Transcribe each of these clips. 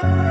Ça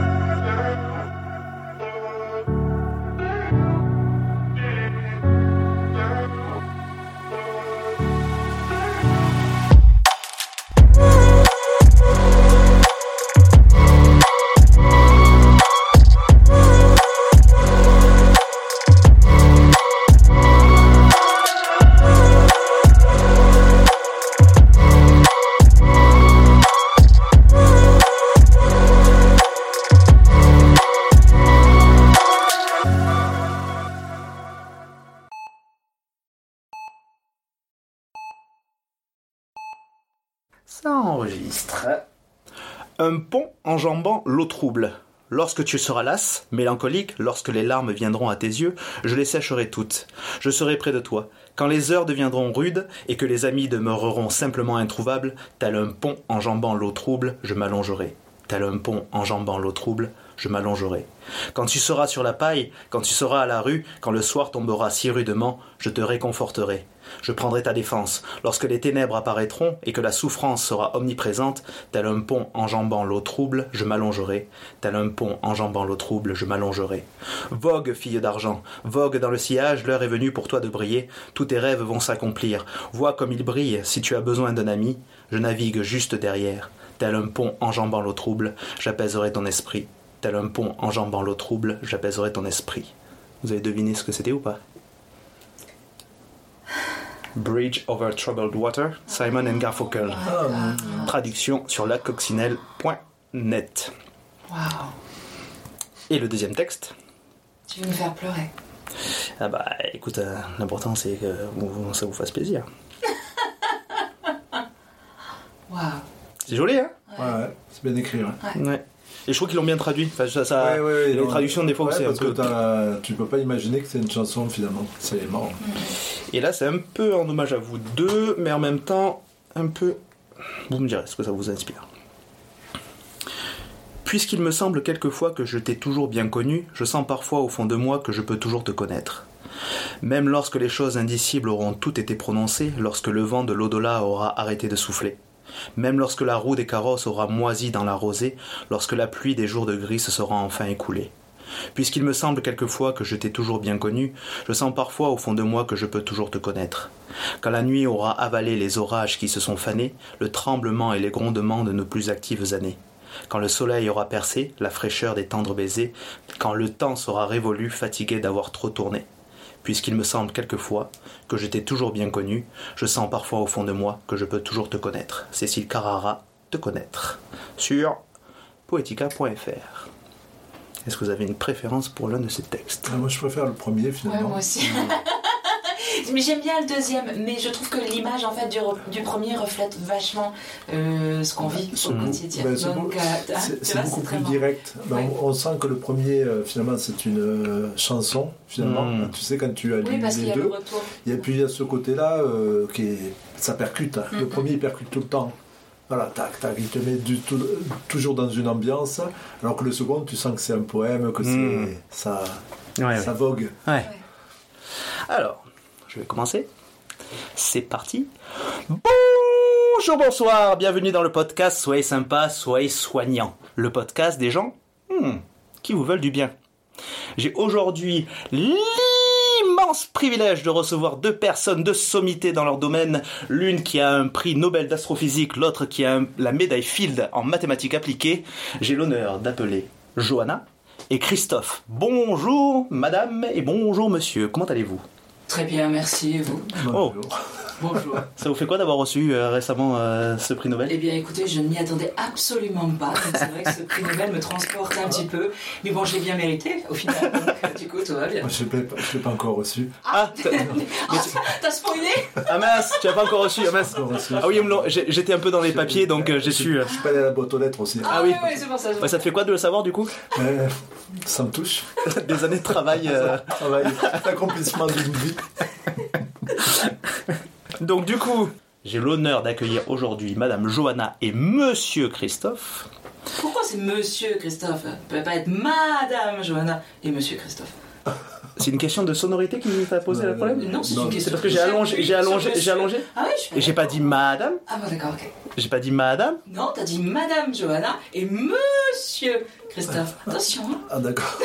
Un pont enjambant l'eau trouble. Lorsque tu seras lasse, mélancolique, lorsque les larmes viendront à tes yeux, je les sécherai toutes. Je serai près de toi. Quand les heures deviendront rudes et que les amis demeureront simplement introuvables, tel un pont enjambant l'eau trouble, je m'allongerai. Tel un pont enjambant l'eau trouble, je m'allongerai. Quand tu seras sur la paille, quand tu seras à la rue, quand le soir tombera si rudement, je te réconforterai. Je prendrai ta défense. Lorsque les ténèbres apparaîtront et que la souffrance sera omniprésente, tel un pont enjambant l'eau trouble, je m'allongerai. Tel un pont enjambant l'eau trouble, je m'allongerai. Vogue, fille d'argent, vogue dans le sillage, l'heure est venue pour toi de briller. Tous tes rêves vont s'accomplir. Vois comme ils brillent si tu as besoin d'un ami. Je navigue juste derrière. Tel un pont enjambant l'eau trouble, j'apaiserai ton esprit. Tel un pont enjambant l'eau trouble, j'apaiserai ton esprit. Vous avez deviné ce que c'était ou pas? Bridge over Troubled Water, Simon and Garfunkel. Traduction sur lacoccinelle.net. Waouh. Et le deuxième texte? Tu veux me faire pleurer. Ah bah écoute, euh, l'important c'est que vous- ça vous fasse plaisir. Waouh. C'est joli, hein? Ouais, ouais, c'est bien écrit. Ouais. Ouais. Et je trouve qu'ils l'ont bien traduit. Enfin, ça, ça- Ouais, ouais, ouais, les traductions, des fois, ouais, c'est un peu. que tu peux pas imaginer que c'est une chanson finalement. C'est marrant. Et là, c'est un peu en hommage à vous deux, mais en même temps, un peu. Vous me direz ce que ça vous inspire. Puisqu'il me semble quelquefois que je t'ai toujours bien connu, je sens parfois au fond de moi que je peux toujours te connaître. Même lorsque les choses indicibles auront toutes été prononcées, lorsque le vent de l'au-delà aura arrêté de souffler. Même lorsque la roue des carrosses aura moisi dans la rosée, lorsque la pluie des jours de gris se sera enfin écoulée. Puisqu'il me semble quelquefois que je t'ai toujours bien connu, je sens parfois au fond de moi que je peux toujours te connaître. Quand la nuit aura avalé les orages qui se sont fanés, le tremblement et les grondements de nos plus actives années. Quand le soleil aura percé, la fraîcheur des tendres baisers, quand le temps sera révolu, fatigué d'avoir trop tourné. Puisqu'il me semble quelquefois que je t'ai toujours bien connu, je sens parfois au fond de moi que je peux toujours te connaître. Cécile Carrara, te connaître. Sur poetica.fr. Est-ce que vous avez une préférence pour l'un de ces textes? Ah, moi, je préfère le premier Ouais, finalement. moi aussi. Mais j'aime bien le deuxième, mais je trouve que l'image en fait du, re- du premier reflète vachement euh, ce qu'on vit au quotidien. Ben, c'est Donc, beau- euh, beaucoup très plus bon. direct. Ben, Ouais. on, on sent que le premier, euh, finalement, c'est une euh, chanson. Finalement, Mm. tu sais quand tu as Oui, lu parce qu'il y les a deux. Et puis il y a ce côté-là euh, qui est, ça percute. hein. Le premier il percute tout le temps. Voilà, tac, tac, il te met du tout- toujours dans une ambiance, alors que le second, tu sens que c'est un poème, que Mhm. c'est ça, Ouais, ça vogue. Ouais. Alors, je vais commencer. C'est parti. Bonjour, bonsoir, bienvenue dans le podcast Soyez sympa, soyez soignant. Le podcast des gens hmm, qui vous veulent du bien. J'ai aujourd'hui l'immense privilège de recevoir deux personnes de sommité dans leur domaine. L'une qui a un prix Nobel d'astrophysique, l'autre qui a la médaille Field en mathématiques appliquées. J'ai l'honneur d'appeler Johanna et Christophe. Bonjour madame et bonjour monsieur, comment allez-vous? Très bien, merci. Et vous? Oh. Bonjour. Ça vous fait quoi d'avoir reçu euh, récemment euh, ce prix Nobel? Eh bien, écoutez, je n'y attendais absolument pas. C'est vrai que ce prix Nobel me transporte un petit peu. Mais bon, je l'ai bien mérité au final. Donc, euh, du coup, tout va bien. Moi, je ne l'ai pas- encore reçu. Ah, t'as- Ah, T'as spoilé? Ah mince, tu as pas encore reçu, ah mince. Encore reçu. Ah oui, j'ai- j'étais un peu dans les papiers donc euh, j'ai su. Je suis pas allé à la boîte aux lettres aussi. Ah oui. ouais, ouais, c'est pour ça. Ouais, ça te fait quoi de le savoir du coup? Euh, ça me touche. Des années de travail. euh. Travail, l'accomplissement d'une vie. Donc du coup, j'ai l'honneur d'accueillir aujourd'hui Madame Johanna et Monsieur Christophe. Pourquoi c'est Monsieur Christophe? Ça peut pas être Madame Johanna et Monsieur Christophe. C'est une question de sonorité qui t'a posé le problème Non, c'est une question. C'est parce que j'ai allongé, j'ai allongé, j'ai allongé. Ah oui, je Et j'ai pas dit Madame, Ah bon, d'accord, ok. j'ai pas dit Madame. Non, t'as dit Madame Johanna et Monsieur monsieur Christophe. Attention. hein. Ah d'accord.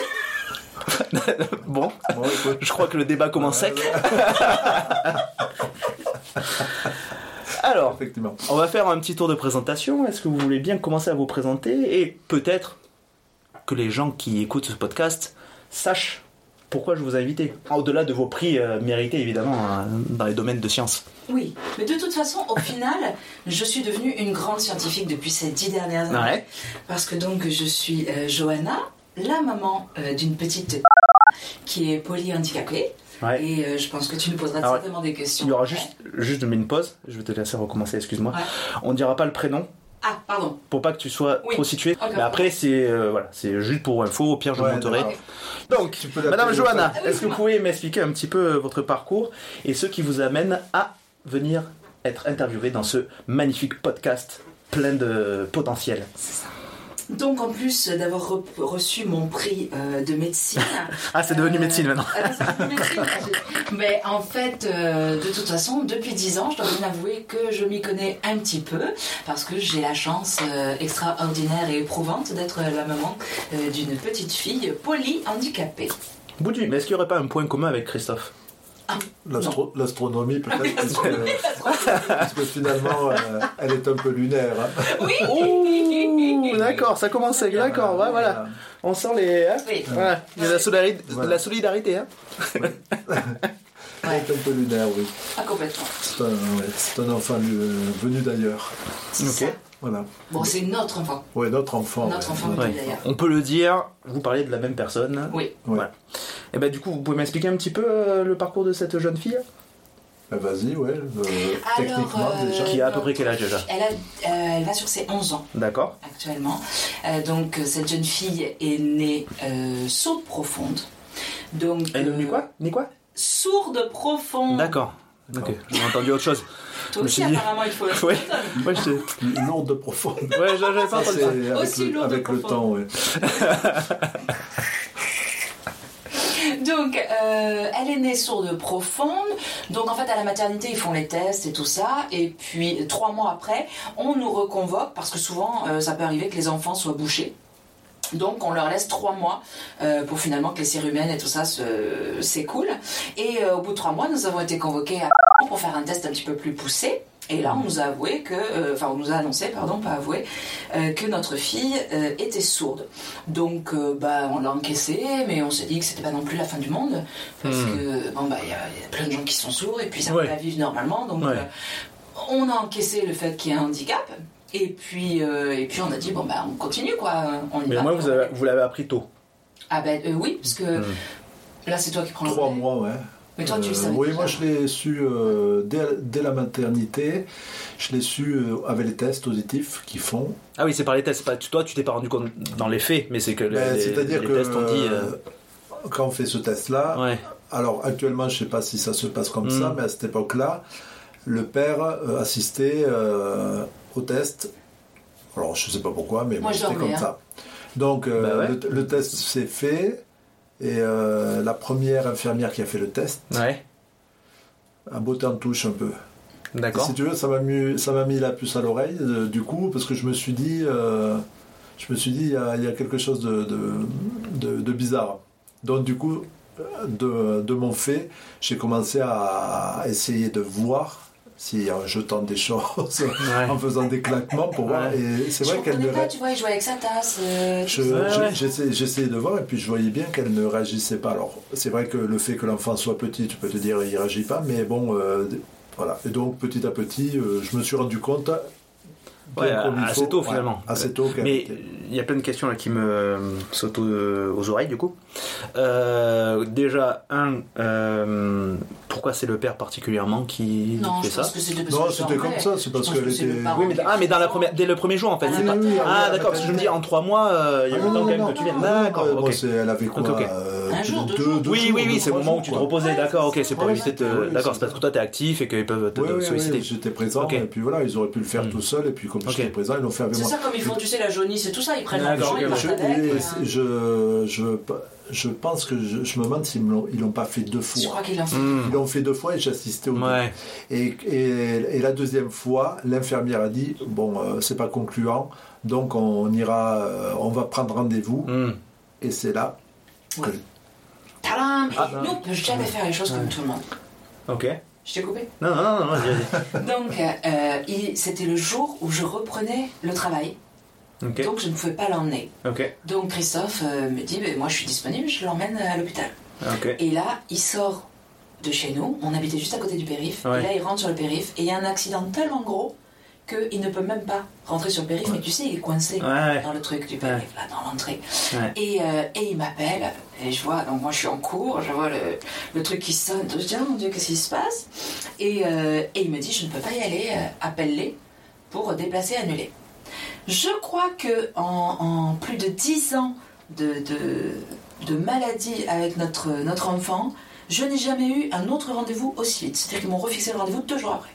Bon, Bon, écoute. je crois que le débat commence sec. Alors, Effectivement. on va faire un petit tour de présentation. Est-ce que vous voulez bien commencer à vous présenter et peut-être que les gens qui écoutent ce podcast sachent pourquoi je vous ai invité? Au-delà de vos prix euh, mérités évidemment hein, dans les domaines de sciences. Oui, mais de toute façon, au final, je suis devenue une grande scientifique depuis ces dix dernières années. Ouais. Parce que donc, je suis euh, Johanna, la maman euh, d'une petite qui est polyhandicapée. Ouais. Et euh, je pense que tu nous poseras Alors, certainement des questions. Il y aura juste, juste je mets une pause. Je vais te laisser recommencer. Excuse-moi. Ouais. On ne dira pas le prénom Ah, pardon. pour pas que tu sois Oui. trop situé. Mais après c'est euh, voilà, c'est juste pour info. Au pire je Ouais, monterai. Donc, Madame Johanna, Ah oui, est-ce que vous pouvez m'expliquer un petit peu votre parcours et ce qui vous amène à venir être interviewé dans ce magnifique podcast plein de potentiel? Donc, en plus d'avoir re- reçu mon prix euh, de médecine. Ah, c'est devenu Euh, médecine maintenant. ah, médecine, Mais en fait, euh, de toute façon, depuis 10 ans, je dois bien avouer que je m'y connais un petit peu parce que j'ai la chance euh, extraordinaire et éprouvante d'être la maman euh, d'une petite fille polyhandicapée. Boudu, mais est-ce qu'il n'y aurait pas un point commun avec Christophe? L'astronomie peut-être, parce que, parce que finalement, euh, elle est un peu lunaire. hein. Oui d'accord, ça commence avec d'accord, ouais, voilà. On sent les. hein Oui. Voilà, il y a de la solidarité, de Voilà. la solidarité hein. Elle est un peu lunaire, oui. Ah, complètement. C'est un, ouais, un enfant euh, venu d'ailleurs. C'est Ok. ça. Voilà. Bon, c'est notre enfant. Ouais, notre enfant. Notre ouais. enfant. Ouais. Ouais. d'ailleurs. On peut le dire, vous parlez de la même personne. Oui. Ouais. Voilà. Et ben du coup, vous pouvez m'expliquer un petit peu euh, le parcours de cette jeune fille? Ben, Vas-y, ouais. euh, Alors, techniquement, euh, déjà. Qui a à peu près quel âge déjà? Elle, a, euh, elle va sur ses 11 ans. D'accord. actuellement. Euh, donc cette jeune fille est née euh, sourde profonde. Donc Elle est devenue quoi? Ni quoi? Sourde profonde. D'accord. Ok, j'ai entendu autre chose. Toi aussi dit- apparemment il faut. Ouais. Ouais, je... Lourde profonde. ouais j'avais pas entendu ça. avec, Aussi le, lourde avec le temps, ouais. Donc euh, elle est née sourde profonde. Donc en fait à la maternité ils font les tests et tout ça. Et puis trois mois après on nous reconvoque parce que souvent euh, ça peut arriver que les enfants soient bouchés. Donc on leur laisse trois mois euh, pour finalement que les cérumènes et tout ça s'écoulent. Et euh, au bout de trois mois, nous avons été convoqués à pour faire un test un petit peu plus poussé. Et là, on nous a avoué que, euh, enfin, on nous a annoncé, pardon, pas avoué, euh, que notre fille euh, était sourde. Donc, bah, on l'a encaissé, mais on s'est dit que c'était pas non plus la fin du monde, parce Hmm. que, bon, bah, il y, a il y a plein de gens qui sont sourds et puis ça Ouais. peut pas vivre normalement. Donc, Ouais. on a encaissé le fait qu'il y ait un handicap. Et puis, euh, et puis on a dit, bon, bah, on continue, quoi. On y Mais va. moi, vous, avez- vous l'avez appris tôt. Ah, ben euh, oui, parce que Hmm. là, c'est toi qui prends le Trois mois, ouais. Mais toi, tu le Euh, savais. Oui, déjà. moi je l'ai su euh, dès, dès la maternité. Je l'ai su euh, avec les tests auditifs qu'ils font. Ah oui, c'est par les tests. Pas, toi, tu t'es pas rendu compte dans les faits, mais c'est que les, Ben, les- C'est-à-dire les que tests ont dit. quand on fait ce test-là, Ouais. alors actuellement je sais pas si ça se passe comme Mm. ça, mais à cette époque-là, le père euh, assistait test. Alors je sais pas pourquoi, mais Moi, bon, c'était comme hein. ça. Donc euh, Bah ouais. le, le test s'est fait. Et euh, la première infirmière qui a fait le test Ouais. a botté en touche un peu. D'accord. si tu veux, ça m'a mis, ça m'a mis la puce à l'oreille, euh, du coup, parce que je me suis dit, euh, je me suis dit, il y a, il y a quelque chose de, de, de- de bizarre. Donc, du coup, de, de mon fait, j'ai commencé à essayer de voir si en jetant des choses, en faisant des claquements pour voir. Ouais. Et c'est Je vrai qu'elle ne pas, tu vois, il jouait avec sa tasse. euh, je-. Ouais, je- ouais. j'essayais, j'essayais de voir et puis je voyais bien qu'elle ne réagissait pas. Alors c'est vrai que le fait que l'enfant soit petit, tu peux te dire il réagit pas, mais bon, euh, voilà. Et donc petit à petit, euh, je me suis rendu compte. Ouais, assez tôt, ouais, finalement. assez tôt. qu'elle Mais il y a plein de questions là, qui me euh, sautent aux, aux oreilles du coup. Euh, déjà, un, euh, pourquoi c'est le père particulièrement qui Non, fait je ça pense que c'était parce Non, c'était comme ça, c'est parce qu'elle que c'est le était- Oui, mais, ah, mais dans la première, dès le premier jour en fait. Ah, c'est oui, pas... oui, ah d'accord, parce que je me dis en trois mois, euh, il y a eu le Ah, temps quand même que tu viennes. D'accord, c'est- elle avait quoi euh, Un jour, deux deux- jours. deux Oui, jours, oui, oui, c'est le moment où tu te reposais, d'accord, ok, c'est c'est pour éviter de. D'accord, c'est c'est parce que toi t'es actif et qu'ils peuvent te solliciter. j'étais présent et puis voilà, ils auraient pu le faire Mm. tout seul et puis comme j'étais présent, ils l'ont fait avec C'est moi. ça, comme ils font, tu sais, la jaunisse et tout ça, ils prennent l'argent, ils partent Je, avec. je, je, je pense que je, je me demande s'ils l'ont ils l'ont pas fait deux Je fois. crois qu'ils l'ont fait. Hmm. Ils l'ont fait deux fois et j'ai assisté deux. Ouais. Et, et, et la deuxième fois, l'infirmière a dit bon, euh, c'est pas concluant, donc on ira, euh, on va prendre rendez-vous. Hmm. Et c'est là que Tadam Ah, Nous, on peut jamais faire les choses comme tout le monde. Ok. Je t'ai coupé Non, non, non, non. Donc, euh, il- c'était le jour où je reprenais le travail, Donc je ne pouvais pas l'emmener. Ok. Donc Christophe euh, me dit, Ben, moi je suis disponible, je l'emmène à l'hôpital. Ok. Et là, il sort de chez nous, on habitait juste à côté du périph, Ouais. et là il rentre sur le périph, et il y a un accident tellement gros qu'il ne peut même pas rentrer sur le périph, mais tu sais, il est coincé Ouais. dans le truc du périph, là, dans l'entrée. Et, euh, et il m'appelle, et je vois, donc moi je suis en cours, je vois le, le truc qui sonne, je dis, oh mon Dieu, qu'est-ce qui se passe? Et, euh, et il me dit, je ne peux pas y aller, appelle-les pour déplacer, annuler. Je crois que en, en plus de 10 ans de, de, de maladie avec notre, notre enfant, je n'ai jamais eu un autre rendez-vous aussi vite. C'est-à-dire qu'ils m'ont refixé le rendez-vous deux jours après.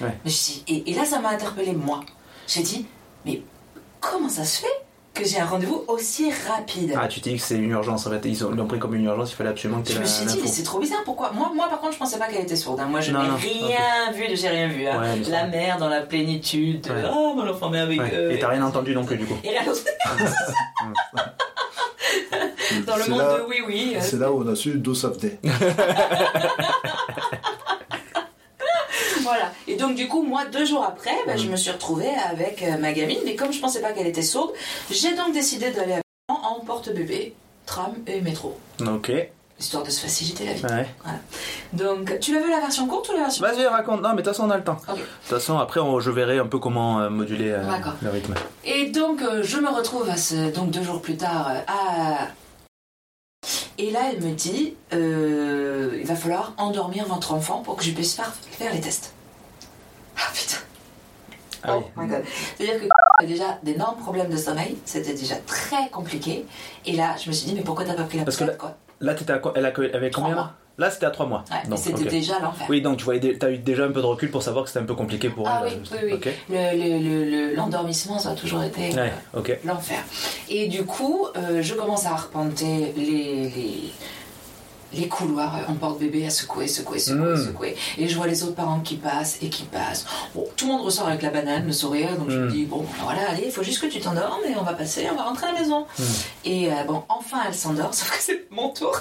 Ouais. Dis- et, et là, ça m'a interpellé moi. J'ai dit, mais comment ça se fait que j'ai un rendez-vous aussi rapide Ah, tu t'es dit que c'est une urgence en fait. Ils ont- ils l'ont pris comme une urgence, il fallait absolument que tu Je me suis dit, mais c'est trop bizarre, pourquoi? Moi, moi, par contre, je pensais pas qu'elle était sourde. hein. Moi, je n'ai rien vu de j'ai rien vu. hein. Ouais, La mère dans la plénitude. Ouais. Oh, mon enfant, mais avec Ouais. eux. Et t'as rien entendu non plus du coup. Et rien d'autre. Dans le monde là, de oui, oui. euh, c'est là où on a su d'où ça venait. Voilà. Donc, du coup, moi, deux jours après, ben, je me suis retrouvée avec euh, ma gamine. Mais comme je pensais pas qu'elle était sourde, j'ai donc décidé d'aller en porte-bébé, tram et métro. Ok. Histoire de se faciliter la vie. Ouais. Donc, tu l'as vu la version courte ou la version Vas-y, raconte. Non, mais de toute façon, on a le temps. Ok. De toute façon, après, on- je verrai un peu comment euh, moduler euh, le rythme. Et donc, euh, je me retrouve à ce, donc deux jours plus tard à. Et là, elle me dit il va falloir endormir votre enfant pour que je puisse faire, faire les tests. Ah putain Ah Oh my god C'est-à-dire que a déjà d'énormes problèmes de sommeil, c'était déjà très compliqué. Et là, je me suis dit mais pourquoi t'as pas pris la Parce que là- quoi Là, t'étais à quoi Elle avait Trois combien mois. là c'était à 3 mois. Ouais, c'était déjà l'enfer. Oui, donc tu t'as eu déjà un peu de recul pour savoir que c'était un peu compliqué pour Ah elle. oui, euh, oui, oui. Ok. Le- le- le- le- L'endormissement, ça a toujours été Ouais, ok. l'enfer. Et du coup, euh, je commence à arpenter les, les, les couloirs en porte-bébé, à secouer, secouer, secouer, Mm. secouer. Et je vois les autres parents qui passent et qui passent. Bon, tout le monde ressort avec la banane, le sourire, donc je me Mm. dis, bon, ben voilà, allez, il faut juste que tu t'endormes et on va passer, on va rentrer à la maison. Mm. Et euh, bon, enfin, elle s'endort, sauf que c'est mon tour.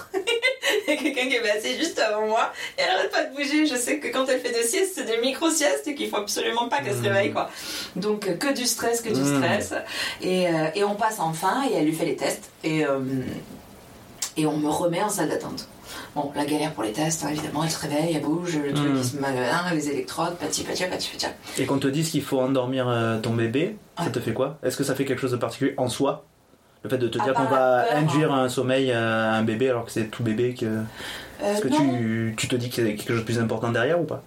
Il y a quelqu'un qui est passé juste avant moi et elle arrête pas de bouger. Je sais que quand elle fait des siestes, c'est des micro-siestes et qu'il faut absolument pas qu'elle se réveille, quoi. Donc, euh, que du stress, que du stress. Et, euh, et on passe enfin et elle lui fait les tests et, euh, et on me remet en salle d'attente. Bon, la galère pour les tests, hein, évidemment, elle se réveille, elle bouge, le truc, Mm. il se met, hein, les électrodes, pati, pati, pati, pati. Et qu'on te dise qu'il faut endormir euh, ton bébé, ça te fait quoi? Est-ce que ça fait quelque chose de particulier en soi? Le fait de te À dire part qu'on va peur, induire hein. un sommeil à un bébé alors que c'est tout bébé que. Euh, Est-ce que tu, tu te dis qu'il y a quelque chose de plus important derrière ou pas?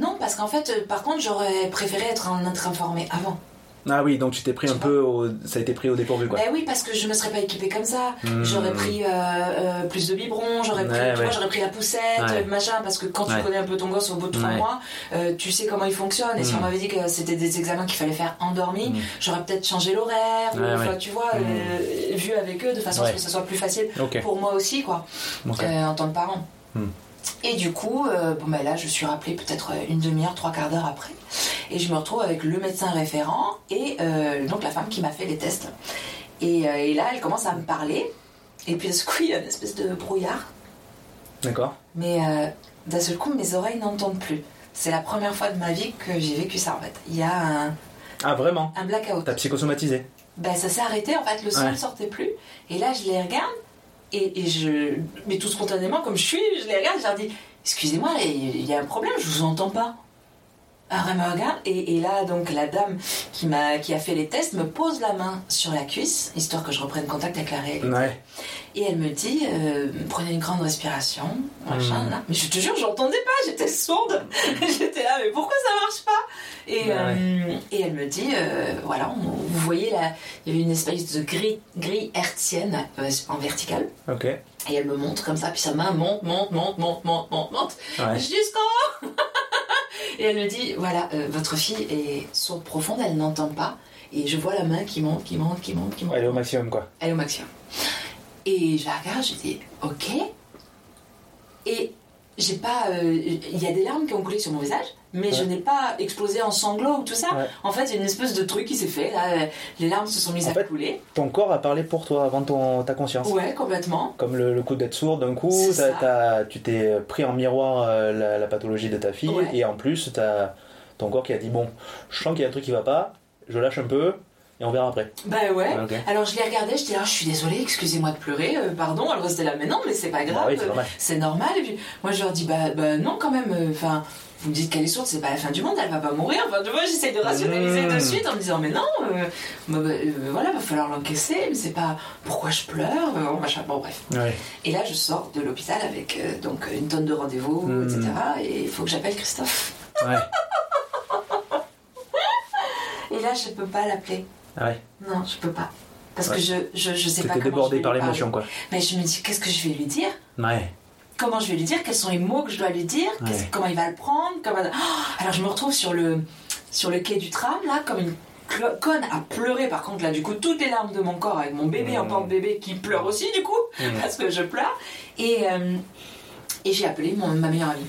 Non, parce qu'en fait, euh, par contre, j'aurais préféré être, en, être informée avant. Ah oui, donc tu t'es pris un peu. au- Ça a été pris au dépourvu quoi. Ben oui, parce que je me serais pas équipée comme ça. Hmm. J'aurais pris euh, euh, plus de biberons, j'aurais pris, Ouais, ouais. j'aurais pris la poussette, Ouais. machin, parce que quand tu connais un peu ton gosse au bout de trois mois, euh, tu sais comment il fonctionne. Et si Hmm. on m'avait dit que c'était des examens qu'il fallait faire endormi, Hmm. j'aurais peut-être changé l'horaire, ou, enfin, tu vois, vu avec eux de façon à ce que ça soit plus facile pour moi aussi, quoi, en tant que parent. Et du coup, euh, bon ben là, je suis rappelée peut-être une demi-heure, trois quarts d'heure après, et je me retrouve avec le médecin référent et euh, donc la femme qui m'a fait les tests. Et, euh, et là, elle commence à me parler, et puis d'un coup, il y a une espèce de brouillard, D'accord. mais d'un seul coup, mes oreilles n'entendent plus. C'est la première fois de ma vie que j'ai vécu ça en fait. Il y a un, Ah vraiment un blackout. T'as psychosomatisé Ben, ça s'est arrêté en fait, le son Ouais. ne sortait plus. Et là, je les regarde, et, je. Mais tout spontanément, comme je suis, je les regarde, je leur dis Excusez-moi, il y a un problème, je vous entends pas. Alors elle me regarde, et, et là, donc, la dame qui, m'a, qui a fait les tests me pose la main sur la cuisse, histoire que je reprenne contact avec la réalité. Ouais. Et elle me dit euh, Prenez une grande respiration, machin, Hmm. là. Mais je te jure, j'entendais pas, j'étais sourde. j'étais là, mais pourquoi ça marche pas? Et, Ouais, euh, et elle me dit euh, Voilà, on- vous voyez là, il y avait une espèce de grille, grille hertzienne euh, en verticale. Ok. Et elle me montre comme ça, puis sa main monte, monte, monte, monte, monte, monte, monte, Ouais. jusqu'en haut. Et elle me dit Voilà, euh, votre fille est sourde profonde, elle n'entend pas. Et je vois la main qui monte, qui monte, qui monte, qui monte. Elle est au maximum, quoi. Elle est au maximum. Et je la regarde, je dis ok. Et j'ai pas. euh, Il y a des larmes qui ont coulé sur mon visage, mais je n'ai pas explosé en sanglots ou tout ça. Ouais. En fait, il y a une espèce de truc qui s'est fait. Là, euh, les larmes se sont mises En à fait- couler. Ton corps a parlé pour toi avant ton, ta conscience. Ouais, complètement. Comme le, le coup d'être sourd d'un coup, tu t'es pris en miroir euh, la, la pathologie de ta fille, Ouais. et en plus, ton corps qui a dit Bon, je sens qu'il y a un truc qui va pas, je lâche un peu, et on verra après. Bah ouais. Alors je l'ai regardé, je dis ah je suis désolée, excusez-moi de pleurer, euh, pardon. Alors c'était là, mais non, mais c'est pas grave, Bah oui, c'est normal. c'est normal. Et puis moi je leur dis bah, bah non quand même. euh, Enfin, vous me dites qu'elle est sourde, c'est pas la fin du monde, elle va pas mourir. Enfin tu vois, j'essaie de rationaliser Mmh. de suite en me disant mais non, euh, bah, bah, euh, voilà, va falloir l'encaisser. Mais c'est pas pourquoi je pleure, euh, bon, machin. Bon bref. Ouais. Et là je sors de l'hôpital avec euh, donc une tonne de rendez-vous, Mmh. etc. Et il faut que j'appelle Christophe. Ouais. Et là je peux pas l'appeler. Ouais. Non, je peux pas. Parce Ouais. que je, je, je sais pas comment débordé par l'émotion, quoi. Mais je me dis, qu'est-ce que je vais lui dire? Ouais. Comment je vais lui dire? Quels sont les mots que je dois lui dire? Ouais. Comment il va le prendre? Comment- Oh Alors je me retrouve sur le, sur le quai du tram, là, comme une conne à pleurer. Par contre, là, du coup, toutes les larmes de mon corps avec mon bébé en Mmh. porte-bébé qui pleure aussi, du coup, Mmh. parce que je pleure. Et, euh, et j'ai appelé mon, ma meilleure amie,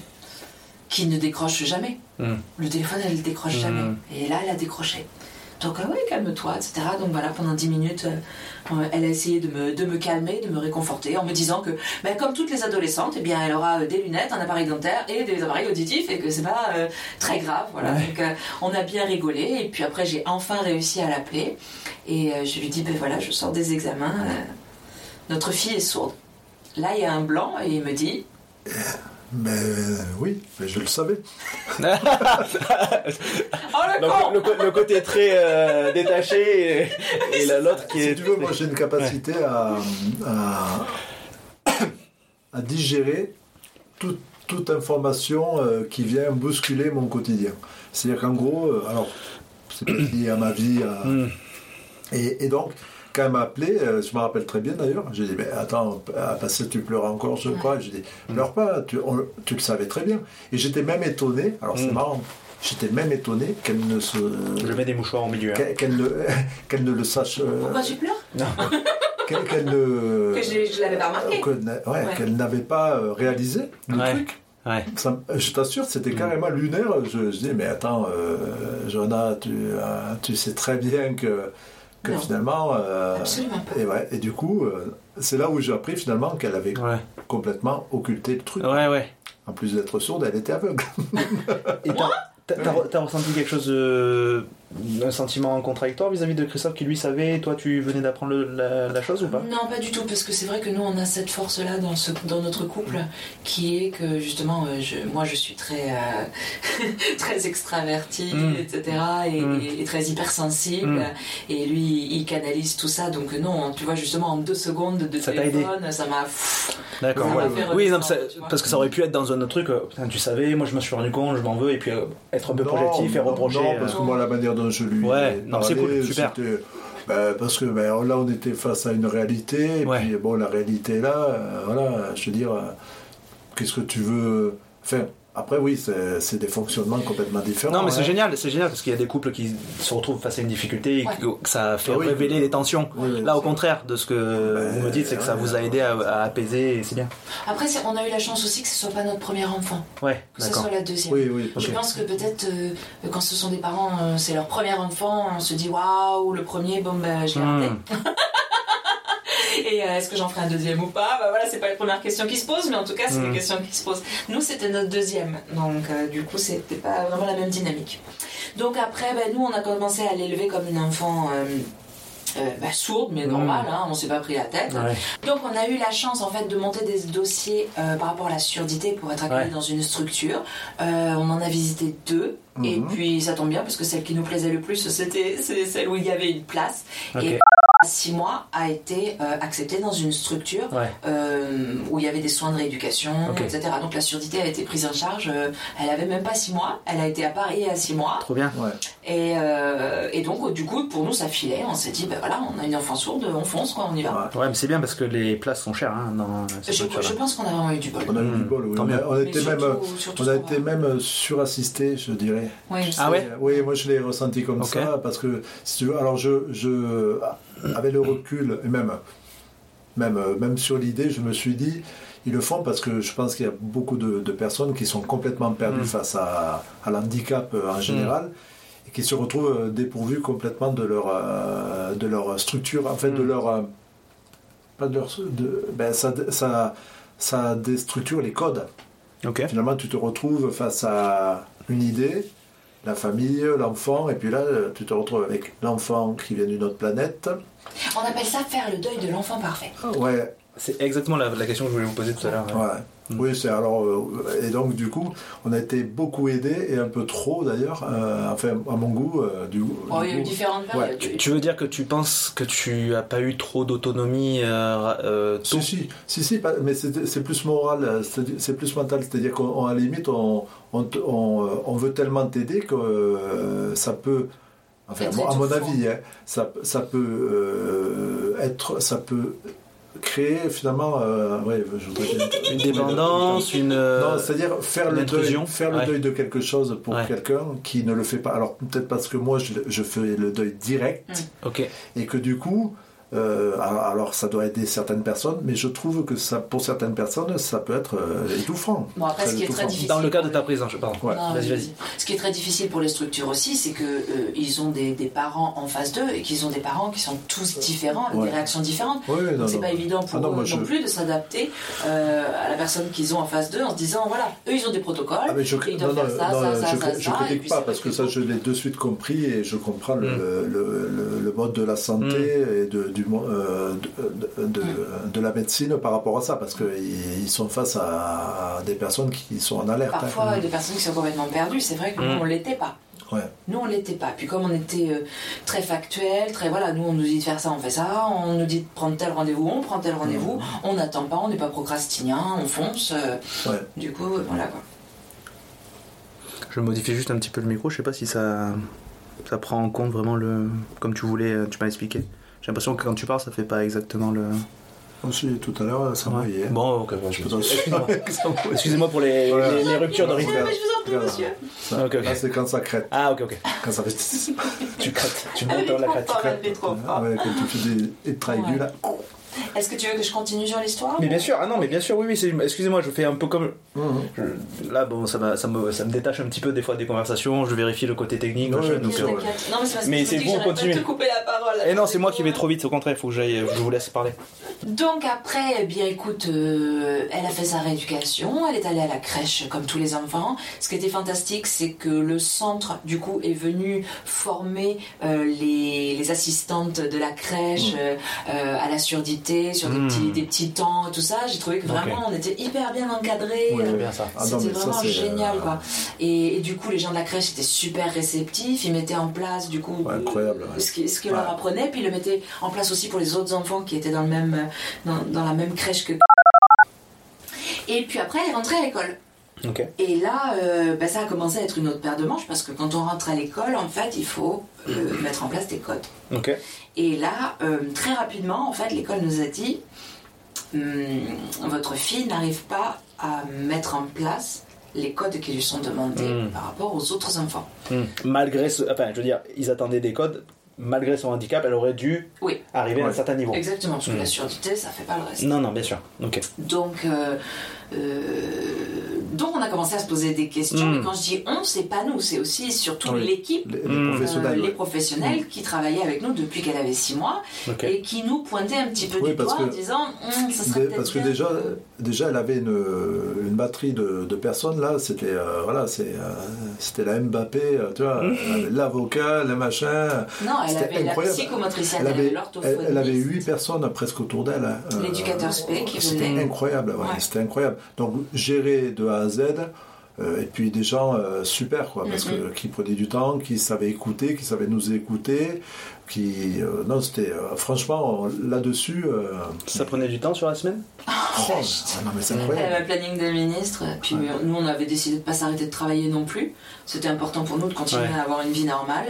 qui ne décroche jamais. Mmh. Le téléphone, elle ne décroche Mmh. jamais. Et là, elle a décroché. Donc, euh, oui, calme-toi, etc. Donc voilà, pendant 10 minutes, euh, euh, elle a essayé de me, de me calmer, de me réconforter, en me disant que, ben, comme toutes les adolescentes, eh bien, elle aura des lunettes, un appareil dentaire et des appareils auditifs, et que c'est pas euh, très grave. Voilà. Ouais. Donc, euh, on a bien rigolé, et puis après, j'ai enfin réussi à l'appeler, et euh, je lui dis, ben voilà, je sors des examens, notre fille est sourde. Là, il y a un blanc, et il me dit, Mais euh, oui, mais je le savais. oh le Donc, con le, côté très euh, détaché et, et la- l'autre qui Si est. tu veux, moi j'ai une capacité à, à, à digérer toute, toute information euh, qui vient bousculer mon quotidien. C'est-à-dire qu'en gros, euh, alors, c'est pas lié à ma vie, à- et, et donc, quand elle m'a appelé, euh, je me rappelle très bien d'ailleurs, j'ai dit, mais attends, ah, parce que tu pleures encore, je crois. J'ai dit, pleure pas, tu, on- tu le savais très bien. Et j'étais même étonné, alors c'est Mm. marrant, j'étais même étonné qu'elle ne se. Je mets des mouchoirs au milieu. hein. Qu'elle ne, le sache. euh, Pourquoi tu pleures? Non. qu'elle ne. Que je, je l'avais pas remarqué. ouais, Ouais. qu'elle n'avait pas euh, réalisé le Ouais. truc. Ouais. Ça je t'assure, c'était carrément lunaire. Je, je dis, mais attends, euh, Jonah, tu, euh, tu sais très bien que, que Non. finalement. euh, Absolument pas. et, ouais, et du coup, euh, c'est là où j'ai appris finalement qu'elle avait Ouais. complètement occulté le truc. Ouais, ouais. En plus d'être sourde, elle était aveugle. Et t'as- t'as t'as- t'as ressenti quelque chose, de- un sentiment contradictoire vis-à-vis de Christophe qui lui savait, et toi tu venais d'apprendre le- la, la chose ou pas? Non, pas du tout, parce que c'est vrai que nous, on a cette force-là dans, ce, dans notre couple, qui est que justement, euh, je, moi, je suis très, euh, très extravertie, Mm. etc., et, Mm. et- et très hypersensible, Mm. et lui, il canalise tout ça, donc non, tu vois, justement, en deux secondes de Ça t'a aidé. téléphone, ça m'a... pff, D'accord, Ça ouais. m'a fait Oui, non, ça- parce que ça aurait pu être dans un autre truc, euh, putain, tu savais, moi je me suis rendu compte, je m'en veux, et puis euh, être un peu Non, projectif et reprocher. Non, euh, parce que moi, la manière dont je lui Ouais, ai non, c'est parlé, cool, super. ben, parce que ben, là, on était face à une réalité, et Ouais. puis bon, la réalité est là, euh, voilà, je veux dire, euh, qu'est-ce que tu veux. Enfin, après, oui, c'est des fonctionnements complètement différents. Non, mais c'est hein. génial, c'est génial parce qu'il y a des couples qui se retrouvent face à une difficulté et Ouais. que ça fait Ah oui. révéler les tensions. Oui, Là, au contraire de ce que Ben, vous me dites, c'est que ça vous a aidé à, à apaiser et c'est bien. Après, on a eu la chance aussi que ce soit pas notre premier enfant, Ouais, que ce soit la deuxième. Oui, oui, Je pense que peut-être euh, quand ce sont des parents, euh, c'est leur premier enfant, on se dit waouh, le premier, bon ben je l'ai raté. Et euh, est-ce que j'en ferai un deuxième ou pas? Bah voilà, c'est pas la première question qui se pose, mais en tout cas, c'est Mm. une question qui se pose. Nous, c'était notre deuxième, donc euh, du coup, c'était pas vraiment la même dynamique. Donc après, bah, nous, on a commencé à l'élever comme une enfant. euh, bah, sourde mais Mm. normale, hein, on s'est pas pris la tête. Ouais. Donc on a eu la chance en fait de monter des dossiers euh, par rapport à la surdité pour être accueilli Ouais. dans une structure. Euh, on en a visité deux et Mhm. puis ça tombe bien parce que celle qui nous plaisait le plus c'était celle où il y avait une place. Et à 6 mois a été euh, acceptée dans une structure Ouais. euh, où il y avait des soins de rééducation, etc. Donc la surdité a été prise en charge. euh, elle avait même pas 6 mois. Elle a été à Paris à 6 mois. Trop bien. Ouais. Et, euh, et donc, du coup, pour nous, ça filait. On s'est dit, ben voilà, on a une enfant sourde, on fonce, quoi, on y va. Ouais, mais c'est bien parce que les places sont chères hein, dans Je, pense qu'on a vraiment eu du bol. On a eu du bol, oui. On, a, été même, on a été même surassisté, je dirais. Oui, je sais. Ah ouais Oui, moi je l'ai ressenti comme ça parce que si tu veux, alors je, je avec le recul et même même même sur l'idée, je me suis dit ils le font parce que je pense qu'il y a beaucoup de, de personnes qui sont complètement perdues Mm. face à, à l'handicap euh, en général et qui se retrouvent euh, dépourvues complètement de leur euh, de leur structure, en fait de Mm. leur euh, pas de leur de, ben, ça, ça ça déstructure les codes. Ok. Finalement, tu te retrouves face à une idée, la famille, l'enfant, et puis là, tu te retrouves avec l'enfant qui vient d'une autre planète. On appelle ça faire le deuil de l'enfant parfait. Ouais, C'est exactement la, la question que je voulais vous poser tout à l'heure. ouais. ouais. Mm. Oui, c'est alors. euh, et donc, du coup, on a été beaucoup aidés, et un peu trop d'ailleurs, euh, enfin, à mon goût. euh, du, Oh, du il y a eu coup- différentes périodes. Tu, tu veux dire que tu penses que tu as pas eu trop d'autonomie euh, euh, Si, si, si, si, mais c'est plus moral, c'est plus mental. C'est-à-dire qu'à la limite, on, on, on, on veut tellement t'aider que euh, ça peut, enfin, à mon avis, hein, ça, ça peut euh, être, ça peut créer finalement, euh, ouais, je Une dépendance, une. euh, Non, c'est-à-dire faire le deuil, faire le deuil de quelque chose pour Ouais. quelqu'un qui ne le fait pas. Alors peut-être parce que moi je, je fais le deuil direct Ok. et que du coup, euh, alors, ça doit aider certaines personnes, mais je trouve que ça, pour certaines personnes, ça peut être euh, étouffant. Bon, après, ce qui est très étouffant. difficile. Dans le cas de ta prise en charge, pardon. Ouais. Non. Ce qui est très difficile pour les structures aussi, c'est que euh, ils ont des, des parents en face d'eux et qu'ils ont des parents qui sont tous différents, avec Ouais. des réactions différentes. Donc c'est non. pas évident pour Ah non, eux non je- plus de s'adapter euh, à la personne qu'ils ont en face d'eux en se disant voilà, eux ils ont des protocoles, Ah, mais je, ils doivent non, faire ça, non, ça, je, ça, ça, je critique pas ça parce que ça je l'ai de suite compris et je comprends le, Mm. le mode de la santé et de, du, euh, de, de, de- Mm. de la médecine par rapport à ça parce qu'ils ils sont face à des personnes qui sont en alerte. hein. Parfois des personnes qui sont complètement perdues, c'est vrai que nous Mm. on l'était pas. Ouais. Nous, on l'était pas. Puis comme on était euh, très factuel, très voilà, nous on nous dit de faire ça, on fait ça, on nous dit de prendre tel rendez-vous, on prend tel rendez-vous, on n'attend pas, on n'est pas procrastinien, on fonce. euh, Ouais. Du coup, voilà quoi. Je modifie juste un petit peu le micro, je sais pas si ça, ça prend en compte vraiment le. Comme tu voulais, tu m'as expliqué. J'ai l'impression que quand tu parles, ça fait pas exactement le. Aussi, tout à l'heure, ça Ouais. m'envoyait. Bon, ok, bah, je Putain, Excusez-moi. Excusez-moi pour les, Voilà. les, les ruptures de rythme. Mais je vous en prie, Regarde. monsieur. Ça, Ok, ok. Là, c'est quand ça crête. Ah, ok, ok. Quand ça fait. Tu crêtes. Tu Elle montes dans la crête. Ah ouais, quand tu fais des aigus, Ouais. là. Est-ce que tu veux que je continue sur l'histoire Mais bien sûr, ah non, mais bien sûr, oui, oui. Excusez-moi, je fais un peu comme. Je- Là, bon, ça, ça, me, ça me détache un petit peu des fois des conversations. Je vérifie le côté technique. Ouais, machin, donc, euh. Non, mais c'est vous, on continue. te couper la parole. Et non, c'est moi qui vais trop vite. Au contraire, il faut que j'aille. Je vous laisse parler. Donc après, eh bien écoute, euh, elle a fait sa rééducation, elle est allée à la crèche comme tous les enfants. Ce qui était fantastique, c'est que le centre, du coup, est venu former euh, les, les assistantes de la crèche euh, euh, à la surdité, sur des, Mm. petits, des petits temps, tout ça. J'ai trouvé que vraiment, on était hyper bien encadrés. Ouais, euh. Ah C'était ça, vraiment génial euh, quoi. Et, et du coup les gens de la crèche étaient super réceptifs, ils mettaient en place du coup Ouais, incroyable, ouais. ce qu'ils ce qu'ils Ouais. leur apprenaient, puis ils le mettaient en place aussi pour les autres enfants qui étaient dans, le même, euh, dans, dans la même crèche que et puis après elle est rentrée à l'école. Et là, euh, ben, ça a commencé à être une autre paire de manches parce que quand on rentre à l'école, en fait, il faut euh, mettre en place des codes. Et là, euh, très rapidement, en fait, l'école nous a dit Hum, votre fille n'arrive pas à mettre en place les codes qui lui sont demandés Hmm. par rapport aux autres enfants. Hmm. Malgré ce. Enfin, je veux dire, ils attendaient des codes. Malgré son handicap, elle aurait dû Oui. arriver à un certain niveau. Exactement, parce que la surdité, ça fait pas le reste. Non, non, bien sûr. Donc, euh, donc, on a commencé à se poser des questions. Hmm. Et quand je dis on, c'est pas nous, c'est aussi surtout Oui. l'équipe. Les, les euh, professionnels. les professionnels qui travaillaient avec nous depuis qu'elle avait 6 mois et qui nous pointaient un petit peu Oui, du doigt en disant Hum, ça serait Parce que bien déjà, déjà, elle avait une, une batterie de, de personnes là. C'était euh, voilà, c'est euh, c'était la Mbappé, euh, tu vois, avait l'avocat, le machin. Non, elle C'était avait la incroyable. psychomotricienne, Elle avait elle, avait personnes presque autour d'elle. hein. Euh, L'éducateur spé qui C'était venait. incroyable, ouais, Ouais. c'était incroyable. Donc gérer de A à Z. euh, et puis des gens euh, super quoi, parce que qui prenaient du temps, qui savaient écouter, qui savaient nous écouter, qui euh, non c'était euh, franchement là-dessus euh, Ça prenait du temps sur la semaine? Oh, ah non mais c'est incroyable le planning de ministre, puis Ouais. nous on avait décidé de pas s'arrêter de travailler non plus. C'était important pour nous de continuer Ouais. à avoir une vie normale.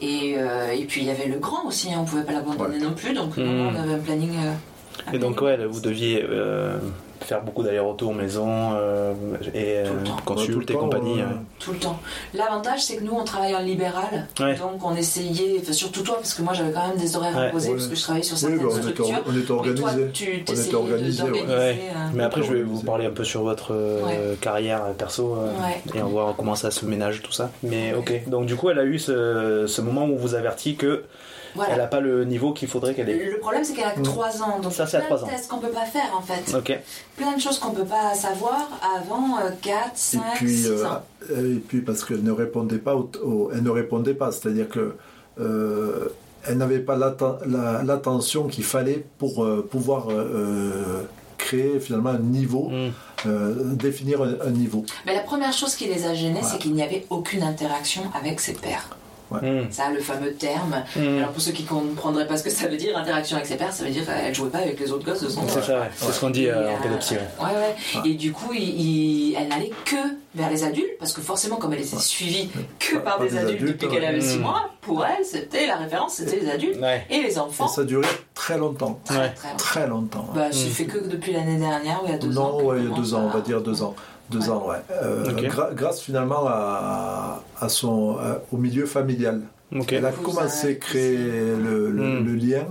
Et, euh, et puis il y avait le grand aussi, hein, on pouvait pas l'abandonner non plus, donc nous, Mm. on avait un planning. euh, Et donc, ouais, là, vous deviez euh, faire beaucoup d'allers-retours maison euh, et euh, temps. Ouais, tout consultes le et temps, compagnie. Tout le temps. L'avantage, c'est que nous, on travaille en libéral. Ouais. Donc, on essayait, enfin, surtout toi, parce que moi, j'avais quand même des horaires Ouais. imposés, Ouais. parce que je travaillais sur oui certaines bah, on était, structures. on était Mais toi, organisé tu On était organisé, ouais. d'organiser. Ouais. euh, Mais après, je vais vous organisé. parler un peu sur votre euh, carrière perso euh, Ouais. et on va voir comment ça se ménage tout ça. Mais ok, donc du coup, elle a eu ce, ce moment où on vous avertit que Voilà. elle n'a pas le niveau qu'il faudrait qu'elle ait. Le problème, c'est qu'elle a que Mm. 3 ans. Donc, Ça, c'est à plein trois de ans. tests qu'on peut pas faire, en fait. Ok. Plein de choses qu'on peut pas savoir avant euh, 4, 5, et puis 6 euh, ans. et puis parce qu'elle ne répondait pas au, au- elle ne répondait pas c'est-à-dire que euh, elle n'avait pas l'atten- la- l'attention qu'il fallait pour euh, pouvoir euh, créer finalement un niveau Mm. euh, définir un, un niveau Mais la première chose qui les a gênés, Voilà. c'est qu'il n'y avait aucune interaction avec ses pairs. Mm. Ça, le fameux terme. Mm. Alors pour ceux qui ne comprendraient pas ce que ça veut dire, interaction avec ses pairs, ça veut dire qu'elle jouait pas avec les autres gosses de son C'est ça, ouais. c'est ce qu'on dit euh, en euh, pédopsie. ouais. Ouais, ouais. Et du coup, il- il- elle n'allait que vers les adultes, parce que forcément, comme elle était suivie que Pas- par pas des, des adultes, adultes, depuis qu'elle avait 6 Mm. mois, pour elle, c'était la référence, c'était les adultes Ouais. et les et enfants. ça durait très longtemps Très, Ouais. très longtemps. très longtemps. Bah, c'est fait que depuis l'année dernière, ou il y a deux ans. non il y a deux ans on va dire deux ans deux Ouais. ans ouais Euh, grâce finalement à, à son à- au milieu familial. Elle a commencé à créer cousine. le, le- Mm. le lien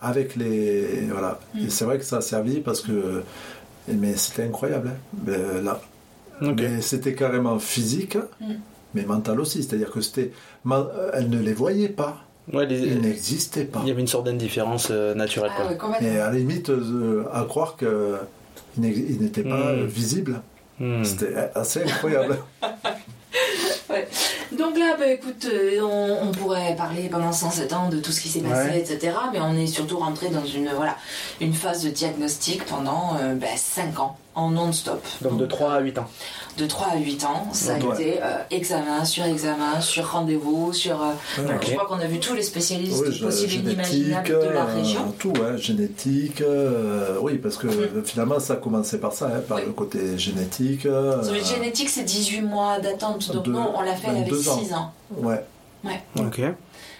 avec les. Voilà. Mm. Et c'est vrai que ça a servi parce que. Mais c'était incroyable, hein, ben, là. Mais c'était carrément physique, Mm. mais mental aussi. C'est-à-dire que c'était. man- Elle ne les voyait pas. Ouais, les- Ils n'existaient pas. il y avait une sorte d'indifférence euh, naturelle. Ah quoi. ouais, complètement. Et à la limite, euh, à croire qu'ils n'étaient pas Mm. euh, visibles. Mm. St altså, for jævlig. Donc là, bah, écoute, euh, on, on pourrait parler pendant 107 ans de tout ce qui s'est passé, Ouais. etc. Mais on est surtout rentré dans une, voilà, une phase de diagnostic pendant 5 ans, en non-stop. Donc de 3 à 8 ans. De 3 à 8 ans, ça a Ouais. été euh, examen sur examen, sur rendez-vous, sur... euh. Je crois qu'on a vu tous les spécialistes Oui, possibles et inimaginables de la euh, région. tout, génétique. euh, oui, parce que Mhm. finalement, ça a commencé par ça, hein, par Oui. le côté génétique. euh, Sur le génétique, c'est 18 mois d'attente. Donc non, on l'a fait, avait deux ans. 6 ans. Ouais. Ok.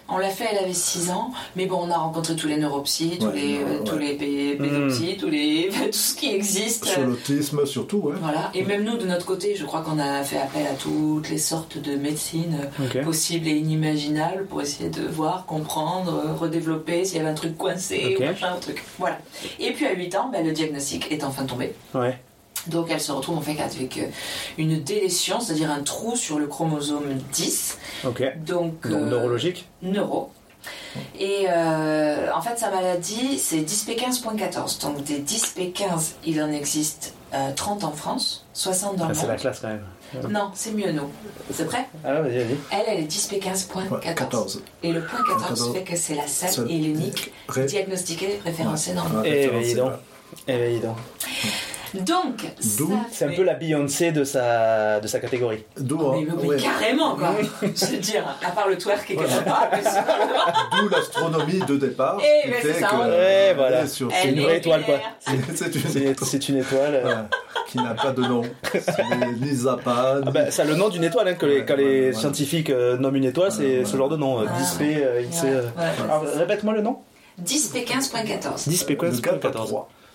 On l'a fait, elle avait 6 ans, mais bon, on a rencontré tous les neuropsies, tous Ouais, les, euh, ouais. tous les pé- pédopsies, tous les, tout ce qui existe. Sur l'autisme, surtout. hein. Voilà. Et même nous, de notre côté, je crois qu'on a fait appel à toutes les sortes de médecines Ok. possibles et inimaginables pour essayer de voir, comprendre, euh, redévelopper s'il y avait un truc coincé ou machin, un truc. Voilà. Et puis à 8 ans, ben, le diagnostic est enfin tombé. Ouais. Donc elle se retrouve en fait avec euh, une délétion, c'est-à-dire un trou sur le chromosome 10. Ok. Donc, Donc euh, neurologique. neuro. Et euh, en fait, sa maladie, c'est 10P15.14. Donc, des 10P15, il en existe euh, 30 en France, 60 dans Ah, le c'est la monde. classe quand même. Non, c'est mieux, nous. C'est prêt? Ah, vas-y, vas-y. Elle, elle est 10P15.14. Ouais, 14. Et le point 14 14. fait que c'est la seule Seul- et l'unique Ré- diagnostiquée, référencée dans le monde. Ouais, Eh, ouais. Eh ben, dis donc. Donc, C'est un peu la Beyoncé de sa, de sa catégorie. D'où Oh, hein, mais, mais ouais. carrément, quoi. Je veux dire, à part le twerk et qu'elle a pas, D'où l'astronomie de départ. Eh, qui mais c'est fait ça, que- ouais. Ouais, voilà. une vraie étoile, quoi. C'est une C'est une, c'est une étoile. euh. Ouais, qui n'a pas de nom. C'est ni Zappa, Ah bah, ça a le nom d'une étoile, hein, que les, Ouais, quand les ouais, ouais. scientifiques euh, nomment une étoile, c'est Ouais, ce ouais. genre de nom. euh, Ah. 10P, euh, XC. Ouais, ouais. Alors, répète-moi le nom 10P15.14. 10P,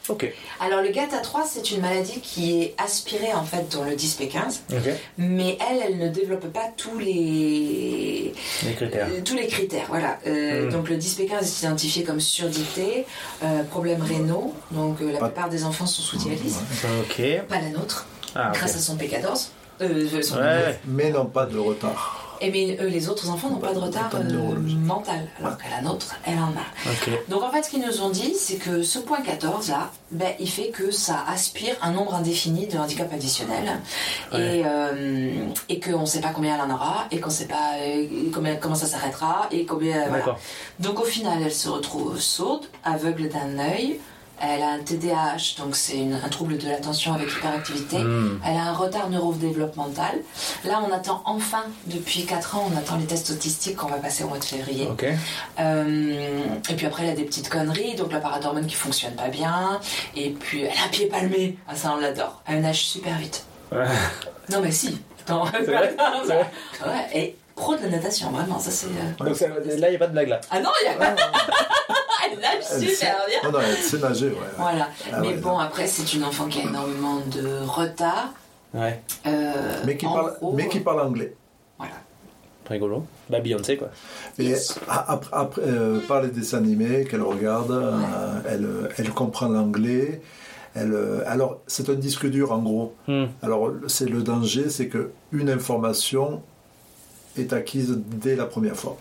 quoi le c'est gars 14. 3. Ok. Alors le GATA3, c'est une maladie qui est aspirée en fait dans le 10P15, Ok. mais elle, elle ne développe pas tous les Les critères. euh, tous les critères. Voilà. Euh, Mm. Donc le 10P15 est identifié comme surdité, euh, problèmes rénaux. Donc euh, la Pas- plupart des enfants sont sous dialyse, Ok. pas la nôtre, Ah, grâce à son P14. Euh, son- Ouais. Mais non pas de retard. Et mais euh, les autres enfants n'ont pas de retard euh, mental, alors qu'à la nôtre, elle en a. Donc en fait, ce qu'ils nous ont dit, c'est que ce point 14 là, ben, il fait que ça aspire un nombre indéfini de handicaps additionnels Ouais. et, euh, et qu'on ne sait pas combien elle en aura et qu'on ne sait pas euh, combien, comment ça s'arrêtera et combien. voilà. Donc au final, elle se retrouve sourde, aveugle d'un œil, Elle a un TDAH, donc c'est un trouble de l'attention avec hyperactivité. Hmm. Elle a un retard neurodéveloppemental. Là, on attend enfin, depuis 4 ans, on attend les tests autistiques qu'on va passer au mois de février. Euh, et puis après, elle a des petites conneries, donc la paradormone qui fonctionne pas bien. Et puis, elle a un pied palmé. Ah, ça, on l'adore. Elle nage super vite. Non, mais si. Vrai? Ouais, et pro de la natation, vraiment, ça c'est. euh, Donc ça- là, il n'y a pas de blague là. Ah non, il y a pas. Elle nage Elle sait- super bien. Non, non, elle sait nager, ouais. Voilà. Ah mais ouais, bon, après, c'est une enfant qui a énormément de retard. Ouais. Euh, Mais qui, parle, gros, mais qui parle anglais. Voilà. Rigolo. Bah Beyoncé quoi. Et Yes. après, après, euh, par les dessins animés qu'elle regarde, euh, elle, euh, elle comprend l'anglais. Elle, euh, alors, c'est un disque dur en gros. Hmm. Alors, c'est le danger, c'est que une information est acquise dès la première fois.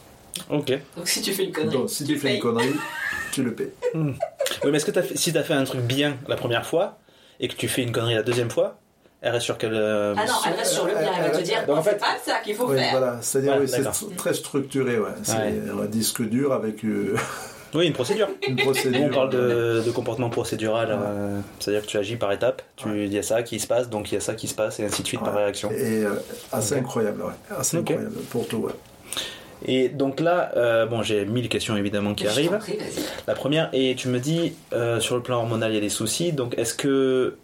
Ok. Donc si tu fais une connerie, Donc, si tu, fais payes. une connerie, tu le paies. Oui, mais est-ce que t'as fait- si t'as fait un truc bien la première fois et que tu fais une connerie la deuxième fois, elle reste sur quelle. euh, Ah non, elle reste sur le bien, elle va te dire, Donc, en c'est fait- pas ça qu'il faut Oui, faire. voilà. C'est-à-dire, Ouais, oui, c'est très structuré. Ouais. C'est Ouais. un disque dur avec euh, Oui, une procédure. une Nous, procédure. on parle de, de comportement procédural, euh, c'est-à-dire que tu agis par étapes, tu il y a ça qui se passe, donc il y a ça qui se passe, et ainsi de suite par Ouais. réaction. Et euh, assez Ok. incroyable, ouais. Assez incroyable pour tout, ouais. Et donc là, euh, bon, j'ai mille questions évidemment qui arrivent. prie. La première, et tu me dis, euh, sur le plan hormonal, il y a des soucis, donc est-ce que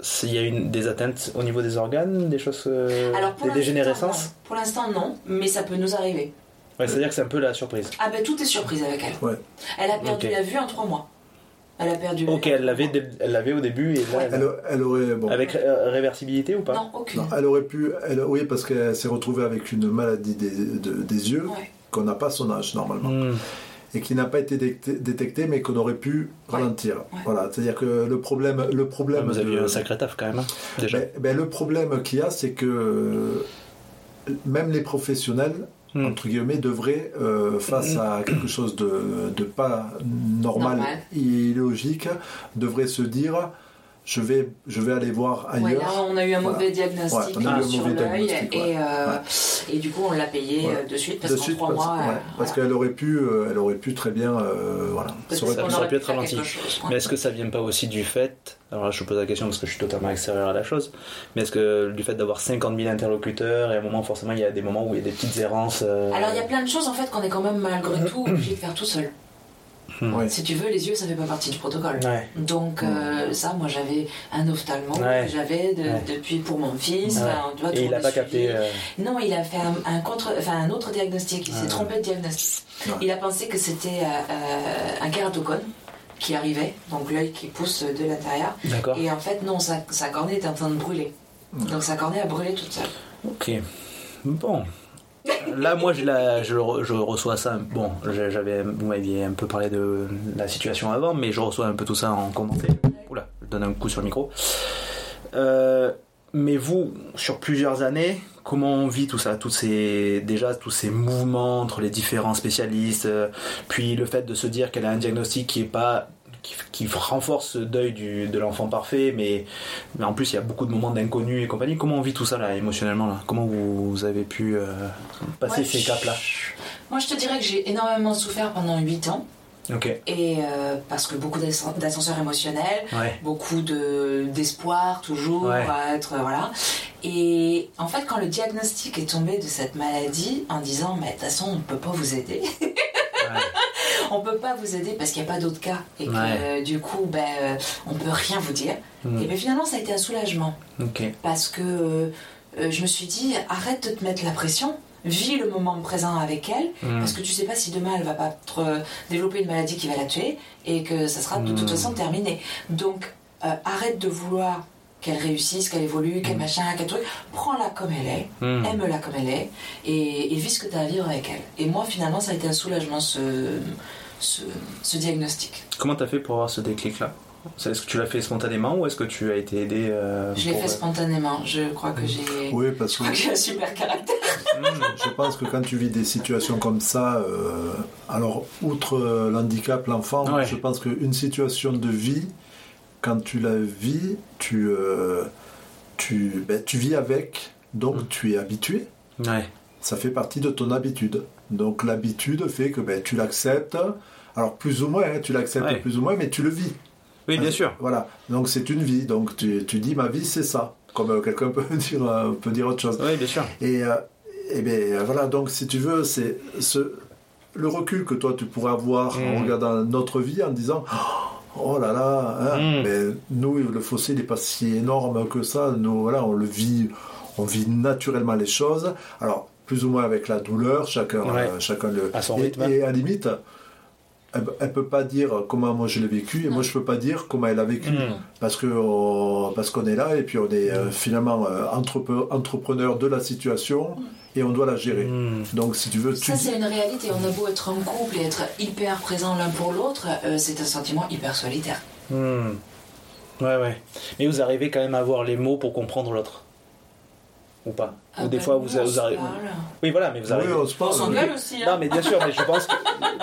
s'il y a une, des atteintes au niveau des organes, des choses, Alors pour des dégénérescences non. Pour l'instant, non, mais ça peut nous arriver. Ouais, C'est-à-dire que c'est un peu la surprise. Ah ben tout est surprise avec elle. Ouais. Elle a perdu la vue en trois mois. Elle a perdu. Ok, elle l'avait, elle l'avait au début, et là, elle- Elle, elle aurait, bon, avec euh, réversibilité ou pas Non, aucune. non, elle aurait pu, elle, oui, parce qu'elle s'est retrouvée avec une maladie des, de- des yeux Ouais. qu'on n'a pas à son âge normalement Hmm. et qui n'a pas été détectée, mais qu'on aurait pu ralentir. Ouais. Voilà, c'est-à-dire que le problème, le problème, Vous avez eu un sacré taf quand même, hein, déjà. Ben- ben, le problème qu'il y a, c'est que euh, même les professionnels, Hmm. entre guillemets, devraient, euh, face à quelque chose de, de pas normal, Normal. et illogique, devraient se dire je vais, je vais aller voir Ouais, ailleurs. là, on a eu un Voilà. mauvais diagnostic Ouais, on a eu un sur mauvais l'œil et, euh, et du coup on l'a payé Ouais. euh, de suite parce qu'en trois parce, mois. ouais, euh, parce voilà. qu'elle aurait pu, euh, elle aurait pu très bien, euh, voilà. Ça aurait ça pu- aurait aurait pu être ralenti. Mais est-ce que ça vient pas aussi du fait, alors là je pose la question parce que je suis totalement extérieur à la chose, mais est-ce que du fait d'avoir 50 000 interlocuteurs et à un moment forcément il y a des moments où il y a des petites errances euh, Alors il y a plein de choses en fait qu'on est quand même malgré tout obligé de faire tout seul. Ouais. Si tu veux, les yeux ça fait pas partie du protocole. Ouais. Donc euh, ça, moi j'avais un ophtalmo Ouais. que j'avais de- Ouais. depuis pour mon fils. Ouais. Enfin, tu vois, Et tout il le a monde pas est capté. euh, Non, il a fait un, un contre, enfin un autre diagnostic. Il s'est trompé de diagnostic. Ouais. Il a pensé que c'était euh, un kératocone qui arrivait, donc l'œil qui pousse de l'intérieur. D'accord. Et en fait, non, sa, sa cornée était en train de brûler. Donc sa cornée a brûlé toute seule. Ok. Bon. Là, moi, je, la- je, re- je reçois ça. Bon, j'avais, vous m'aviez un peu parlé de la situation avant, mais je reçois un peu tout ça en commenté. Oula, je donne un coup sur le micro. Euh, mais vous, sur plusieurs années, comment on vit tout ça? Tous ces, déjà, tous ces mouvements entre les différents spécialistes, euh, puis le fait de se dire qu'elle a un diagnostic qui est pas. Qui, qui renforce ce deuil du, de l'enfant parfait, mais, mais en plus il y a beaucoup de moments d'inconnu et compagnie. Comment on vit tout ça là, émotionnellement là? Comment vous, vous avez pu euh, passer Ouais, ces caps-là Moi, je te dirais que j'ai énormément souffert pendant 8 ans. Ok. Et euh, parce que beaucoup d'ascen- d'ascenseurs émotionnels, Ouais. beaucoup de d'espoir toujours Ouais. à être voilà et en fait quand le diagnostic est tombé de cette maladie en disant mais de toute façon on peut pas vous aider ouais. on peut pas vous aider parce qu'il n'y a pas d'autres cas et que Ouais. euh, du coup ben euh, on peut rien vous dire Hmm. et bien finalement ça a été un soulagement parce que euh, euh, je me suis dit arrête de te mettre la pression vis le moment présent avec elle Hmm. parce que tu sais pas si demain elle va pas te- développer une maladie qui va la tuer et que ça sera de toute Mm. façon terminé. Donc arrête de vouloir qu'elle réussisse, qu'elle évolue, qu'elle Mm. machin, qu'elle truc. Prends-la comme elle est, Hmm. aime-la comme elle est et, et vis ce que tu as à vivre avec elle. Et moi finalement ça a été un soulagement ce, ce, ce diagnostic. Comment t'as fait pour avoir ce déclic là Est-ce que tu l'as fait spontanément ou est-ce que tu as été aidé euh, Je l'ai pour- fait spontanément. Je crois que j'ai. Oui, parce Je que crois que j'ai un super caractère. Je pense que quand tu vis des situations comme ça, euh, alors outre euh, l'handicap, l'enfant, Ouais. je pense qu'une situation de vie, quand tu la vis, tu, euh, tu, ben, tu vis avec, donc Mm. tu es habitué. Ouais. Ça fait partie de ton habitude. Donc l'habitude fait que ben, tu l'acceptes. Alors plus ou moins, hein, tu l'acceptes Ouais. plus ou moins, mais tu le vis. Oui, bien sûr. Voilà. Donc c'est une vie. Donc tu, tu dis ma vie c'est ça. Comme euh, quelqu'un peut dire, euh, peut dire autre chose. Oui, bien sûr. Et, et bien voilà, donc si tu veux, c'est ce, le recul que toi tu pourrais avoir en Mm. regardant notre vie en disant Oh là là, hein, Mm. mais nous le fossé n'est pas si énorme que ça. Nous voilà, on le vit, on vit naturellement les choses. Alors plus ou moins avec la douleur, chacun, Ouais. euh, chacun le. À son rythme. et à limite, elle, elle peut pas dire comment moi je l'ai vécu et moi je peux pas dire comment elle a vécu Mm. parce que on- parce qu'on est là et puis on est euh, finalement euh, entrepreneur de la situation et on doit la gérer. Mm. Donc si tu veux, tu Ça, c'est une réalité. On a beau être en couple et être hyper présent l'un pour l'autre, euh, c'est un sentiment hyper solitaire. Ouais, ouais. Mais vous arrivez quand même à avoir les mots pour comprendre l'autre Ou pas Ah Ou des ben, fois, vous, arrivez. Oui, voilà, mais vous oui, arrivez. on se On parle. s'engueule aussi. Non, Hein. mais bien sûr, mais je pense que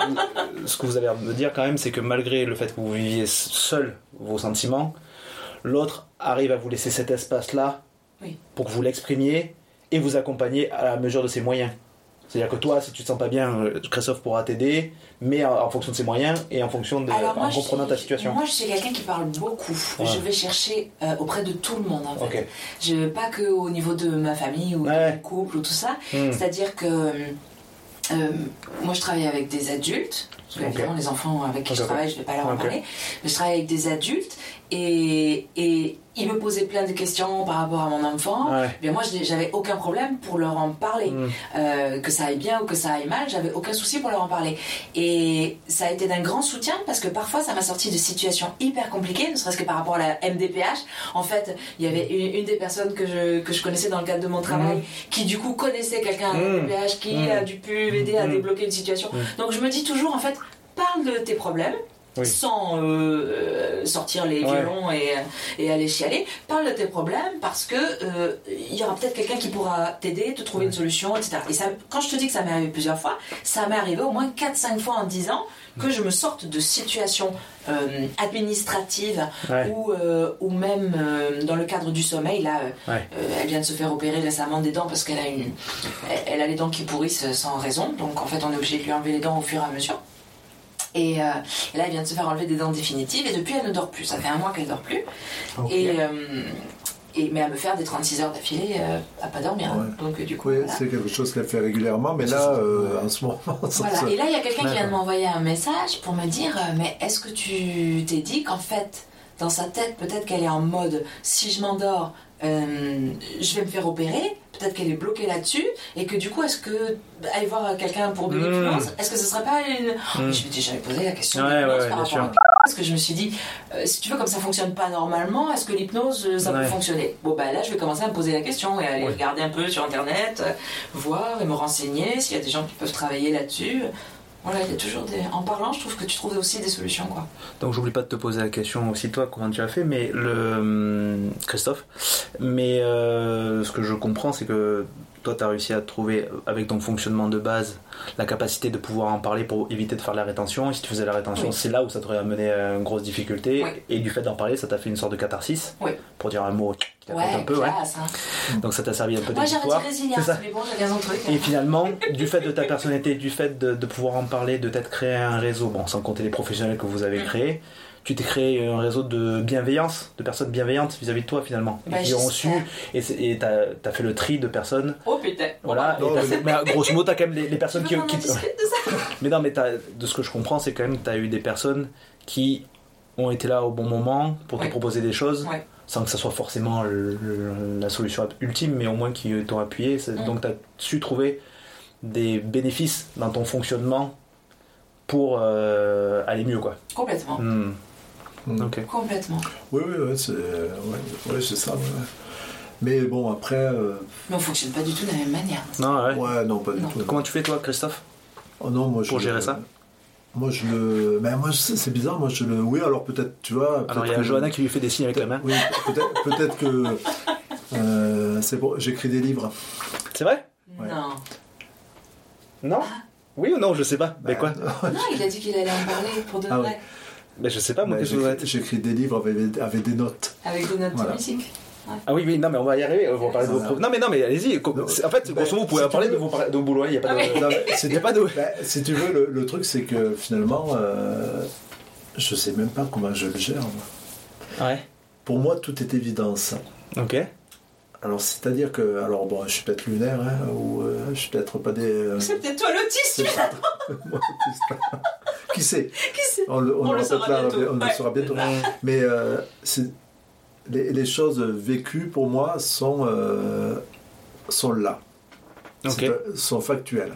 ce que vous avez à me dire quand même, c'est que malgré le fait que vous viviez seul vos sentiments, l'autre arrive à vous laisser cet espace-là Oui. pour que vous l'exprimiez et vous accompagner à la mesure de ses moyens. C'est-à-dire que toi, si tu te sens pas bien, euh, Christophe pourra t'aider, mais en, en fonction de ses moyens et en fonction de, Alors, moi, en comprenant suis- ta situation. Moi, je suis quelqu'un qui parle beaucoup. Ouais. Je vais chercher euh, auprès de tout le monde, en fait. Je, pas que au niveau de ma famille ou Ouais. de mon couple ou tout ça. Hmm. C'est-à-dire que euh, moi, je travaille avec des adultes. Parce que, les enfants avec qui je travaille, je ne vais pas leur en parler. Mais je travaille avec des adultes et, et ils me posaient plein de questions par rapport à mon enfant. Ouais. Bien, moi, j'avais aucun problème pour leur en parler. Hmm. Euh, que ça aille bien ou que ça aille mal, j'avais aucun souci pour leur en parler. Et ça a été d'un grand soutien parce que parfois ça m'a sorti de situations hyper compliquées, ne serait-ce que par rapport à la MDPH. En fait, il y avait une, une des personnes que je, que je connaissais dans le cadre de mon travail qui du coup connaissait quelqu'un à Mhm. MDPH qui a dû pu m'aider à débloquer une situation. Donc je me dis toujours en fait, parle de tes problèmes. Oui. Sans euh, euh, sortir les Ouais. violons et, et aller chialer, parle de tes problèmes parce que euh, il y aura peut-être quelqu'un qui pourra t'aider, te trouver une solution, etc. Et ça, quand je te dis que ça m'est arrivé plusieurs fois, ça m'est arrivé au moins 4-5 fois en 10 ans que je me sorte de situations euh, administratives Ouais. ou, euh, ou même euh, dans le cadre du sommeil. Là, euh, Ouais. euh, elle vient de se faire opérer récemment des dents parce qu'elle a, une, elle, elle a les dents qui pourrissent sans raison. Donc en fait, on est obligé de lui enlever les dents au fur et à mesure. Et, euh, et là, elle vient de se faire enlever des dents définitives et depuis, elle ne dort plus. Ça fait un mois qu'elle dort plus. Et, euh, et, mais à me faire des 36 heures d'affilée euh, à pas dormir. hein. Donc euh, du coup, Oui, voilà. c'est quelque chose qu'elle fait régulièrement, mais là, en ce moment, ça Voilà. se- Et là, il y a quelqu'un qui vient de m'envoyer un message pour me dire Mais est-ce que tu t'es dit qu'en fait, dans sa tête, peut-être qu'elle est en mode Si je m'endors, euh, je vais me faire opérer Peut-être qu'elle est bloquée là-dessus et que du coup, est-ce que aller voir quelqu'un pour de l'hypnose, est-ce que ce serait pas une. Je m'étais jamais posé la question Ouais, de l'hypnose ouais, par rapport à parce que je me suis dit, euh, si tu veux, comme ça fonctionne pas normalement, est-ce que l'hypnose, euh, ça Ouais. peut fonctionner? Bon, bah là, je vais commencer à me poser la question et aller regarder un peu sur Internet, euh, voir et me renseigner s'il y a des gens qui peuvent travailler là-dessus. Voilà, il y a toujours des... En parlant, je trouve que tu trouves aussi des solutions, quoi. Donc j'oublie pas de te poser la question aussi toi comment tu as fait mais le hum, Christophe mais euh, ce que je comprends c'est que toi tu as réussi à trouver avec ton fonctionnement de base la capacité de pouvoir en parler pour éviter de faire la rétention et si tu faisais la rétention Oui. c'est là où ça t'aurait amené à une grosse difficulté Oui. et du fait d'en parler ça t'a fait une sorte de catharsis Oui. pour dire un mot qui Ouais, un peu ouais. hein. donc ça t'a servi un peu Moi, c'est résilience, mais bon, j'ai 15 ans de trucs. hein. et finalement, du fait de ta personnalité, du fait de, de pouvoir en parler, de t'être créé un réseau, bon, sans compter les professionnels que vous avez Mm. créés, tu t'es créé un réseau de bienveillance, de personnes bienveillantes vis-à-vis de toi finalement, et Bah, qui ont su, et et t'as as fait le tri de personnes, Oh putain. voilà, et t'as mais- fait- mais grosso modo, t'as quand même les, les personnes Tu qui, de ça? Mais non, mais t'as- de ce que je comprends, c'est quand même que t'as eu des personnes qui ont été là au bon moment pour te proposer des choses. Ouais. Sans que ça soit forcément le- le- la solution ultime, mais au moins qui t'ont appuyé. Mm. Donc, tu as su trouver des bénéfices dans ton fonctionnement pour euh, aller mieux, quoi. Complètement. Hmm. Mm. Complètement. Oui, oui, oui, c'est ouais, ouais, c'est ça. ouais. Mais bon, après, euh, Mais on fonctionne pas du tout de la même manière. Non, ouais. ouais, non, pas du Non. tout. Comment tu fais, toi, Christophe Oh non, moi, je Pour gérer ça Moi, je le. Mais moi, c'est bizarre, moi, je le. Oui, alors peut-être, tu vois. Alors, il y a que- Johanna qui lui fait des signes avec la main. Oui, peut-être peut-être que. euh, c'est bon, j'écris des livres. C'est vrai Ouais. Non. Non? Oui ou non Je sais pas. Mais quoi? Non, il a dit qu'il allait en parler pour de Ah vrai. ouais. Mais je sais pas, moi, Mais qu'est-ce que vous j'écris des livres avec, avec des notes. Avec des notes Voilà. de musique. Ah oui, oui, non, mais on va y arriver. On va parler de vos Non, mais non, mais allez-y. En fait, grosso modo, vous pouvez Si en parler veux. de vos, de vos boulots. Il n'y a pas de. Ah. Non, mais pas de. Ben, si tu veux, le, le truc, c'est que finalement, euh, je sais même pas comment je le gère. Moi. Ouais. Pour moi, tout est évidence. Ok. Alors, c'est-à-dire que, alors bon, je suis peut-être lunaire, hein, ou euh, je suis peut-être pas des. euh, C'est peut-être toi l'autiste. Qui sait qui sait On le, on On le le saura là, bientôt. on le Ouais. saura bientôt. Mais euh, les, les choses vécues pour moi sont, euh, sont là, Ok. C'est- sont factuelles.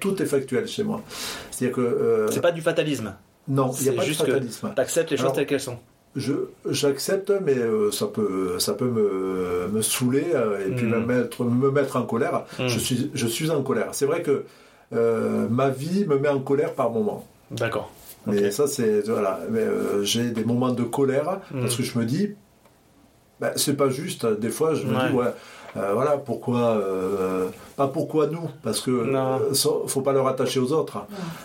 Tout est factuel chez moi. C'est-à-dire que. euh, C'est pas du fatalisme. non, il n'y a c'est pas de juste que- fatalisme. T'acceptes les choses Alors- telles qu'elles sont. Je j'accepte, mais euh, ça peut ça peut me, me saouler euh, et puis me mettre me mettre en colère. Mm. Je suis je suis en colère. C'est vrai que euh, ma vie me met en colère par moments. D'accord. Mais ça c'est voilà. Mais euh, j'ai des moments de colère Mm. parce que je me dis, ben, c'est pas juste. Des fois je me Ouais. dis ouais. Euh, voilà pourquoi euh, pas pourquoi nous parce que euh, ça, faut pas le rattacher aux autres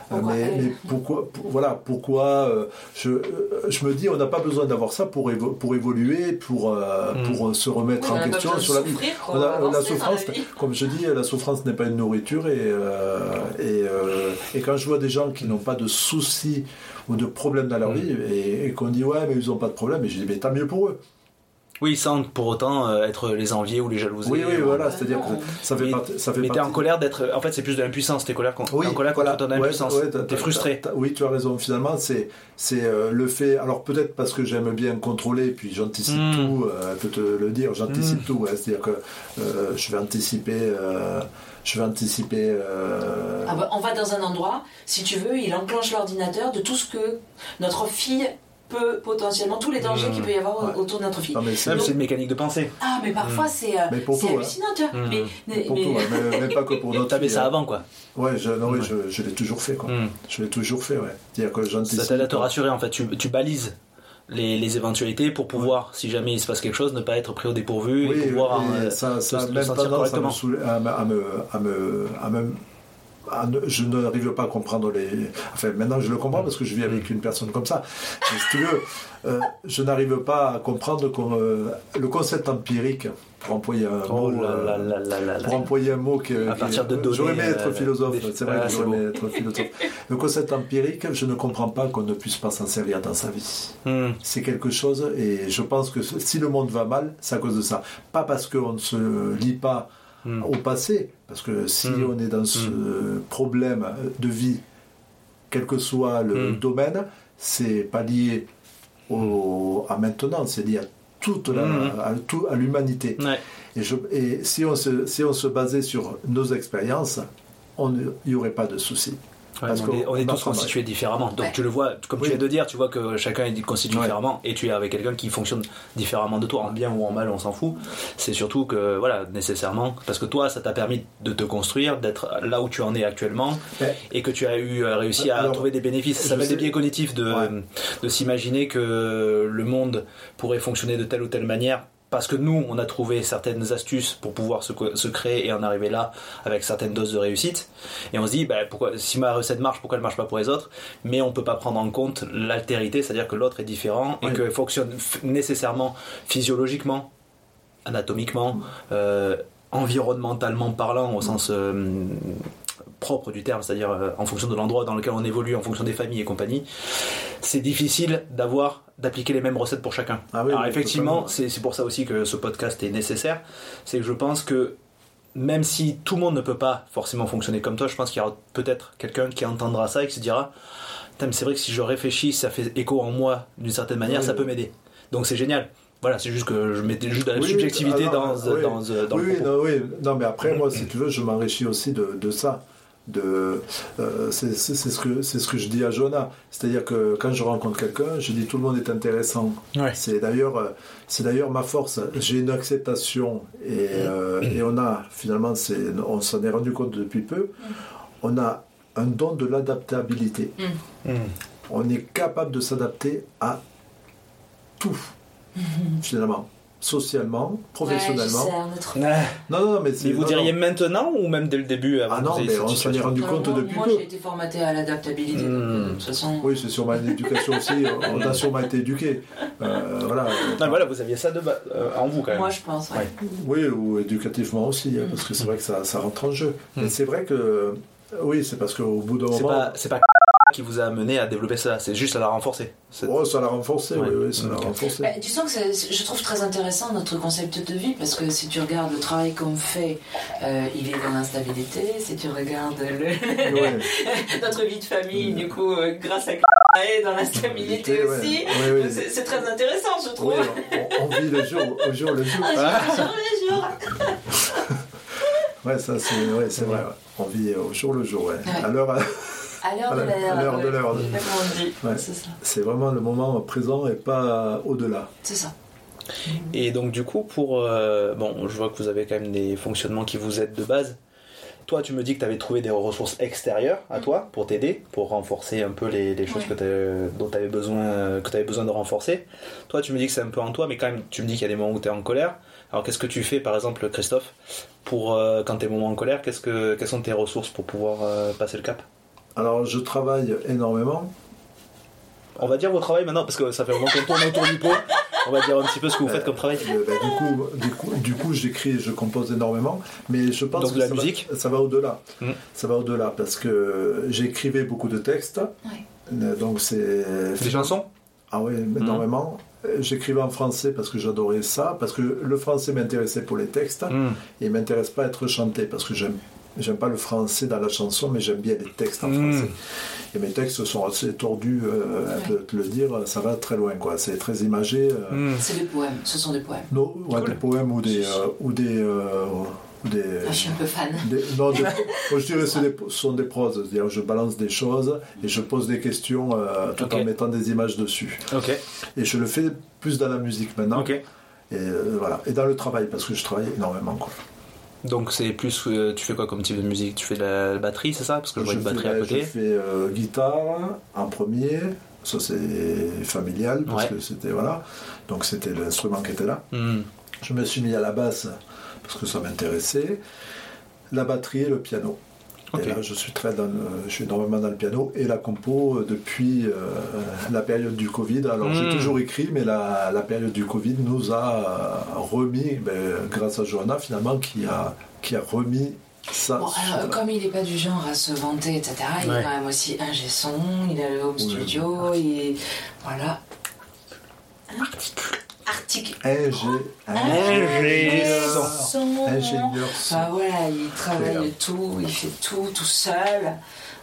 Pourquoi mais, pourquoi pour- voilà pourquoi euh, je, euh, je me dis on n'a pas besoin d'avoir ça pour, évo- pour évoluer pour, euh, Mm. pour se remettre Oui, en question sur la vie On a- souffrance la vie. comme je dis la souffrance n'est pas une nourriture et, euh, et, euh, et quand je vois des gens qui n'ont pas de soucis ou de problèmes dans leur Mm. vie et, et qu'on dit ouais mais ils n'ont pas de problème et je dis mais tant mieux pour eux Oui, sans pour autant euh, être les enviés ou les jalouser. oui oui voilà c'est à dire non. que ça fait Mais- partie ça fait Mais t'es en colère d'être. En fait, c'est plus de l'impuissance. T'es colère contre. Oui, en colère voilà. contre ton impuissance. ouais, t'es frustré. t'as- oui, tu as raison. Finalement, c'est c'est euh, le fait. Alors peut-être parce que j'aime bien contrôler, puis j'anticipe Mm. tout. euh, je peux te le dire, j'anticipe Mm. tout. ouais. C'est-à-dire que euh, je vais anticiper. euh, je vais anticiper. euh, Ah bah, on va dans un endroit, si tu veux, il enclenche l'ordinateur de tout ce que notre fille peut potentiellement, tous les dangers Mmh. qu'il peut y avoir Ouais. autour de notre fille. non, mais c'est Même une mécanique de pensée. Ah, mais parfois c'est euh, Mais pour c'est tout, hein. hallucinant, tu vois. Mmh. Mais, mais- pour mais- tout, ouais, mais, mais pas que pour notre. Vie, ça hein. avant, quoi. Ouais, je, non, oui, Ouais. je, je l'ai toujours fait. Quoi. Mm. Je l'ai toujours fait. Ouais. C'est-à-dire que. Ça t'aide à te rassurer, en fait. Tu, tu balises les, les éventualités pour pouvoir, si jamais il se passe quelque chose, ne pas être pris au dépourvu et Oui, pouvoir. et euh, ça, ça le même sentir à me, correctement. à, me- à me, à me, à me- à ne- je n'arrive pas à comprendre les. Enfin, maintenant je le comprends parce que je vis avec une personne comme ça. Mais si tu veux, euh, je n'arrive pas à comprendre euh, le concept empirique, pour employer un Oh mot. là là là là là pour employer un mot qui, À partir de données, J'aurais aimé être euh, philosophe, des- c'est vrai Ah, que c'est j'aurais aimé être philosophe. Le concept empirique, je ne comprends pas qu'on ne puisse pas s'en servir dans sa vie Mm. c'est quelque chose et je pense que si le monde va mal, c'est à cause de ça. Pas parce qu'on ne se lie pas Mm. au passé, parce que si Mm. on est dans ce problème de vie, quel que soit le domaine, c'est pas lié au, à maintenant, c'est lié à toute la, à, tout- à l'humanité. Ouais. Et, je- et si, on se, si on se basait sur nos expériences, il n'y aurait pas de souci. Ouais, Parce mais on est, qu'on on est tous constitués différemment. Donc Ouais. tu le vois, comme Oui. tu viens de dire, tu vois que chacun est constitué Ouais. différemment et tu es avec quelqu'un qui fonctionne différemment de toi, en bien ou en mal, on s'en fout. C'est surtout que, voilà, nécessairement, parce que toi, ça t'a permis de te construire, d'être là où tu en es actuellement Ouais. et que tu as eu euh, réussi à Alors, trouver des bénéfices. Ça sais- des biais cognitifs de, Ouais. de s'imaginer que le monde pourrait fonctionner de telle ou telle manière. Parce que nous, on a trouvé certaines astuces pour pouvoir se, créer et en arriver là avec certaines doses de réussite. Et on se dit, bah, pourquoi, si ma recette marche, pourquoi elle marche pas pour les autres? Mais on peut pas prendre en compte l'altérité, c'est-à-dire que l'autre est différent et Oui. qu'il fonctionne nécessairement physiologiquement, anatomiquement, euh, environnementalement parlant au sens euh, propre du terme, c'est-à-dire euh, en fonction de l'endroit dans lequel on évolue, en fonction des familles et compagnie. C'est difficile d'avoir d'appliquer les mêmes recettes pour chacun. Ah oui, Alors oui, effectivement, c'est pour ça aussi que ce podcast est nécessaire. C'est que je pense que même si tout le monde ne peut pas forcément fonctionner comme toi, je pense qu'il y aura peut-être quelqu'un qui entendra ça et qui se dira c'est vrai que si je réfléchis, ça fait écho en moi d'une certaine manière, Oui, ça peut m'aider. Donc c'est génial. Voilà, c'est juste que je mettais juste de la Oui, subjectivité dans, oui. dans, dans, dans oui, le propos. non, oui, non, mais après, moi, si tu veux, je m'enrichis aussi de, de ça. De, euh, c'est, ce que, c'est ce que je dis à Jonah. C'est-à-dire que quand je rencontre quelqu'un, je dis tout le monde est intéressant. Ouais. C'est d'ailleurs, c'est d'ailleurs ma force. J'ai une acceptation et, euh, et on a finalement, c'est, on s'en est rendu compte depuis peu. On a un don de l'adaptabilité. Mm. On est capable de s'adapter à tout, finalement, socialement, professionnellement. Ouais, je sais, un autre- Ouais. Non, non, non, mais vous non, diriez non. maintenant ou même dès le début avant Ah non, mais on s'en est rendu compte depuis moi, peu. j'ai été formatée à l'adaptabilité. Hmm. de toute façon, Oui, c'est sûrement l'éducation aussi. On a sûrement été éduqués. Euh, voilà. Non, voilà, vous aviez ça de ba- euh, en vous quand même. moi je pense. ouais. Ouais. Oui, ou éducativement aussi, hein, parce que c'est vrai que ça, ça rentre en jeu. Mais c'est vrai que. Oui, c'est parce qu'au bout d'un moment. c'est pas qui vous a amené à développer ça C'est juste à la renforcer. Oh, ça l'a renforcé, Ouais. oui, oui, ça l'a renforcé. Bah, disons que je trouve très intéressant notre concept de vie parce que si tu regardes le travail qu'on fait, euh, il est dans l'instabilité. Si tu regardes le- Ouais. notre vie de famille, du coup, euh, grâce à est dans l'instabilité Ouais. aussi. C'est c'est très intéressant, je trouve. Oui, on, on vit le jour, au jour le jour. Jour, un jour, un jour. Ouais, ça c'est vrai. ouais. On vit au jour le jour. Ouais. Ouais. À l'heure, À l'heure de la- l'heure. à l'heure de ouais. C'est vraiment le moment présent et pas au-delà. C'est ça. Et donc du coup, pour... euh, bon, je vois que vous avez quand même des fonctionnements qui vous aident de base. Toi, tu me dis que tu avais trouvé des ressources extérieures à toi pour t'aider, pour renforcer un peu les, les choses Ouais. que dont tu avais besoin, que avais besoin de renforcer. Toi, tu me dis que c'est un peu en toi, mais quand même, tu me dis qu'il y a des moments où tu es en colère. Alors, qu'est-ce que tu fais, par exemple, Christophe, pour euh, quand tu es moment en colère qu'est-ce que, Quelles sont tes ressources pour pouvoir euh, passer le cap? Alors je travaille énormément. On va dire vos travail maintenant, parce que ça fait vraiment qu'on tourne autour du pot. On va dire un petit peu ce que vous faites comme travail. Euh, bah, du coup, du coup, du coup, j'écris, et je compose énormément, mais je pense Donc que de la ça, musique va, ça va au-delà. Mhm. Ça va au-delà parce que j'écrivais beaucoup de textes. Ouais. Euh, Donc c'est Des chansons? Ah oui, énormément. Euh, J'écrivais en français parce que j'adorais ça, parce que le français m'intéressait pour les textes, Hmm. et il m'intéresse pas à être chanté, parce que j'aime j'aime pas le français dans la chanson, mais j'aime bien les textes en Mm. français. Et mes textes sont assez tordus, euh, peut te le dire, ça va très loin, quoi. C'est très imagé. euh, Hmm. C'est des poèmes. Ce sont des poèmes. non, ouais, Cool. des poèmes ou des. euh, ou des, euh, des, Ah, je suis un peu fan. des- non, des- moi je dirais que ce sont des proses, c'est-à-dire je balance des choses et je pose des questions euh, tout en mettant des images dessus. Et je le fais plus dans la musique maintenant. Et euh, voilà. Et dans le travail, parce que je travaille énormément. Quoi. Donc c'est plus, euh, tu fais quoi comme type de musique? Tu fais de la batterie, c'est ça? Parce que je vois une fais, batterie à ouais, côté. je fais euh, guitare en premier. Ça c'est familial parce Ouais. que c'était voilà. Donc c'était l'instrument qui était là. Hmm. Je me suis mis à la basse parce que ça m'intéressait. La batterie et le piano. Et là, je suis très dans le- je suis énormément dans le piano et la compo euh, depuis euh, la période du Covid. Alors j'ai Mm. toujours écrit, mais la, la période du Covid nous a euh, remis, ben, grâce à Johanna finalement, qui a, qui a remis ça. Bon, alors, comme il n'est pas du genre à se vanter, etc., il est quand même aussi ingé son, il a le home Oui. studio, il Voilà. Article. Son. Ingénieur son. Enfin voilà, il travaille tout, il fait tout tout seul,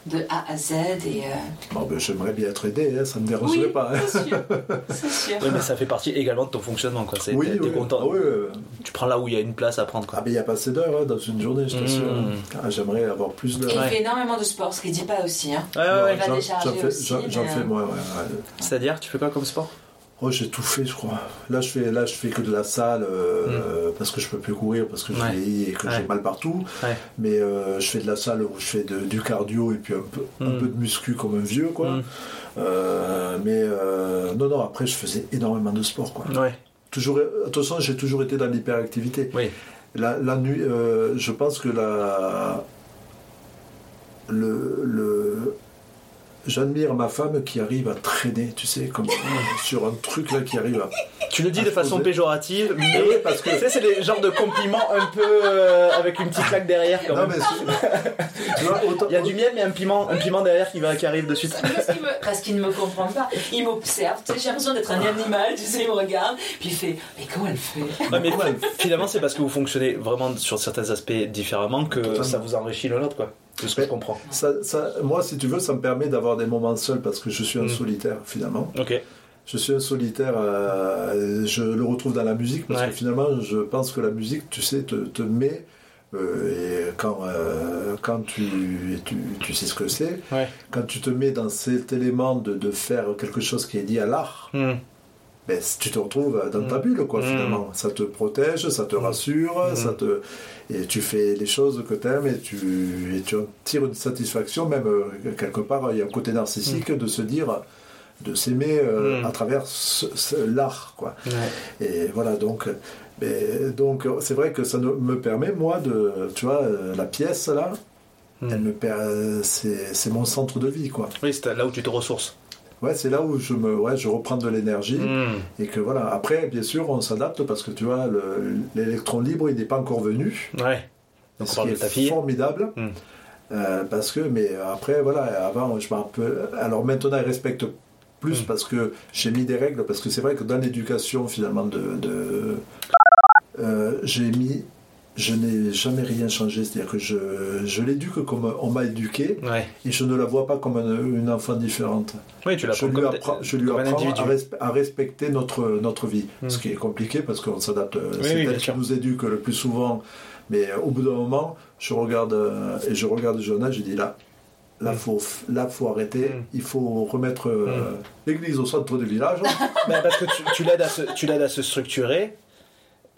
de A à Z, et. euh, Bon, ben, J'aimerais bien être aidé, hein, ça ne me dérangerait Oui, pas. hein. c'est sûr. Ouais, mais ça fait partie également de ton fonctionnement, quoi. C'est, Oui, t'es, t'es oui. content. Ah oui, Tu prends là où il y a une place à prendre, ah, quoi. mais il n'y a pas assez d'heures hein, dans une journée, je t'assure. Mm. Ah, J'aimerais avoir plus d'heures. il Ouais. fait énormément de sport, ce qu'il dit pas aussi. Hein. Ouais, ouais, Non, ouais. Il va j'en- fais, aussi, j'en- j'en mais, fais euh, moi, ouais, ouais. C'est-à-dire, tu fais quoi comme sport? Oh, j'ai tout fait, je crois. Là, je fais, là, je fais que de la salle euh, parce que je peux plus courir parce que je. Ouais. et que Ouais. j'ai mal partout. Ouais. Mais euh, je fais de la salle où je fais de- du cardio et puis un peu, un Mm. peu de muscu comme un vieux, quoi. Mm. Euh, mais non, non. Après, je faisais énormément de sport, quoi. Toujours. Attention, j'ai toujours été dans l'hyperactivité. Oui. La, la nuit, je pense que la le, le J'admire ma femme qui arrive à traîner, tu sais, comme sur un truc là qui arrive à. Tu le dis de façon poser. péjorative, mais oui, parce que- tu sais, c'est des genres de compliments un peu euh, avec une petite claque derrière quand Non, même. mais c'est- tu vois, autant- Il y a du miel, mais un piment, un piment derrière qui, va, qui arrive de suite. Parce qu'il me, parce qu'il ne me comprend pas. Il m'observe. Tu sais, j'ai l'impression d'être un animal. Tu sais, il me regarde. Puis il fait Mais comment elle fait? Ouais, mais finalement, c'est parce que vous fonctionnez vraiment sur certains aspects différemment que Totalement. ça vous enrichit l'un l'autre, quoi. C'est ce que je comprends. ça, ça- moi, si tu veux, ça me permet d'avoir des moments seuls parce que je suis un Mm. solitaire finalement. Ok. Je suis un solitaire, euh, je le retrouve dans la musique parce Ouais. que finalement, je pense que la musique, tu sais, te, te met. euh, et quand, euh, quand tu, tu, tu sais ce que c'est, Ouais. quand tu te mets dans cet élément de, de faire quelque chose qui est lié à l'art, Hmm. Ben, tu te retrouves dans ta Mm. bulle, quoi, Mm. finalement. Ça te protège, ça te rassure, Mm. ça te... et tu fais les choses que tu aimes et tu... et tu en tires une satisfaction, même euh, quelque part, il y a un côté narcissique de se dire, de s'aimer euh, à travers ce- ce- l'art, quoi. Et voilà, donc, donc c'est vrai que ça me permet, moi, de, tu vois, euh, la pièce, là, elle me c'est c'est mon centre de vie, quoi. Oui, c'est là où tu te ressources. Ouais, c'est là où je me, ouais, je reprends de l'énergie. Hmm. Et que voilà, après, bien sûr, on s'adapte parce que tu vois, le- l'électron libre, il n'est pas encore venu. Ouais. Donc on ce qui est fille. formidable. Mm. Euh, parce que, mais après, voilà, avant, je rappelle. Alors maintenant, ils respectent plus Mm. parce que j'ai mis des règles, parce que c'est vrai que dans l'éducation, finalement, de. de- euh, j'ai mis. Je n'ai jamais rien changé, c'est-à-dire que je, je l'éduque comme on m'a éduqué Ouais. et je ne la vois pas comme un- une enfant différente. Oui, tu Je lui, apprends, je lui apprends à, respe- à respecter notre, notre vie. Mm. Ce qui est compliqué parce qu'on s'adapte. oui, c'est elle qui sûr. nous éduque le plus souvent. Mais euh, au bout d'un moment, je regarde euh, et je regarde Jonas, je dis là, là, Mm. faut, là, faut arrêter. Mm. Il faut remettre euh, l'église au centre du village. Ben, parce que tu, tu l'aides à, se- tu l'aides à se structurer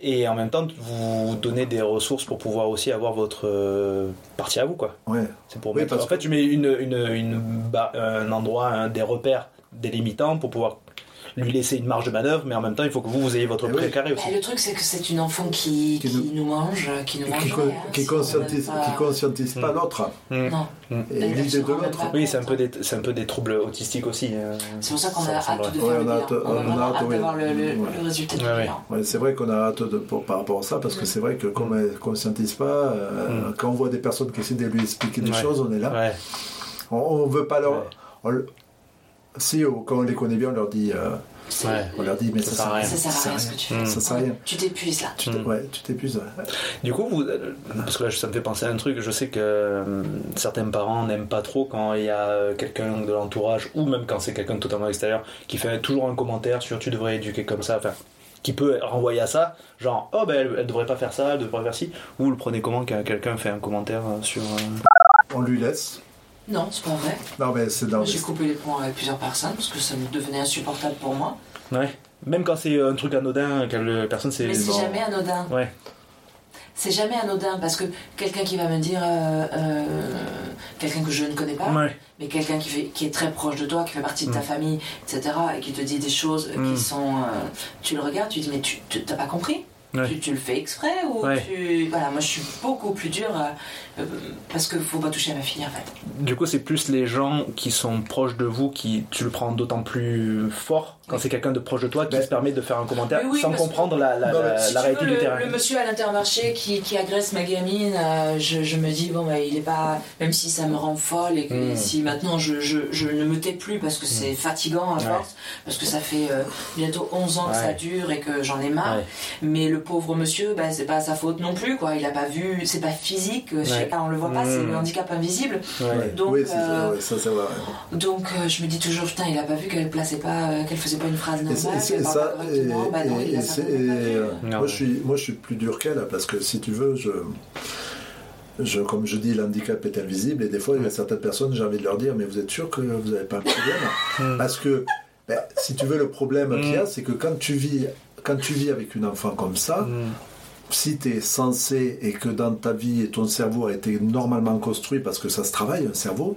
et en même temps vous donnez des ressources pour pouvoir aussi avoir votre euh, partie à vous quoi. ouais. C'est pour Oui, mettre- parce en fait que- tu mets une, une, une un endroit, des repères délimitants pour pouvoir lui laisser une marge de manœuvre, mais en même temps il faut que vous, vous ayez votre Eh oui. précaré aussi. Bah, le truc, c'est que c'est une enfant qui, Qui qui nous- nous... mange, qui nous mange. Qui, con- hein, qui si on conscientise, pas- qui conscientise pas Mm. l'autre Mm. Non, et Elle l'idée de l'autre. Oui, c'est un, peu des, c'est un peu des troubles autistiques aussi. euh, c'est pour ça qu'on a hâte de Ouais, le on On on résultat du c'est vrai qu'on a hâte de, pour- par rapport à ça parce que c'est vrai que comme elle ne conscientise pas, euh, Mm. quand on voit des personnes qui essaient de lui expliquer des choses, on est là. On ne veut pas leur. Si, quand on les connaît bien, on leur dit, euh, Ouais. on leur dit mais Ça ça, sert à rien. Ça sert à rien ce que tu fais. Ça sert à rien. Tu t'épuises là. Tu Mm. ouais, tu t'épuises. ouais. Du coup, vous, parce que là, ça me fait penser à un truc. Je sais que euh, certains parents n'aiment pas trop quand il y a euh, quelqu'un de l'entourage, ou même quand c'est quelqu'un de totalement extérieur, qui fait toujours un commentaire sur tu devrais éduquer comme ça, enfin, qui peut renvoyer à ça, genre oh ben elle, elle devrait pas faire ça, elle devrait faire ci. Ou vous le prenez comment quand quelqu'un fait un commentaire sur. euh, On lui laisse. Non, c'est pas vrai. Non, mais c'est dans. J'ai coupé les ponts avec plusieurs personnes parce que ça me devenait insupportable pour moi. Ouais. Même quand c'est un truc anodin, que la personne c'est. Mais c'est bon. jamais anodin. Ouais. C'est jamais anodin parce que quelqu'un qui va me dire, euh, euh, quelqu'un que je ne connais pas, Ouais. mais quelqu'un qui, fait- qui est très proche de toi, qui fait partie de ta Mm. famille, etc., et qui te dit des choses Mm. qui sont. euh, tu le regardes, tu dis, mais tu tu- t'as pas compris Ouais. tu, tu le fais exprès ou Ouais. tu. Voilà, moi je suis beaucoup plus dure euh, euh, parce que faut pas toucher à ma fille en fait. Du coup, c'est plus les gens qui sont proches de vous qui tu le prends d'autant plus fort quand c'est quelqu'un de proche de toi qui Ben- se permet de faire un commentaire oui, sans que- comprendre la, la, Non, mais la- Si la tu réalité veux, du le, terrain. le monsieur à l'intermarché qui, qui agresse ma gamine, euh, je, je me dis, bon, bah, il est pas. Même si ça me rend folle et que Mm. si maintenant je, je, je ne me tais plus parce que c'est fatigant à Ouais. force, parce que ça fait euh, bientôt 11 ans que ça dure et que j'en ai marre. Ouais. Mais le pauvre monsieur, bah, c'est pas sa faute non plus, quoi. Il a pas vu, c'est pas physique, pas, on le voit pas, c'est le handicap invisible. Ouais. Donc, oui, c'est euh, ouais, ça, c'est vrai. Donc euh, je me dis toujours, putain, il a pas vu qu'elle plaçait pas, euh, qu'elle faisait pas une phrase c'est- normale, et c'est- ça, bah non, et- et c'est- euh, moi, je suis, moi, je suis plus dur qu'elle parce que si tu veux, je, je, comme je dis, l'handicap est invisible et des fois, il y a certaines personnes, j'ai envie de leur dire, mais vous êtes sûr que vous n'avez pas un problème Mm. Parce que, ben, si tu veux, le problème Mm. qu'il y a, c'est que quand tu vis, quand tu vis avec une enfant comme ça, Mm. si tu es censé et que dans ta vie ton cerveau a été normalement construit parce que ça se travaille, un cerveau,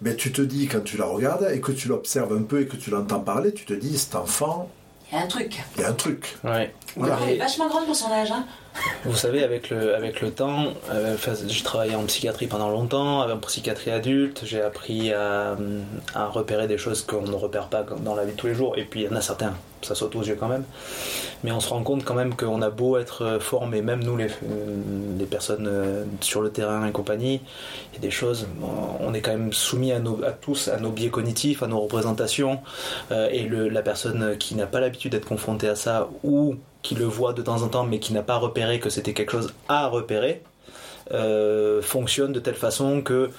ben tu te dis quand tu la regardes et que tu l'observes un peu et que tu l'entends parler, tu te dis cet enfant, Il y a un truc. il y a un truc. Ouais. Voilà. Elle est vachement grande pour son âge, hein. Vous savez, avec le, avec le temps, euh, j'ai travaillé en psychiatrie pendant longtemps, en psychiatrie adulte, j'ai appris à, à repérer des choses qu'on ne repère pas dans la vie de tous les jours. Et puis il y en a certains, ça saute aux yeux quand même. Mais on se rend compte quand même qu'on a beau être formé, même nous les, euh, les personnes euh, sur le terrain et compagnie, il y a des choses, on est quand même soumis à, tous, à nos biais cognitifs, à nos représentations. Et la personne qui n'a pas l'habitude d'être confrontée à ça ou qui le voit de temps en temps mais qui n'a pas repéré que c'était quelque chose à repérer euh, fonctionne de telle façon que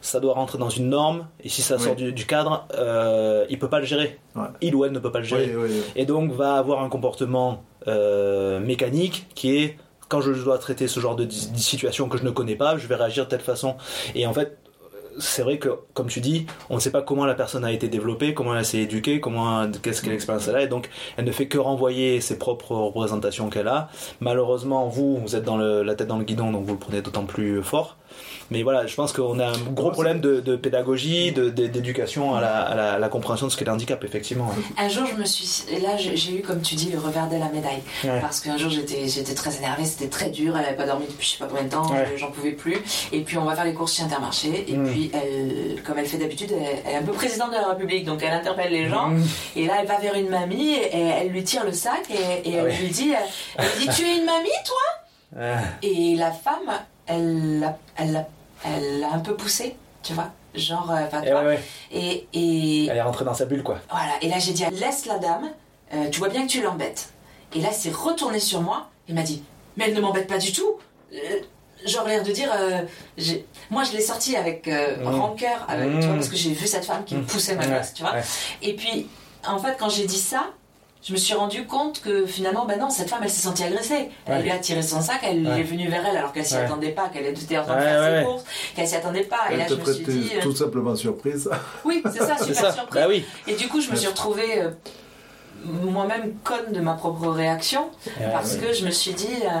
ça doit rentrer dans une norme et si ça Oui. sort du, du cadre euh, il peut pas le gérer Ouais. il ou elle ne peut pas le gérer Oui, oui, oui. et donc va avoir un comportement euh, mécanique qui est quand je dois traiter ce genre de situation que je ne connais pas, je vais réagir de telle façon. Et en fait, c'est vrai que, comme tu dis, on ne sait pas comment la personne a été développée, comment elle s'est éduquée, comment, qu'est-ce quelle expérience elle a, et donc elle ne fait que renvoyer ses propres représentations qu'elle a. Malheureusement, vous, vous êtes dans le, la tête dans le guidon, donc vous le prenez d'autant plus fort. Mais voilà, je pense qu'on a un gros problème de, de pédagogie, de- de- d'éducation à la, à la- à la compréhension de ce qu'est le handicap, effectivement. Un jour, je me suis. Et là, j'ai eu, comme tu dis, le revers de la médaille. Ouais. Parce qu'un jour, j'étais j'étais très énervée, c'était très dur, elle n'avait pas dormi depuis je sais pas combien de temps, Ouais. j'en pouvais plus. Et puis, on va faire les courses chez Intermarché. Et Mm. puis, elle, comme elle fait d'habitude, elle, elle est un peu présidente de la République, donc elle interpelle les gens. Mmh. Et là, elle va vers une mamie, et elle lui tire le sac, et, et elle Ah ouais. lui dit, elle lui dit Tu es une mamie, toi Ah. Et la femme, elle l'a elle elle un peu poussé, tu vois. Genre, euh, enfin, tu Et ouais, ouais. Et, et Elle est rentrée dans sa bulle, quoi. voilà. Et là, j'ai dit, laisse la dame, euh, tu vois bien que tu l'embêtes. Et là, il s'est retourné sur moi, il m'a dit, mais elle ne m'embête pas du tout. Euh, Genre l'air de dire, euh, moi je l'ai sorti avec euh, Mm. rancœur, avec, tu Mm. vois, parce que j'ai vu cette femme qui me poussait ma tu vois. ouais. Et puis, en fait, quand j'ai dit ça, je me suis rendu compte que finalement, ben non, cette femme, elle s'est sentie agressée. Elle Ouais. lui a tiré son sac, elle Ouais. est venue vers elle alors qu'elle s'y Ouais. attendait pas, qu'elle était en train de Ouais, faire ouais, ses courses, qu'elle s'y attendait pas. Et Elle là, te je me suis dit, euh, tout simplement surprise. oui, c'est ça, C'est super ça. surprise. Bah oui. Et du coup, je me suis retrouvée euh, moi-même conne de ma propre réaction parce Ouais, que je me suis dit. euh,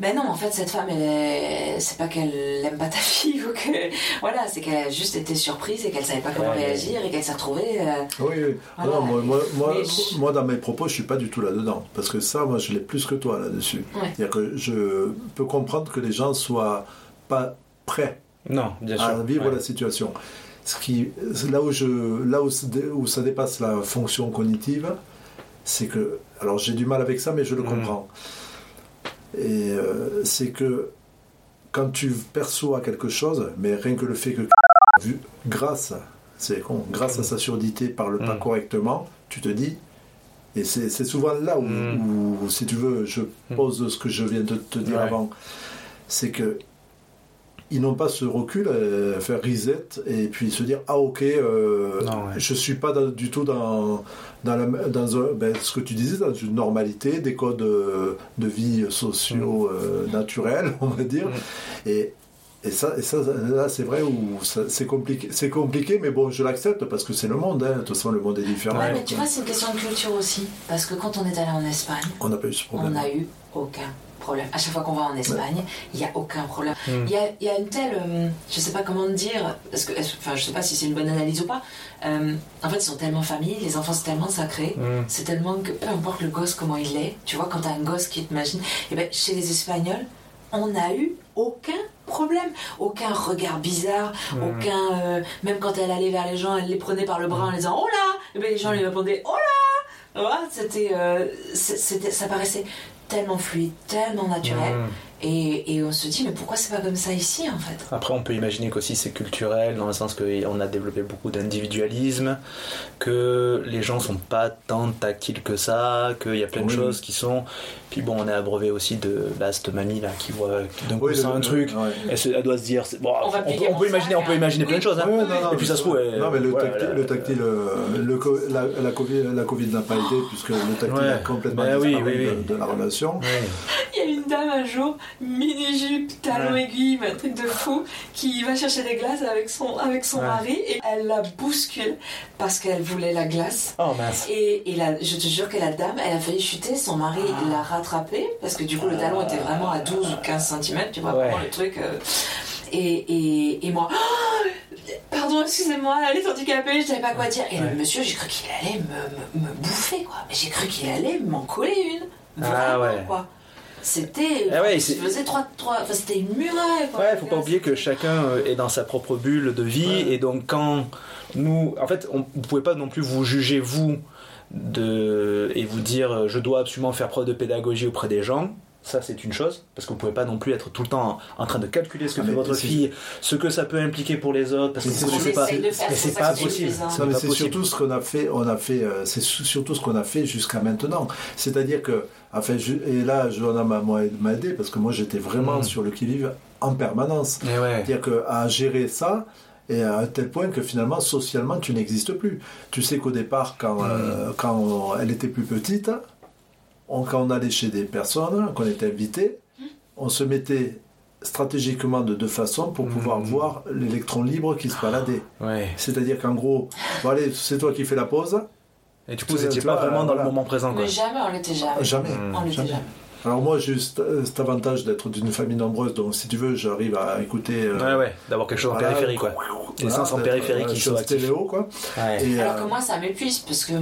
ben non, en fait, cette femme, elle est... c'est pas qu'elle aime pas ta fille ou que. Voilà, c'est qu'elle a juste été surprise et qu'elle savait pas comment Ouais, mais- réagir et qu'elle s'est retrouvée. euh, Oui, oui. Voilà. Non, moi, moi, moi, Mais je- moi, dans mes propos, je suis pas du tout là-dedans. Parce que ça, moi, je l'ai plus que toi là-dessus. Ouais. C'est-à-dire que je peux comprendre que les gens soient pas prêts Non, bien sûr. à vivre Ouais. la situation. Ce qui, là où, je, là où ça dépasse la fonction cognitive, c'est que, alors j'ai du mal avec ça, mais je le Mhm. comprends. Et euh, c'est que quand tu perçois quelque chose, mais rien que le fait que vu, grâce, c'est con, grâce à sa surdité parle pas Mhm. correctement, tu te dis. Et c'est souvent là où, Mhm. où, si tu veux, je pose ce que je viens de te dire Ouais. avant. C'est que ils n'ont pas ce recul, euh, faire reset et puis se dire ah ok, euh, Non, ouais. je suis pas dans- du tout dans dans, la, dans un- ben, ce que tu disais dans une normalité, des codes euh, de vie sociaux euh, naturels, on va dire. Mm. Et et ça, et ça, là, c'est vrai où c'est compliqué, c'est compliqué, mais bon, je l'accepte parce que c'est le monde. Hein. De toute façon, le monde est différent. Ouais, mais tu vois, c'est une question de culture aussi. Parce que quand on est allé en Espagne, on n'a pas eu ce on problème. n'a eu aucun problème. À chaque fois qu'on va en Espagne, il n'y a aucun problème. Mm. Il y, a, il y a une telle. euh, je sais pas comment dire. Parce que, enfin, je sais pas si c'est une bonne analyse ou pas. Euh, en fait, ils sont tellement familles, les enfants, c'est tellement sacré. Mm. C'est tellement que peu importe le gosse comment il est, tu vois, quand t'as un gosse qui t'imagine, et ben chez les Espagnols, on n'a eu aucun problème, aucun regard bizarre, Mm. aucun. euh, même quand elle allait vers les gens, elle les prenait par le bras en les disant Oh là Et ben les gens lui répondaient Oh là Tu vois, C'était. euh, c'était- ça paraissait tellement fluide, tellement naturel. Mm. Et, et on se dit Mais pourquoi c'est pas comme ça ici en fait? Après, on peut imaginer qu'aussi c'est culturel, dans le sens qu'on a développé beaucoup d'individualisme, que les gens sont pas tant tactiles que ça, qu'il y a plein de Oui. choses qui sont. Puis bon, on est abreuvé aussi de là, cette mamie là qui voit qui d'un coup Oui, le- un truc. ouais. Elle, se- elle doit se dire, bon, On peut, on imaginer, on peut imaginer plein de choses. hein. Ouais, non, non, Et puis ça se mais trouve, elle- Non, mais le, ouais, tactile, elle- le tactile, le co- la, la Covid, la Covid n'a pas aidé puisque le tactile Ouais. a complètement Ben oui, disparu oui, de- oui. De, la relation. Dame un jour, mini-jupe, talon Ouais. aiguille, un truc de fou, qui va chercher des glaces avec son, avec son Ouais. mari et elle la bouscule parce qu'elle voulait la glace. Oh mince. Et, et la- je te jure que la dame, elle a failli chuter, son mari l'a rattrapée parce que du coup le talon était vraiment à 12 ou 15 cm, tu vois, Ouais. le truc. euh, et, et, et moi, Oh, pardon, excusez-moi, elle est handicapée, je savais pas quoi dire. Et Ouais. le monsieur, j'ai cru qu'il allait me, me, me bouffer, quoi. Mais j'ai cru qu'il allait m'en coller une. Ah Vraiment, ouais. quoi. C'était. Ah ouais, il c'est- faisait trois, trois, enfin, c'était une muraille, quoi. Ouais, faut pas oublier que chacun euh, est dans sa propre bulle de vie et donc quand nous, en fait, on, vous pouvez pas non plus vous juger vous de et vous dire euh, je dois absolument faire preuve de pédagogie auprès des gens. Ça, c'est une chose, parce que vous pouvez pas non plus être tout le temps en, train de calculer ce que Ah, fait votre fille, ce que ça peut impliquer pour les autres, parce que vous On pas. faire, Mais c'est pas possible. C'est surtout ce qu'on a fait. On a fait, euh, c'est su- surtout ce qu'on a fait jusqu'à maintenant. C'est-à-dire que, enfin, je- et là, Johanna m'a aidé parce que moi, j'étais vraiment Mm. sur le qui vive en permanence. Ouais. C'est-à-dire qu'à gérer ça, et à un tel point que finalement, socialement, tu n'existes plus. Tu sais qu'au départ, quand, euh, quand elle était plus petite, on- quand on allait chez des personnes, qu'on était invité, on se mettait stratégiquement de deux façons pour pouvoir Mhm. voir l'électron libre qui se baladait. Ouais. C'est-à-dire qu'en gros, bon allez, c'est toi qui fais la pause. Et du coup, vous Tu- n'étiez pas vois, vraiment dans voilà. le moment présent, quoi. Mais jamais, on l'était jamais. Jamais. Mm. On l'était Jamais. jamais. Alors moi, j'ai eu cet, euh, cet avantage d'être d'une famille nombreuse, donc si tu veux, j'arrive à écouter. euh, Ouais, ouais, d'avoir quelque chose en périphérie, quoi. Des voilà, sens en périphérie euh, qui sur sont actifs. stéréo, quoi. Ouais. Et, Alors euh, que moi, ça m'épuise parce que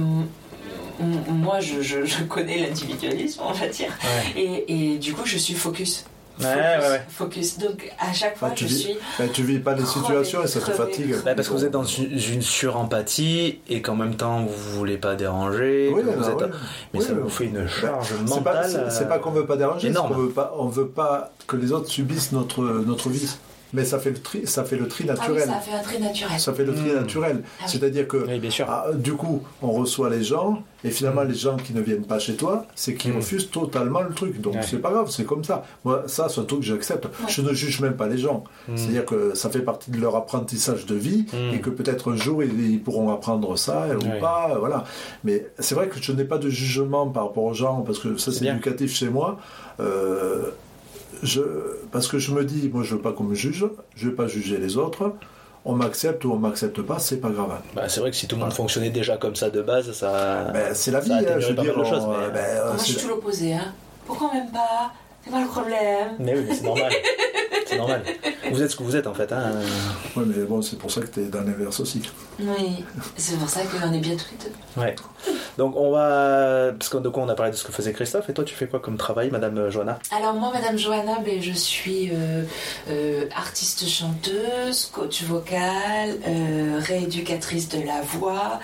moi, je, je- je connais l'individualisme, on va dire. Ouais. Et, et du coup, je suis focus. Ouais, ouais, ouais. focus. Donc à chaque fois, Bah, tu, je vis, suis. bah, tu vis pas crevée, situations et ça te fatigue. Bah, parce que vous êtes dans une, surempathie et qu'en même temps vous voulez pas déranger. Oui, que vous êtes- oui. Mais Oui, ça oui. vous fait une charge C'est pas, mentale. c'est- c'est euh, pas qu'on veut pas déranger, c'est énorme. qu'on veut pas, on veut pas que les autres subissent notre, notre vie. Mais ça fait le tri, ça fait le tri Ah oui, naturel. ça fait un trait naturel. ça fait le tri Mm. naturel. Ah oui. C'est-à-dire que Oui, bien sûr. ah, du coup, on reçoit les gens et finalement les gens qui ne viennent pas chez toi, c'est qu'ils Mm. refusent totalement le truc. Donc Ouais. c'est pas grave, c'est comme ça. Moi, ça, c'est un truc que j'accepte. Je ne juge même pas les gens. C'est-à-dire que ça fait partie de leur apprentissage de vie et que peut-être un jour ils, ils pourront apprendre ça Ouais. ou pas. Voilà. Mais c'est vrai que je n'ai pas de jugement par rapport aux gens parce que ça C'est éducatif chez moi. Euh, je, parce que je me dis, moi je veux pas qu'on me juge, je veux pas juger les autres. On m'accepte ou on m'accepte pas, c'est pas grave. Bah, c'est vrai que si tout le monde fonctionnait déjà comme ça de base, ça. Ben, c'est la vie, ça hein, je veux pas dire. choses, on- mais- ben, euh, Moi, je suis c'est- tout l'opposé. Hein. Pourquoi même pas? C'est pas le problème. Mais oui, mais c'est normal. c'est normal. Vous êtes ce que vous êtes en fait. Hein. Ouais, mais bon, c'est pour ça que tu es dans l'inverse aussi. Oui, c'est pour ça qu'on est bien tous les deux. Ouais. Donc on va. Parce que de quoi on a parlé de ce que faisait Christophe. Et toi, tu fais quoi comme travail, Madame Johanna? Alors moi, Madame Johanna, ben, je suis euh, euh, artiste chanteuse, coach vocal, euh, rééducatrice de la voix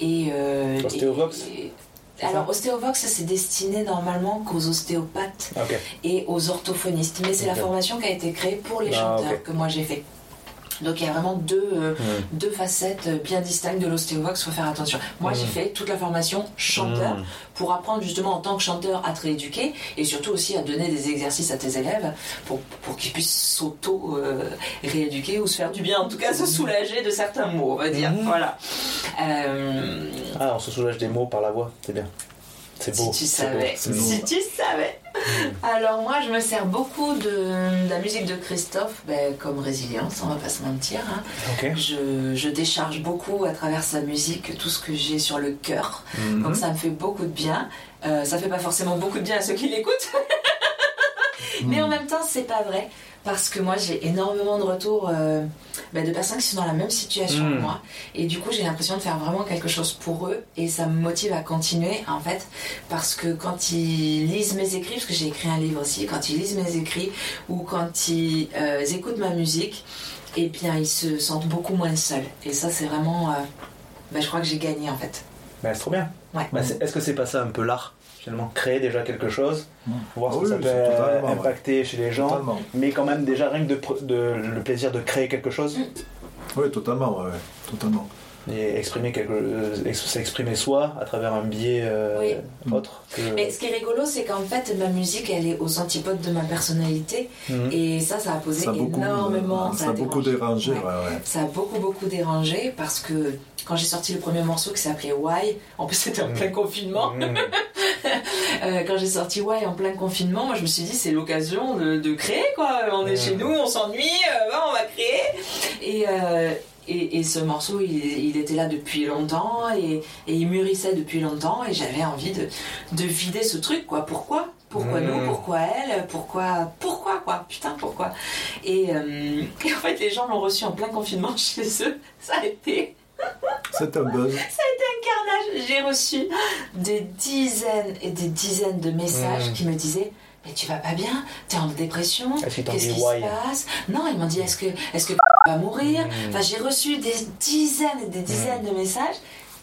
et... euh, Ostéovox, et- alors Ostéovox, c'est destiné normalement qu'aux ostéopathes et aux orthophonistes. Mais c'est la formation qui a été créée pour les Ah, chanteurs que moi j'ai fait. Donc il y a vraiment deux, euh, deux facettes euh, bien distinctes de l'ostéovox, faut faire attention. Moi j'ai Mm. fait toute la formation chanteur Hmm. pour apprendre justement en tant que chanteur à te rééduquer et surtout aussi à donner des exercices à tes élèves pour, pour qu'ils puissent s'auto-rééduquer ou se faire du bien, en tout cas se soulager de certains mots, on va dire. Mhm. Voilà. Euh, Ah, on se soulage des mots par la voix. C'est bien. C'est si beau. tu c'est beau, savais, beau. si tu savais. Alors moi je me sers beaucoup de, de la musique de Christophe ben, comme résilience, on va pas se mentir. hein. Je, je décharge beaucoup à travers sa musique tout ce que j'ai sur le cœur. Mhm. Donc ça me fait beaucoup de bien. Euh, ça fait pas forcément beaucoup de bien à ceux qui l'écoutent. Mais en même temps, c'est pas vrai. Parce que moi, j'ai énormément de retours euh, bah, de personnes qui sont dans la même situation que moi. Et du coup, j'ai l'impression de faire vraiment quelque chose pour eux. Et ça me motive à continuer, en fait. Parce que quand ils lisent mes écrits, parce que j'ai écrit un livre aussi, quand ils lisent mes écrits ou quand ils euh, écoutent ma musique, eh bien, ils se sentent beaucoup moins seuls. Et ça, c'est vraiment. euh, bah, je crois que j'ai gagné, en fait. Bah, c'est trop bien. Ouais. Bah, Est-ce que c'est pas ça un peu l'art? Finalement Créer déjà quelque chose, Mm. voir Ah ce que oui, ça peut ouais. impacter chez les gens, Totalement. mais quand même déjà rien que de, pr- de- le plaisir de créer quelque chose Oui, totalement, ouais, totalement. Et exprimer quelque, euh, ex- s'exprimer soi à travers un biais euh, Oui. autre. Que... Mais ce qui est rigolo, c'est qu'en fait, ma musique, elle est aux antipodes de ma personnalité. Mhm. Et ça, ça a posé Ça a beaucoup, énormément. ça a beaucoup dérangé, Ouais. ouais, ouais. Ça a beaucoup, beaucoup dérangé parce que quand j'ai sorti le premier morceau qui s'appelait Why, en plus c'était en Mhm. plein confinement, Mhm. euh, quand j'ai sorti Why en plein confinement, moi je me suis dit c'est l'occasion de, de créer quoi. On est chez nous, on s'ennuie, on va créer. Et, euh, et, et ce morceau, il, il était là depuis longtemps et, et il mûrissait depuis longtemps et j'avais envie de, de vider ce truc quoi. Pourquoi? Pourquoi nous? Pourquoi elle? Pourquoi Pourquoi quoi? Putain pourquoi? Et, euh, et en fait les gens l'ont reçu en plein confinement chez eux. Ça a été C'est un buzz. carnage. J'ai reçu des dizaines et des dizaines de messages Mm. qui me disaient mais tu vas pas bien, t'es en dépression, qu'est-ce qui se passe? Non, ils m'ont dit est-ce que est-ce que va mourir? Mm. Enfin, j'ai reçu des dizaines et des dizaines de messages.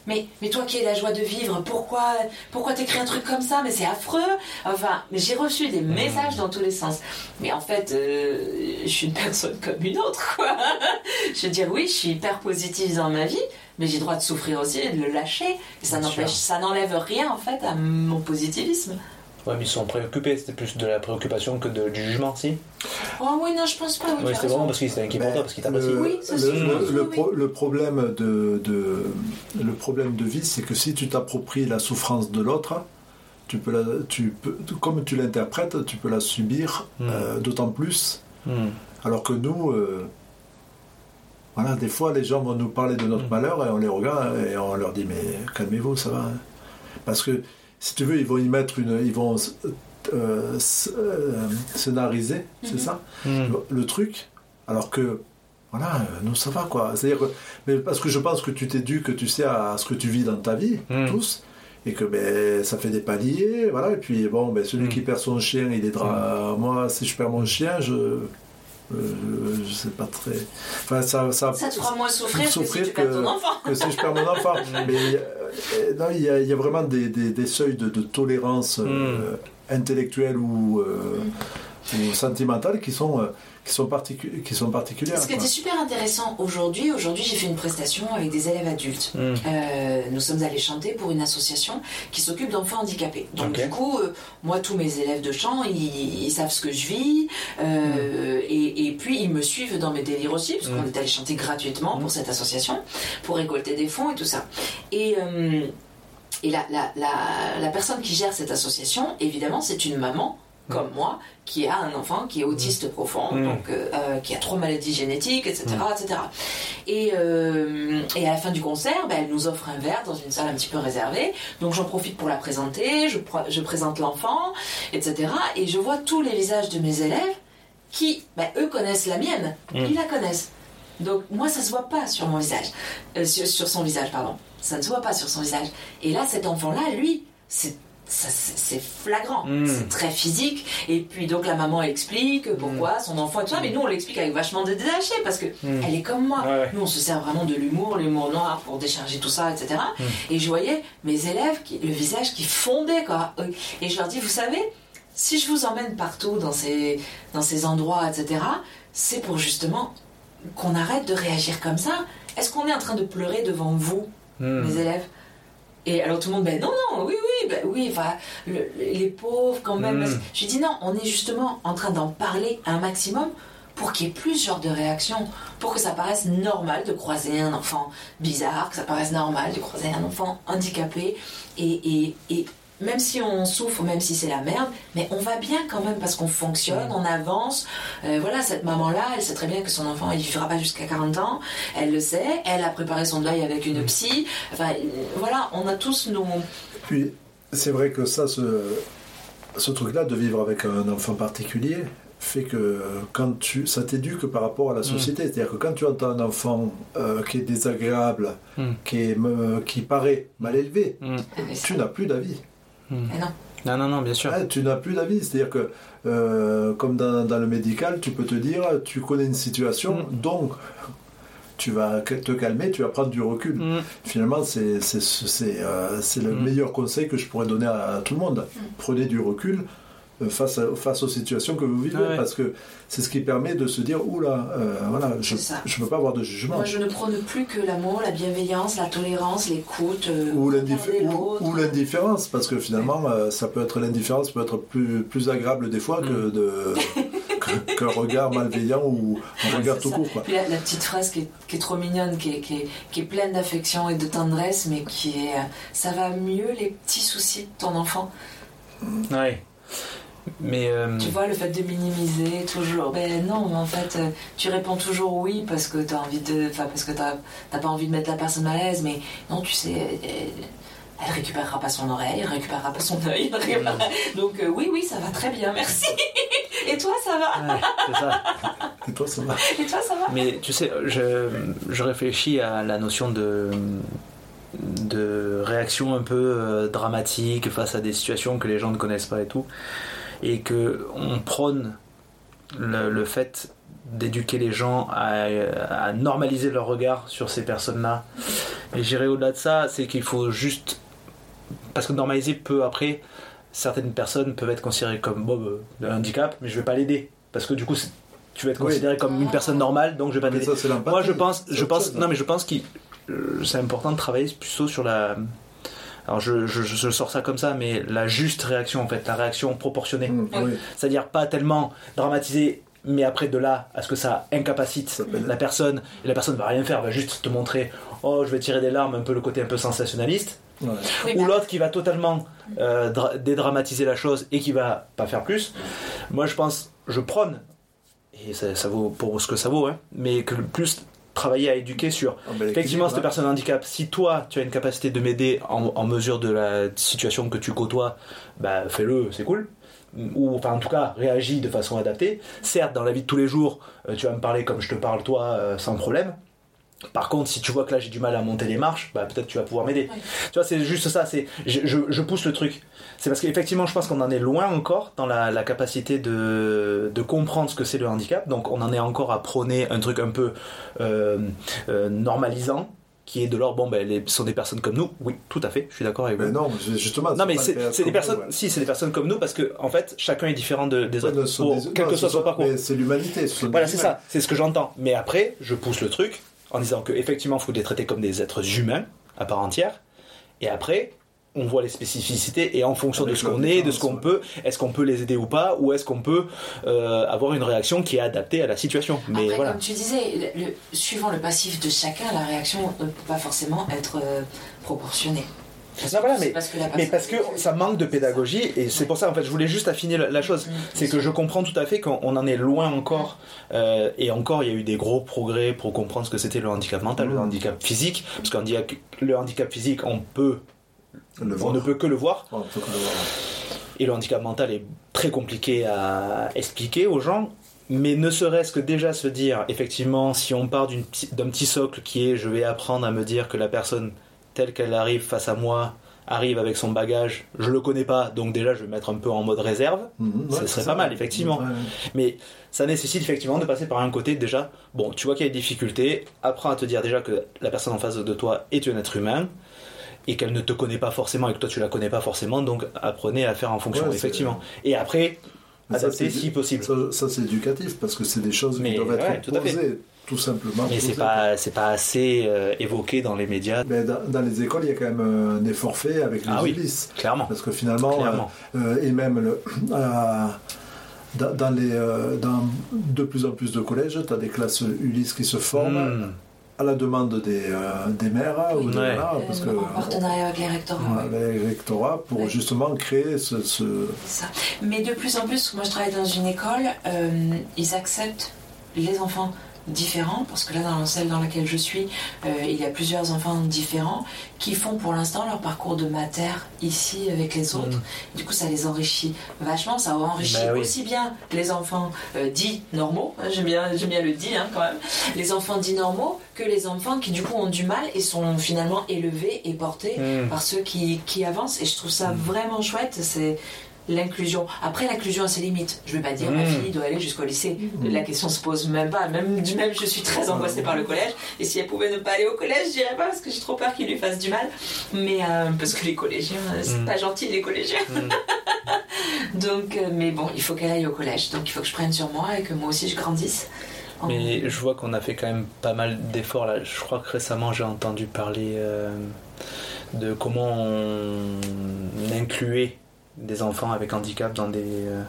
Mais, mais toi qui es la joie de vivre, pourquoi, pourquoi t'écris un truc comme ça? Mais c'est affreux. Enfin, mais j'ai reçu des messages dans tous les sens. Mais en fait, euh, je suis une personne comme une autre, quoi. je veux dire, oui, je suis hyper positive dans ma vie, mais j'ai le droit de souffrir aussi et de le lâcher. Et ça n'empêche, ça n'enlève rien en fait à mon positivisme. Ouais, mais ils sont préoccupés, c'était plus de la préoccupation que de- du jugement, si Oh oui, non, je pense pas. oui, as c'était vraiment parce qu'ils étaient inquiets pour toi, parce qu'ils le, t'apprécient. Oui, ça, le- c'est- le- oui, le oui. pro- le problème de, de- le problème de vie, c'est que si tu t'appropries la souffrance de l'autre, tu peux la, tu peux, comme tu l'interprètes, tu peux la subir Mm. euh, d'autant plus. Mhm. Alors que nous, euh, voilà, des fois, les gens vont nous parler de notre Mm. malheur et on les regarde et on leur dit mais calmez-vous, ça va. hein. Parce que si tu veux, ils vont y mettre une, ils vont euh, euh, scénariser, c'est Mhm. ça, Mhm. le, le truc. Alors que voilà, euh, nous ça va quoi. C'est-à-dire que, mais parce que je pense que tu t'éduques, que tu sais à ce que tu vis dans ta vie, Mm. tous. et que ben, ça fait des paliers, voilà. Et puis bon, ben, celui qui perd son chien, il est dra- Moi, si je perds mon chien, je. Euh, je sais pas très. Enfin, ça, ça, Ça te fera moins souffrir, que si Souffrir tu perds que- ton enfant. que si je perds mon enfant. Mais euh, non, il y, a, il y a vraiment des, des- des seuils de, de tolérance euh, intellectuelle ou, euh, ou sentimentale qui sont, euh, qui sont, particu- qui sont particulières. Ce qui était super intéressant aujourd'hui, aujourd'hui j'ai fait une prestation avec des élèves adultes. Mm. Euh, nous sommes allés chanter pour une association qui s'occupe d'enfants handicapés. Donc du coup, euh, moi tous mes élèves de chant, ils, ils savent ce que je vis, euh, et, et puis ils me suivent dans mes délires aussi, parce qu'on Mm. est allé chanter gratuitement pour cette association, pour récolter des fonds et tout ça. Et et la, la, la, la personne qui gère cette association, évidemment, c'est une maman comme moi, qui a un enfant qui est autiste profond, donc euh, euh, qui a trois maladies génétiques, etc., etc. Et, euh, et à la fin du concert, ben, elle nous offre un verre dans une salle un petit peu réservée. Donc j'en profite pour la présenter, je, présente l'enfant, etc. Et je vois tous les visages de mes élèves qui, ben, eux, connaissent la mienne, Mm. ils la connaissent. Donc moi, ça se voit pas sur mon visage, Euh, sur, sur son visage, pardon. Ça ne se voit pas sur son visage. Et là, cet enfant-là, lui, c'est c'est flagrant, Mm. c'est très physique. Et puis donc la maman explique pourquoi son enfant et tout ça, mais nous on l'explique avec vachement de détaché parce que Mm. elle est comme moi. Ouais. Nous on se sert vraiment de l'humour, l'humour noir pour décharger tout ça, etc. Mm. Et je voyais mes élèves, qui, le visage qui fondait quoi. Et je leur dis, vous savez, si je vous emmène partout dans ces, dans ces endroits, etc., c'est pour justement qu'on arrête de réagir comme ça. Est-ce qu'on est en train de pleurer devant vous, Mm. mes élèves? Et alors tout le monde, ben non, non, oui, oui, ben oui, enfin, le- les pauvres quand même. Mm. Je lui dis non, on est justement en train d'en parler un maximum pour qu'il y ait plus ce genre de réaction, pour que ça paraisse normal de croiser un enfant bizarre, que ça paraisse normal de croiser un enfant handicapé, et, et, et même si on souffre, même si c'est la merde, mais on va bien quand même parce qu'on fonctionne, Mm. on avance. Euh, voilà, cette maman-là, elle sait très bien que son enfant, il vivra pas jusqu'à 40 ans, elle le sait, elle a préparé son deuil avec Mm. une psy. Enfin, euh, voilà, on a tous nos... Puis, c'est vrai que ça, ce, ce truc-là de vivre avec un enfant particulier fait que quand tu, ça t'éduque par rapport à la société. C'est-à-dire que quand tu entends un enfant euh, qui est désagréable, Mm. qui, est, qui paraît mal élevé, Mm. tu n'as plus d'avis. Mais non. Non, non, non, bien sûr. Ah, tu n'as plus d'avis. C'est-à-dire que, euh, comme dans, dans le médical, tu peux te dire, tu connais une situation, Mm. donc tu vas te calmer, tu vas prendre du recul. Mm. Finalement, c'est euh, le meilleur conseil que je pourrais donner à, à tout le monde. Prenez du recul face, à- face aux situations que vous vivez, Ah ouais. parce que c'est ce qui permet de se dire, oula, euh, voilà, je ne peux pas avoir de jugement. Moi, je ne prône plus que l'amour, la bienveillance, la tolérance, l'écoute, euh, Ou regarder l'indif- ou- l'autre. ou l'indifférence, parce que finalement, euh, ça peut être l'indifférence peut être plus, plus agréable des fois Mm. que de que- qu'un regard malveillant ou un regard C'est tout ça. court. Quoi. Puis la, la petite phrase qui est, qui est trop mignonne, qui est, qui est- qui est pleine d'affection et de tendresse, mais qui est euh, ça va mieux les petits soucis de ton enfant. Ouais. Mais. euh, Tu vois, le fait de minimiser toujours. Ben non, en fait, euh, tu réponds toujours oui parce que t'as envie de. Enfin, parce que t'as pas envie de mettre la personne à l'aise, mais non, tu sais. Elle, elle récupérera pas son oreille, elle récupérera pas son œil. récupérera- Donc euh, oui, oui, ça va très bien, merci. Et toi, ça va? Ouais, c'est ça. Et toi, ça va? Et toi, ça va? Mais tu sais, je, je réfléchis à la notion de, de réaction un peu dramatique face à des situations que les gens ne connaissent pas et tout. Et que on prône le, le fait d'éduquer les gens à, à normaliser leur regard sur ces personnes-là. Et j'irai au-delà de ça, c'est qu'il faut juste. Parce que normaliser peut après, certaines personnes peuvent être considérées comme Bob un handicap, mais je vais pas l'aider. Parce que du coup, tu vas être Oui. considéré comme une personne normale, donc je vais pas t'aider. Moi, je pense, je pense, chose, non, hein. mais je pense que c'est important de travailler plutôt sur la. Alors, je, je, je sors ça comme ça, mais la juste réaction, en fait, la réaction proportionnée. Mm, oui. C'est-à-dire pas tellement dramatiser, mais après de là à ce que ça incapacite la personne, et la personne va rien faire, va juste te montrer, oh, je vais tirer des larmes, un peu le côté un peu sensationnaliste. Ouais. Oui, Ou l'autre qui va totalement euh, dra- dédramatiser la chose et qui va pas faire plus. Moi, je pense, je prône, et ça, ça vaut pour ce que ça vaut, hein, mais que le plus travailler à éduquer sur Ah, effectivement cette personne handicap. Si toi, tu as une capacité de m'aider en, en mesure de la situation que tu côtoies, bah fais-le, c'est cool. Ou enfin en tout cas réagis de façon adaptée. Certes, dans la vie de tous les jours, euh, tu vas me parler comme je te parle toi, euh, sans problème. Par contre, si tu vois que là j'ai du mal à monter les marches, bah peut-être tu vas pouvoir m'aider. Oui. Tu vois, c'est juste ça. C'est je, je- je pousse le truc. C'est parce qu'effectivement, je pense qu'on en est loin encore dans la, la capacité de, de comprendre ce que c'est le handicap. Donc, on en est encore à prôner un truc un peu euh, euh, normalisant, qui est de l'ordre bon, ben, les, ce sont des personnes comme nous. Oui, tout à fait. Je suis d'accord avec vous. Mais non, c'est- justement. Non mais c'est des comme personnes, nous, ouais. si c'est des personnes comme nous parce que en fait chacun est différent de- des Ouais, autres, pour- des- quel non, que soit son parcours. mais C'est l'humanité. Voilà, c'est humains. ça, c'est ce que j'entends. Mais après, je pousse le truc en disant que effectivement, il faut les traiter comme des êtres humains à part entière. Et après, on voit les spécificités et en fonction Avec de ce qu'on est, de ce qu'on peut, est-ce qu'on peut les aider ou pas, ou est-ce qu'on peut euh, avoir une réaction qui est adaptée à la situation. Mais Après, voilà. comme tu disais, le- le- suivant le passif de chacun, la réaction ne peut pas forcément être euh, proportionnée. Parce Non, voilà, mais- parce Mais parce que ça manque de pédagogie et c'est pour ça en fait je voulais juste affiner la, la chose. Mm, C'est que je comprends tout à fait qu'on on en est loin encore euh, et encore il y a eu des gros progrès pour comprendre ce que c'était le handicap mental, le Mm. handicap physique parce qu'on dit que le handicap physique on peut Le on voir. ne peut que le voir on peut que le voir. et le handicap mental est très compliqué à expliquer aux gens. Mais ne serait-ce que déjà se dire, effectivement, si on part d'un petit socle qui est je vais apprendre à me dire que la personne telle qu'elle arrive face à moi arrive avec son bagage, je le connais pas, donc déjà je vais mettre un peu en mode réserve. Mhm, Ça ouais, serait pas mal, effectivement. Ouais, ouais. Mais ça nécessite effectivement de passer par un côté déjà, bon, tu vois qu'il y a des difficultés, apprends à te dire déjà que la personne en face de toi est un être humain et qu'elle ne te connaît pas forcément et que toi tu la connais pas forcément, donc apprenez à faire en fonction, effectivement. Et après, Mais adapter c'est- si possible. Ça, ça, c'est éducatif parce que c'est des choses qui doivent être tout à fait. posées, tout simplement. Mais c'est pas, c'est pas assez euh, évoqué dans les médias, Mais dans, dans les écoles, il y a quand même un effort fait avec les Ah oui. Ulysses. clairement. Parce que finalement, Clairement. euh, euh, et même le, euh, dans, dans les, euh, dans de plus en plus de collèges, tu as des classes Ulysse qui se forment Hmm. à la demande des, euh, des maires. Ou de- Ouais. voilà, parce que, Euh, en partenariat avec les rectorats. voilà, les rectorats pour Ouais. justement créer ce, ça. Mais de plus en plus, moi je travaille dans une école, euh, ils acceptent les enfants différents, parce que là dans celle dans laquelle je suis, euh, il y a plusieurs enfants différents qui font pour l'instant leur parcours de mater ici avec les autres. Mm. Du coup ça les enrichit vachement, ça enrichit Bah oui. aussi bien les enfants euh, dits normaux, hein, j'aime bien, bien le dit hein, quand même, les enfants dits normaux que les enfants qui du coup ont du mal et sont finalement élevés et portés Hmm. par ceux qui, qui avancent et je trouve ça vraiment chouette c'est l'inclusion. Après l'inclusion a ses limites. Je vais pas dire ma Mm. fille doit aller jusqu'au lycée. La question se pose même pas. Même du même je suis très angoissée par le collège. Et si elle pouvait ne pas aller au collège je dirais pas parce que j'ai trop peur qu'il lui fasse du mal. Mais euh, parce que les collégiens euh, c'est Mm. pas gentil les collégiens. Donc euh, mais bon il faut qu'elle aille au collège. Donc il faut que je prenne sur moi et que moi aussi je grandisse. En- Mais je vois qu'on a fait quand même pas mal d'efforts là. Je crois que récemment j'ai entendu parler euh, de comment on incluait des enfants avec handicap dans des, euh,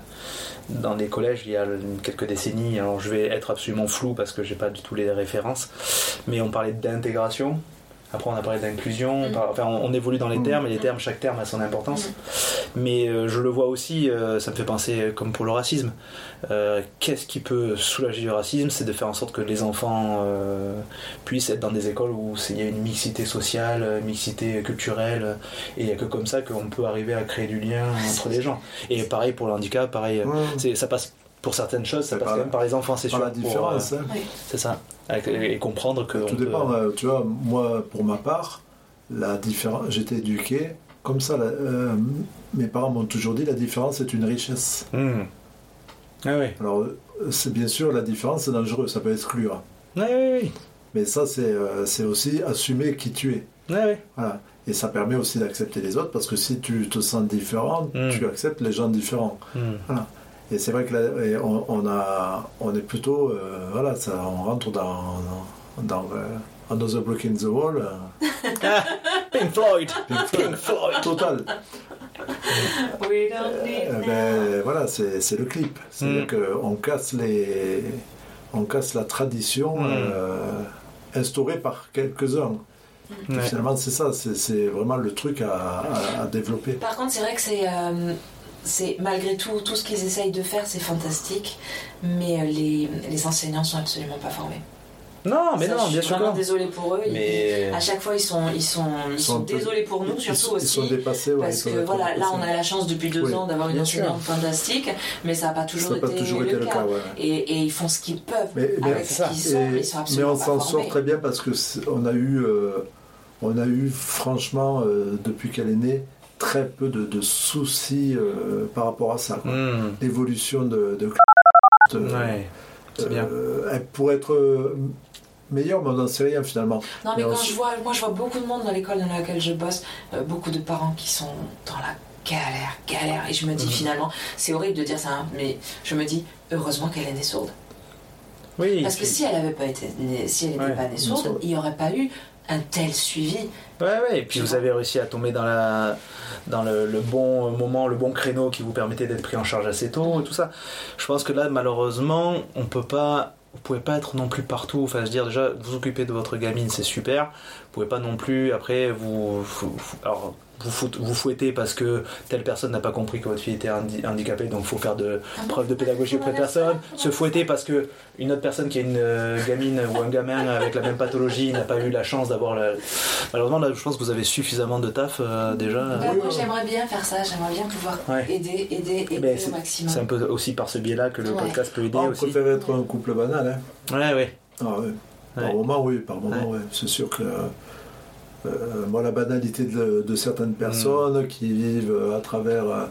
dans des collèges il y a quelques décennies. Alors je vais être absolument flou parce que j'ai pas du tout les références. Mais on parlait d'intégration. Après, on a parlé d'inclusion. on Mm. Enfin, on, on évolue dans les Mm. termes et les termes, chaque terme a son importance. Mais euh, je le vois aussi, euh, ça me fait penser euh, comme pour le racisme. Euh, Qu'est-ce qui peut soulager le racisme? C'est de faire en sorte que les enfants euh, puissent être dans des écoles où il y a une mixité sociale, une mixité culturelle, et il n'y a que comme ça qu'on peut arriver à créer du lien entre les gens. Et pareil pour le handicap, pareil, ça passe pour certaines choses, ça passe par quand la- même par les enfants, c'est sûr. la pour, différence. euh, hein. Oui. c'est ça. Et comprendre que. Tout peut- dépend, euh, tu vois, moi, pour ma part, la différence, j'étais éduqué comme ça. la- euh, mes parents m'ont toujours dit la différence est une richesse. Hmm. Ah oui. Alors, c'est bien sûr, la différence, c'est dangereux, ça peut exclure. Oui, oui, oui. Mais ça, c'est euh, c'est aussi assumer qui tu es. Ouais. Voilà. Et ça permet aussi d'accepter les autres, parce que si tu te sens différent, Mm. tu acceptes les gens différents. Hmm. Et c'est vrai que là, on, on a, on est plutôt, euh, voilà, ça, on rentre dans, dans euh, Another Block in the Wall, euh, Pink Floyd. Pink Floyd. Pink Floyd. total. We don't need Euh, ben, voilà, c'est c'est le clip. C'est-à-dire Mm. qu'on casse les, on casse la tradition Mm. euh, instaurée par quelques-uns. Finalement, c'est ça, c'est- c'est vraiment le truc à, à- à développer. Par contre, c'est vrai que c'est, euh, c'est malgré tout, tout ce qu'ils essayent de faire, c'est fantastique, mais euh, les, les enseignants sont absolument pas formés. Non, mais Ça, non, je bien suis sûr. vraiment que non. désolée pour eux. Ils- Mais. À chaque fois, ils sont, ils sont, ils Ils sont désolés pour nous, Ils- surtout ils, sont aussi. dépassés, ouais, Parce que voilà, là on a la chance depuis deux Oui, ans d'avoir une enseignante fantastique, mais ça n'a pas toujours Ça été pas toujours été le cas. ouais. Et, et ils font ce qu'ils peuvent Mais- mais avec ce sont, mais Et- ils sont mais absolument on s'en sort très bien parce que on a eu, euh, on a eu franchement euh, depuis qu'elle est née très peu de, de soucis euh, par rapport à ça. Hmm. L'évolution de, de euh, Ouais, c'est bien. euh, elle pourrait être meilleure, mais on n'en sait rien finalement. Non, mais quand je vois, moi je vois beaucoup de monde dans l'école dans laquelle je bosse, euh, beaucoup de parents qui sont dans la galère, galère, et je me dis Mhm. finalement, c'est horrible de dire ça, hein, mais je me dis heureusement qu'elle est née sourde. Oui, Parce que si elle avait pas été si elle n'était Ouais, pas née sourde, il n'y aurait pas eu un tel suivi. Ouais, ouais, et puis vous avez réussi à tomber dans, la, dans le, le bon moment, le bon créneau qui vous permettait d'être pris en charge assez tôt et tout ça. Je pense que là, malheureusement, on peut pas. Vous pouvez pas être non plus partout. Enfin, je veux dire, déjà, vous occupez de votre gamine, c'est super. Vous pouvez pas non plus, après, vous. vous- vous- alors, vous, fout- vous fouettez parce que telle personne n'a pas compris que votre fille était handi- handicapée, donc il faut faire de preuve de pédagogie auprès de personne. Se fouetter parce que une autre personne qui a une euh, gamine ou un gamin avec la même pathologie n'a pas eu la chance d'avoir la... Malheureusement, là, je pense que vous avez suffisamment de taf euh, déjà. Bah, oui, moi oui. j'aimerais bien faire ça, j'aimerais bien pouvoir Ouais. aider, aider, aider Ben, au maximum. C'est un peu aussi par ce biais-là que le Ouais. podcast peut aider Ah, on aussi. préfère être un couple banal. Hein. Ouais, ouais. Ah, ouais. Par moment, oui, par moment, ouais. C'est sûr que euh, moi, la banalité de, de certaines personnes qui vivent euh, à travers euh,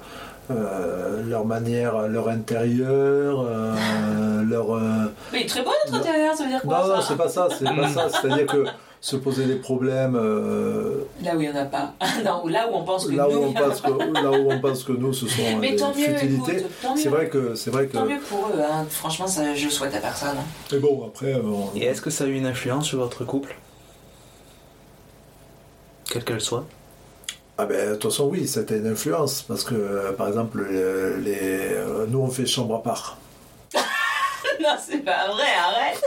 euh, leur manière, leur intérieur, euh, leur. euh, Mais très beau notre intérieur, ça veut dire quoi Non, non, ça c'est pas ça, c'est pas ça. C'est-à-dire que se poser des problèmes euh, Là où il n'y en a pas. non, là où on pense que là, nous, où on pense que, là où on pense que nous, ce sont Mais des tant mieux, futilités. écoute, tant mieux. C'est vrai que c'est vrai que. Tant mieux pour eux, hein. franchement, ça, je le souhaite à personne. hein. Mais bon, après, euh, Et est-ce que ça a eu une influence sur votre couple? Quelle qu'elle soit Ah ben, de toute façon, oui, c'était une influence. Parce que, euh, par exemple, les, les- euh, nous, on fait chambre à part. non, c'est pas vrai, arrête.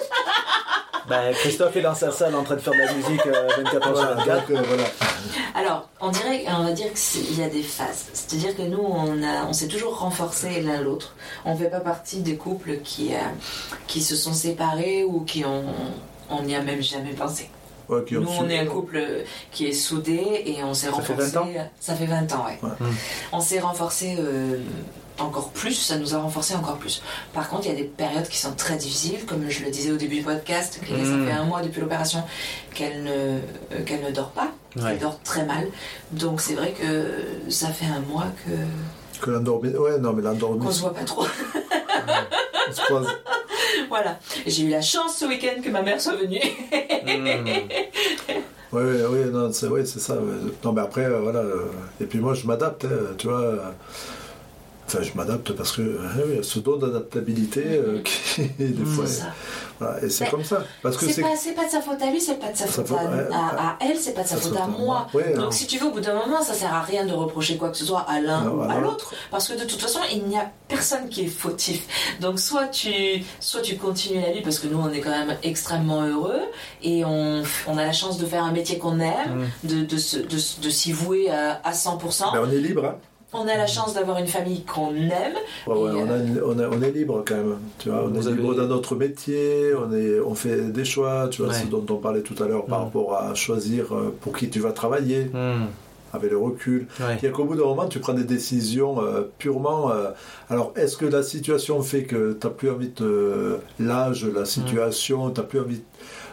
bah, Christophe est dans sa salle en train de faire de la musique euh, 24 heures sur Voilà, 24. donc, euh, voilà. Alors, on dirait, on va dire qu'il y a des phases. C'est-à-dire que nous, on, a, on s'est toujours renforcés l'un l'autre. On ne fait pas partie des couples qui, euh, qui se sont séparés ou qui ont. On n'y a même jamais pensé. Qui Nous, on est un couple qui est soudé et on s'est Ça fait renforcé. 20 ans Ça fait 20 ans, ouais. Ouais. Mm. On s'est renforcé euh, encore plus, ça nous a renforcé encore plus. Par contre, il y a des périodes qui sont très difficiles, comme je le disais au début du podcast, que ça fait un mois depuis l'opération qu'elle ne, euh, qu'elle ne dort pas. Ouais. Elle dort très mal. Donc c'est vrai que ça fait un mois que Que l'endormi. Ouais, non, mais l'endormi. qu'on se voit pas trop. on se croise. voilà. J'ai eu la chance ce week-end que ma mère soit venue. Ouais, ouais, ouais, non, c'est c'est ça. ouais. Non, mais après, euh, voilà. euh, Et puis moi, je m'adapte, hein, tu vois. Enfin, je m'adapte parce que euh, ce don d'adaptabilité euh, qui, des fois. Mm. C'est ça. voilà, et c'est comme ça. Parce que C'est pas, de sa faute à lui, c'est pas de sa faute faute- à, à- à elle, c'est pas de sa faute faute à moi. Ouais, Donc si tu veux, au bout d'un moment, ça sert à rien de reprocher quoi que ce soit à l'un ou à l'autre. parce que de toute façon, il n'y a personne qui est fautif. Donc soit tu, soit tu continues la vie, parce que nous, on est quand même extrêmement heureux, et on, on a la chance de faire un métier qu'on aime, Hmm. de, s'y vouer à, à 100%. Ben, on est libre, hein. On a la chance d'avoir une famille qu'on aime. Ouais, ouais, Et, on, a une- on, a- on est libre quand même. Tu vois, on Vous est avez- libre dans notre métier, on, est, on fait des choix, tu vois, Ouais. ce dont on parlait tout à l'heure par Mm. rapport à choisir euh, pour qui tu vas travailler, Hmm. avec le recul. Il y a qu'au bout d'un moment, tu prends des décisions euh, purement. euh, alors, est-ce que la situation fait que tu n'as plus envie de. L'âge, la situation, tu n'as plus envie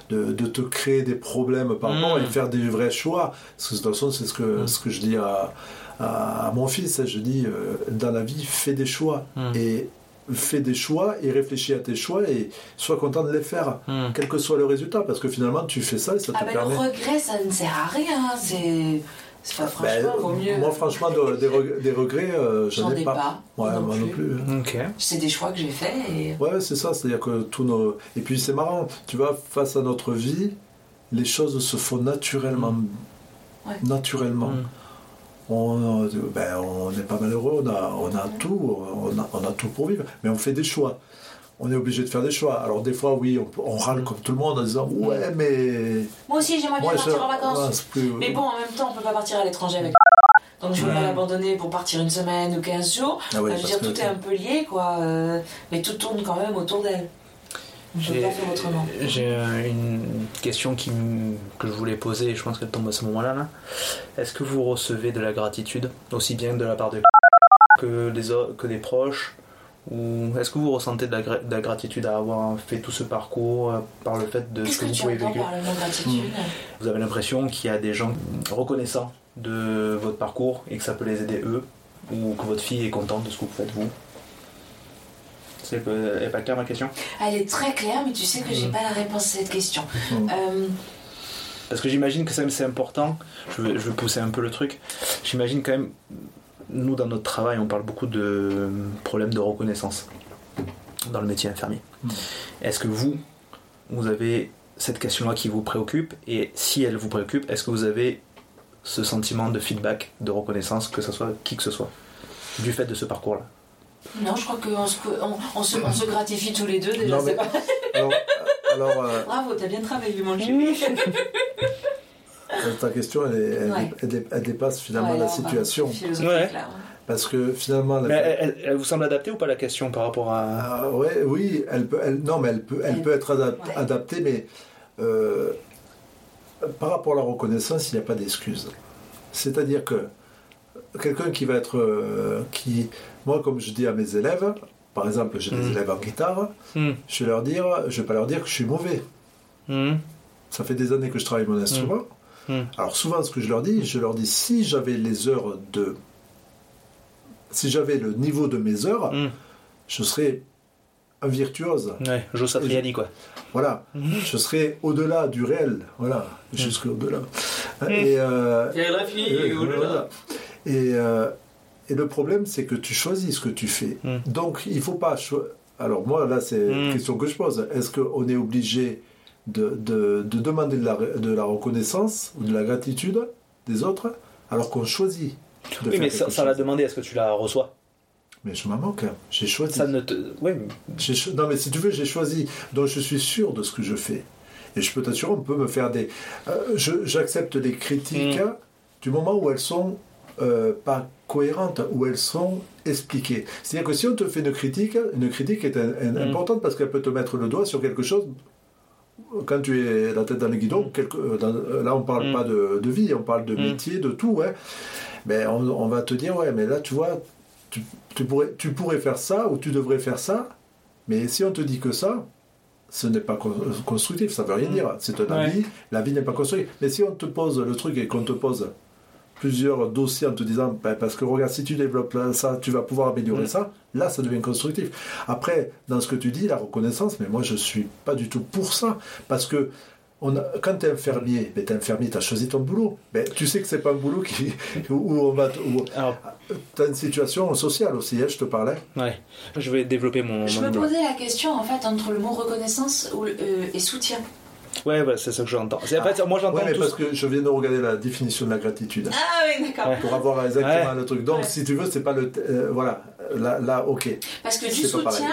de, de te créer des problèmes par rapport Mm. et faire des vrais choix? Parce que de toute façon, c'est ce que, Mm. ce que je dis à, à, à mon fils. hein, Je dis, euh, dans la vie, fais des choix. Mm. Et fais des choix et réfléchis à tes choix et sois content de les faire, Hmm. quel que soit le résultat. Parce que finalement, tu fais ça et ça te Ah ben permet. le regret, ça ne sert à rien. C'est, c'est pas Ben, franchement, vaut mieux. Moi, franchement, de- des, reg- des regrets, euh, j'en ai ai pas. pas. Ouais, non moi non plus. plus. Ok. C'est des choix que j'ai faits et Ouais, c'est ça, c'est-à-dire que tous nos. Et puis c'est marrant, tu vois, face à notre vie, les choses se font naturellement. Ouais. Naturellement. Hmm. On ben, on n'est pas malheureux, on a, on a tout, on a, on a tout pour vivre, mais on fait des choix. On est obligé de faire des choix. Alors des fois, oui, on, on râle comme tout le monde en disant ouais, mais moi aussi j'aimerais bien partir en vacances. ouais, c'est plus- Mais bon, en même temps, on peut pas partir à l'étranger avec. Donc je veux pas l'abandonner pour partir une semaine ou 15 jours. Ah je veux dire, tout est un peu lié, quoi. euh, mais tout tourne quand même autour d'elle. J'ai- euh, une question qui, que je voulais poser et je pense qu'elle tombe à ce moment-là. Là. Est-ce que vous recevez de la gratitude, aussi bien de la part de que des, que des proches Ou est-ce que vous ressentez de la, gra- de la gratitude à avoir fait tout ce parcours euh, par le fait de ce que que vous pouvez vécu gratitude Vous avez l'impression qu'il y a des gens reconnaissants de votre parcours et que ça peut les aider eux Ou que votre fille est contente de ce que vous faites vous? C'est est pas claire ma question Elle est très claire, mais tu sais que j'ai Mm. pas la réponse à cette question. Mm. Euh, Parce que j'imagine que c'est important. Je vais, je vais pousser un peu le truc. J'imagine quand même, nous dans notre travail, on parle beaucoup de euh, problèmes de reconnaissance dans le métier infirmier. Mm. Est-ce que vous, vous avez cette question-là qui vous préoccupe Et si elle vous préoccupe, est-ce que vous avez ce sentiment de feedback, de reconnaissance, que ce soit qui que ce soit, du fait de ce parcours-là? Non, je crois qu'on se, on, on se, on se gratifie tous les deux déjà. Non, mais- pas... Alors, alors euh, Bravo, t'as bien travaillé, mon chéri. ta question, elle, est- elle, Ouais. elle dé- elle dépasse finalement Ouais, la situation. Ouais. là. Parce que finalement, la- Mais elle, vous semble adaptée ou pas la question par rapport à. Ah, ouais, oui, elle peut, elle, non, mais elle peut, elle peut être adap- ouais. adaptée, mais euh, par rapport à la reconnaissance, il n'y a pas d'excuse. C'est-à-dire que quelqu'un qui va être, euh, qui, moi, comme je dis à mes élèves, par exemple, j'ai des Mm. élèves en guitare, Hmm. je vais leur dire, je vais pas leur dire que je suis mauvais. Hmm. Ça fait des années que je travaille mon instrument. Alors souvent, ce que je leur dis, je leur dis, si j'avais les heures de, si j'avais le niveau de mes heures, Hmm. je serais un virtuose. Ouais, Joe Satriani, quoi. Voilà, je serais au-delà du réel, voilà, jusqu'au-delà. Et, euh, et, voilà. Et, euh, et le problème, c'est que tu choisis ce que tu fais. Mm. Donc, il faut pas. Alors, moi, là, c'est Mm. une question que je pose. Est-ce qu'on est obligé de, de- de demander de la, de la reconnaissance ou de la gratitude des autres alors qu'on choisit de Oui, faire mais ça, ça l'a demandé, est-ce que tu la reçois? Mais je m'en manque. hein. J'ai choisi. Ça ne te. Oui, cho- Non, mais si tu veux, j'ai choisi. Donc, je suis sûr de ce que je fais. Et je peux t'assurer, on peut me faire des. Euh, je- J'accepte les critiques Mm. du moment où elles sont euh, pas cohérentes, où elles sont expliquées. C'est-à-dire que si on te fait une critique, une critique est un- un- Mm. importante parce qu'elle peut te mettre le doigt sur quelque chose. Quand tu es la tête dans le guidon, quelque- euh, dans- euh, là on parle Mm. pas de, de vie, on parle de Mm. métier, de tout. Ouais. Mais on, on va te dire, ouais, mais là tu vois, tu, tu pourrais, tu pourrais faire ça ou tu devrais faire ça. Mais si on te dit que ça, ce n'est pas con- constructif, ça veut rien Mm. dire. C'est un Ouais. avis, la vie n'est pas constructive. Mais si on te pose le truc et qu'on te pose plusieurs dossiers en te disant, ben, parce que regarde, si tu développes ça, tu vas pouvoir améliorer Mm. ça, là, ça devient constructif. Après, dans ce que tu dis, la reconnaissance, mais moi, je suis pas du tout pour ça. Parce que on a- quand tu es infirmier, ben, tu es infirmier, tu as choisi ton boulot. Ben, tu sais que c'est pas un boulot qui, où on va. Tu as une situation sociale aussi, hein, je te parlais. ouais. Je vais développer mon. Je mon me posais la question en fait entre le mot reconnaissance euh, et soutien. Ouais, voilà, c'est ça que j'entends. C'est- En fait, moi j'entends Oui, mais tout parce ce- que je viens de regarder la définition de la gratitude. Ah oui, d'accord. Ouais. Pour avoir exactement Ouais. le truc. Donc, Ouais. si tu veux, c'est pas le. euh, voilà. Là, là, ok. Parce que du soutien.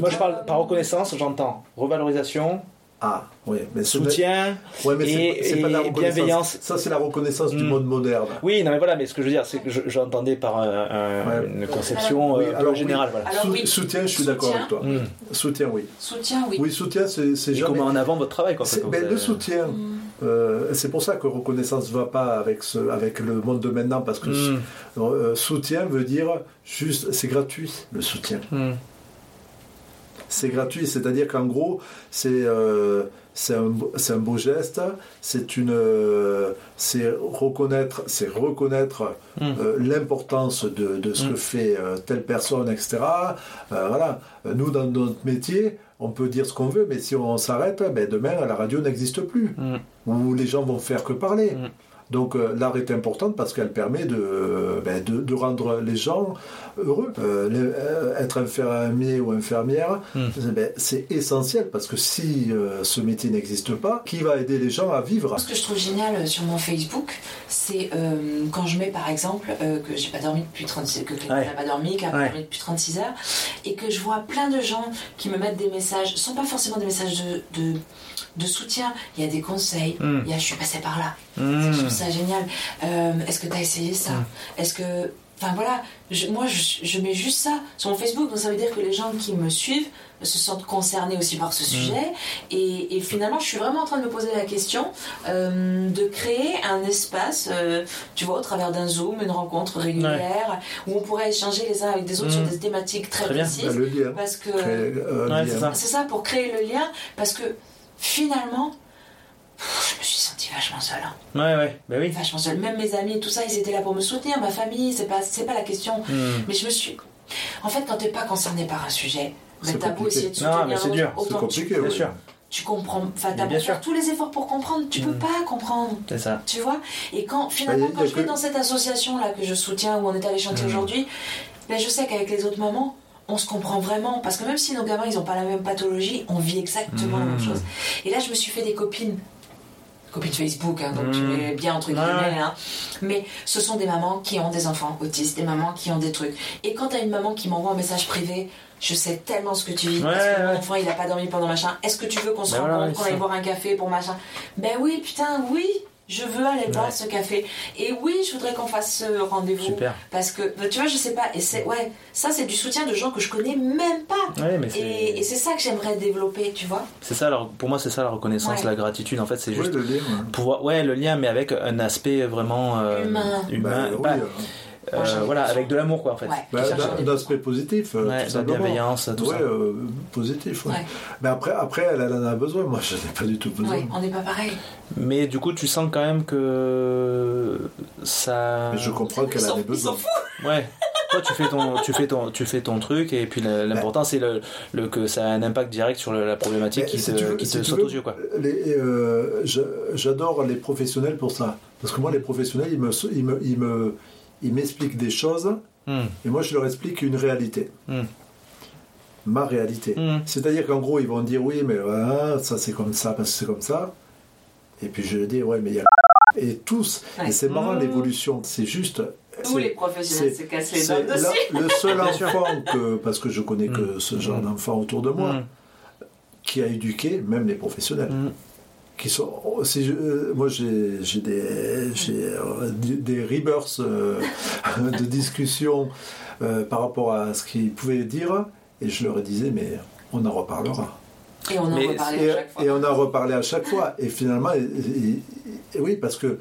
Moi je parle par reconnaissance, j'entends revalorisation, Ah, oui. Mais soutien. Ouais, mais et- c'est c'est pas de la et reconnaissance. bienveillance. Ça, c'est la reconnaissance du Mm. monde moderne. Oui, non mais voilà, mais ce que je veux dire, c'est que je- j'entendais par un- un- Ouais. une conception euh, alors oui. générale. Voilà. Alors Sou- oui. Soutien, je suis d'accord avec toi. Mm. Soutien, oui. soutien, oui. Oui, soutien, c'est jamais. comment en avant votre travail quoi, c'est- que mais vous le soutien, Mm. euh, c'est pour ça que reconnaissance ne va pas avec, ce, avec le monde de maintenant, parce que euh, soutien veut dire juste, c'est gratuit, le soutien. C'est gratuit, c'est-à-dire qu'en gros, c'est euh, un, beau- c'est un beau geste, c'est une, euh, c'est reconnaître, c'est reconnaître Mm. euh, l'importance de, de ce Mm. que fait telle personne, etc. Voilà, nous dans notre métier, on peut dire ce qu'on veut, mais si on s'arrête, ben demain la radio n'existe plus, Mm. où les gens vont faire que parler. Donc euh, l'art est importante parce qu'elle permet de, euh, ben, de, de rendre les gens heureux. Euh, euh, être infirmier ou infirmière, Mm. ben, c'est essentiel parce que si euh, ce métier n'existe pas, qui va aider les gens à vivre? Ce que je trouve génial sur mon Facebook, c'est euh, quand je mets par exemple euh, que j'ai pas dormi depuis 36 que quelqu'un Ouais. n'a pas dormi, qui a pas Ouais. dormi depuis 36 heures, et que je vois plein de gens qui me mettent des messages, ce sont pas forcément des messages de, de, de soutien, il y a des conseils, Mm. il y a je suis passé par là, Mm. je trouve ça génial. Euh, Est-ce que tu as essayé ça Mm. Est-ce que. Enfin voilà, je- moi je, je mets juste ça sur mon Facebook, donc ça veut dire que les gens qui me suivent se sentent concernés aussi par ce sujet. Et, et finalement, je suis vraiment en train de me poser la question euh, de créer un espace, euh, tu vois, au travers d'un Zoom, une rencontre régulière, où on pourrait échanger les uns avec des autres sur des thématiques très, Très bien. précises. Bah, le lien. Parce que Créer, euh, Ouais, lien. c'est ça. c'est ça, pour créer le lien, parce que finalement, je me suis sentie vachement seule. hein. Ouais, ouais, bah oui. Vachement seule. Même mes amis, tout ça, ils étaient là pour me soutenir, ma famille, c'est pas, c'est pas la question. Hmm. Mais je me suis. En fait, quand t'es pas concerné par un sujet, ben, t'as beau essayer de Non, soutenir mais c'est dur, C'est compliqué, tu, Bien sûr, tu comprends. Enfin, t'as beau faire tous les efforts pour comprendre, tu peux Mm. pas comprendre. c'est ça. Tu vois? Et quand finalement, quand je vais que- dans cette association là que je soutiens, où on est allé chanter Mm. aujourd'hui, ben, je sais qu'avec les autres mamans, on se comprend vraiment. Parce que même si nos gamins, ils ont pas la même pathologie, on vit exactement la même Mm. chose. Et là, je me suis fait des copines. Copines Facebook, hein, donc tu Mm. mets bien entre guillemets. hein. Mais ce sont des mamans qui ont des enfants autistes, des mamans qui ont des trucs. Et quand t'as une maman qui m'envoie un message privé, je sais tellement ce que tu vis. Ouais, que mon enfant il a pas dormi pendant machin Est-ce que tu veux qu'on se Ben rencontre, qu'on aille boire un café pour machin? Ben oui, putain, oui, je veux aller boire Ouais. ce café. Et oui, je voudrais qu'on fasse ce rendez-vous. Super. Parce que, ben, tu vois, je sais pas. Et c'est, ouais, ça c'est du soutien de gens que je connais même pas. Ouais, mais c'est. Et, et c'est ça que j'aimerais développer, tu vois. C'est ça, alors, pour moi, c'est ça la reconnaissance, Ouais. la gratitude. En fait, c'est Oui, juste le lien. pouvoir. Ouais, le lien, mais avec un aspect vraiment. euh, Humain. humain. Bah, oui, Bah, euh, voilà, avec de l'amour, quoi, en fait. Ouais. bah, Qui cherche d'un- des- d'un aspect positif, euh, Ouais, tout de la bienveillance, tout ouais, ça. euh, positif. ouais. Ouais. Mais après, après, elle, elle en a besoin. Moi, je n'en ai pas du tout besoin. Ouais, on n'est pas pareil. Mais du coup, tu sens quand même que ça. Mais je comprends qu'elle en ait besoin. Ouais. Toi, tu fais ton, tu fais ton, tu fais ton truc et puis le- l'important c'est le, le que ça a un impact direct sur le- la problématique Mais qui si te, veux- qui te saute veux, aux yeux quoi. euh, J'adore les professionnels pour ça. Parce que moi, les professionnels, ils me, ils me, ils me, ils m'expliquent des choses Hmm. et moi, je leur explique une réalité. Hmm. Ma réalité. Hmm. C'est-à-dire qu'en gros, ils vont dire oui, mais voilà, ça c'est comme ça parce que c'est comme ça. Et puis je dis ouais, mais il y a. Et tous. Ouais. Et c'est marrant Mmh. l'évolution. C'est juste. Tous les professionnels se cassent les dents dessus. la- le seul enfant que, parce que je connais que ce genre d'enfant autour de moi, qui a éduqué même les professionnels. Qui sont, oh, je- euh, moi j'ai j'ai des, j'ai, euh, des des rebirths euh, de discussion euh, par rapport à ce qu'ils pouvaient dire et je leur disais mais on en reparlera. Et on en Mais- reparlait Et, à chaque fois. et on en reparlait à chaque fois. Et finalement, et- et- et oui, parce que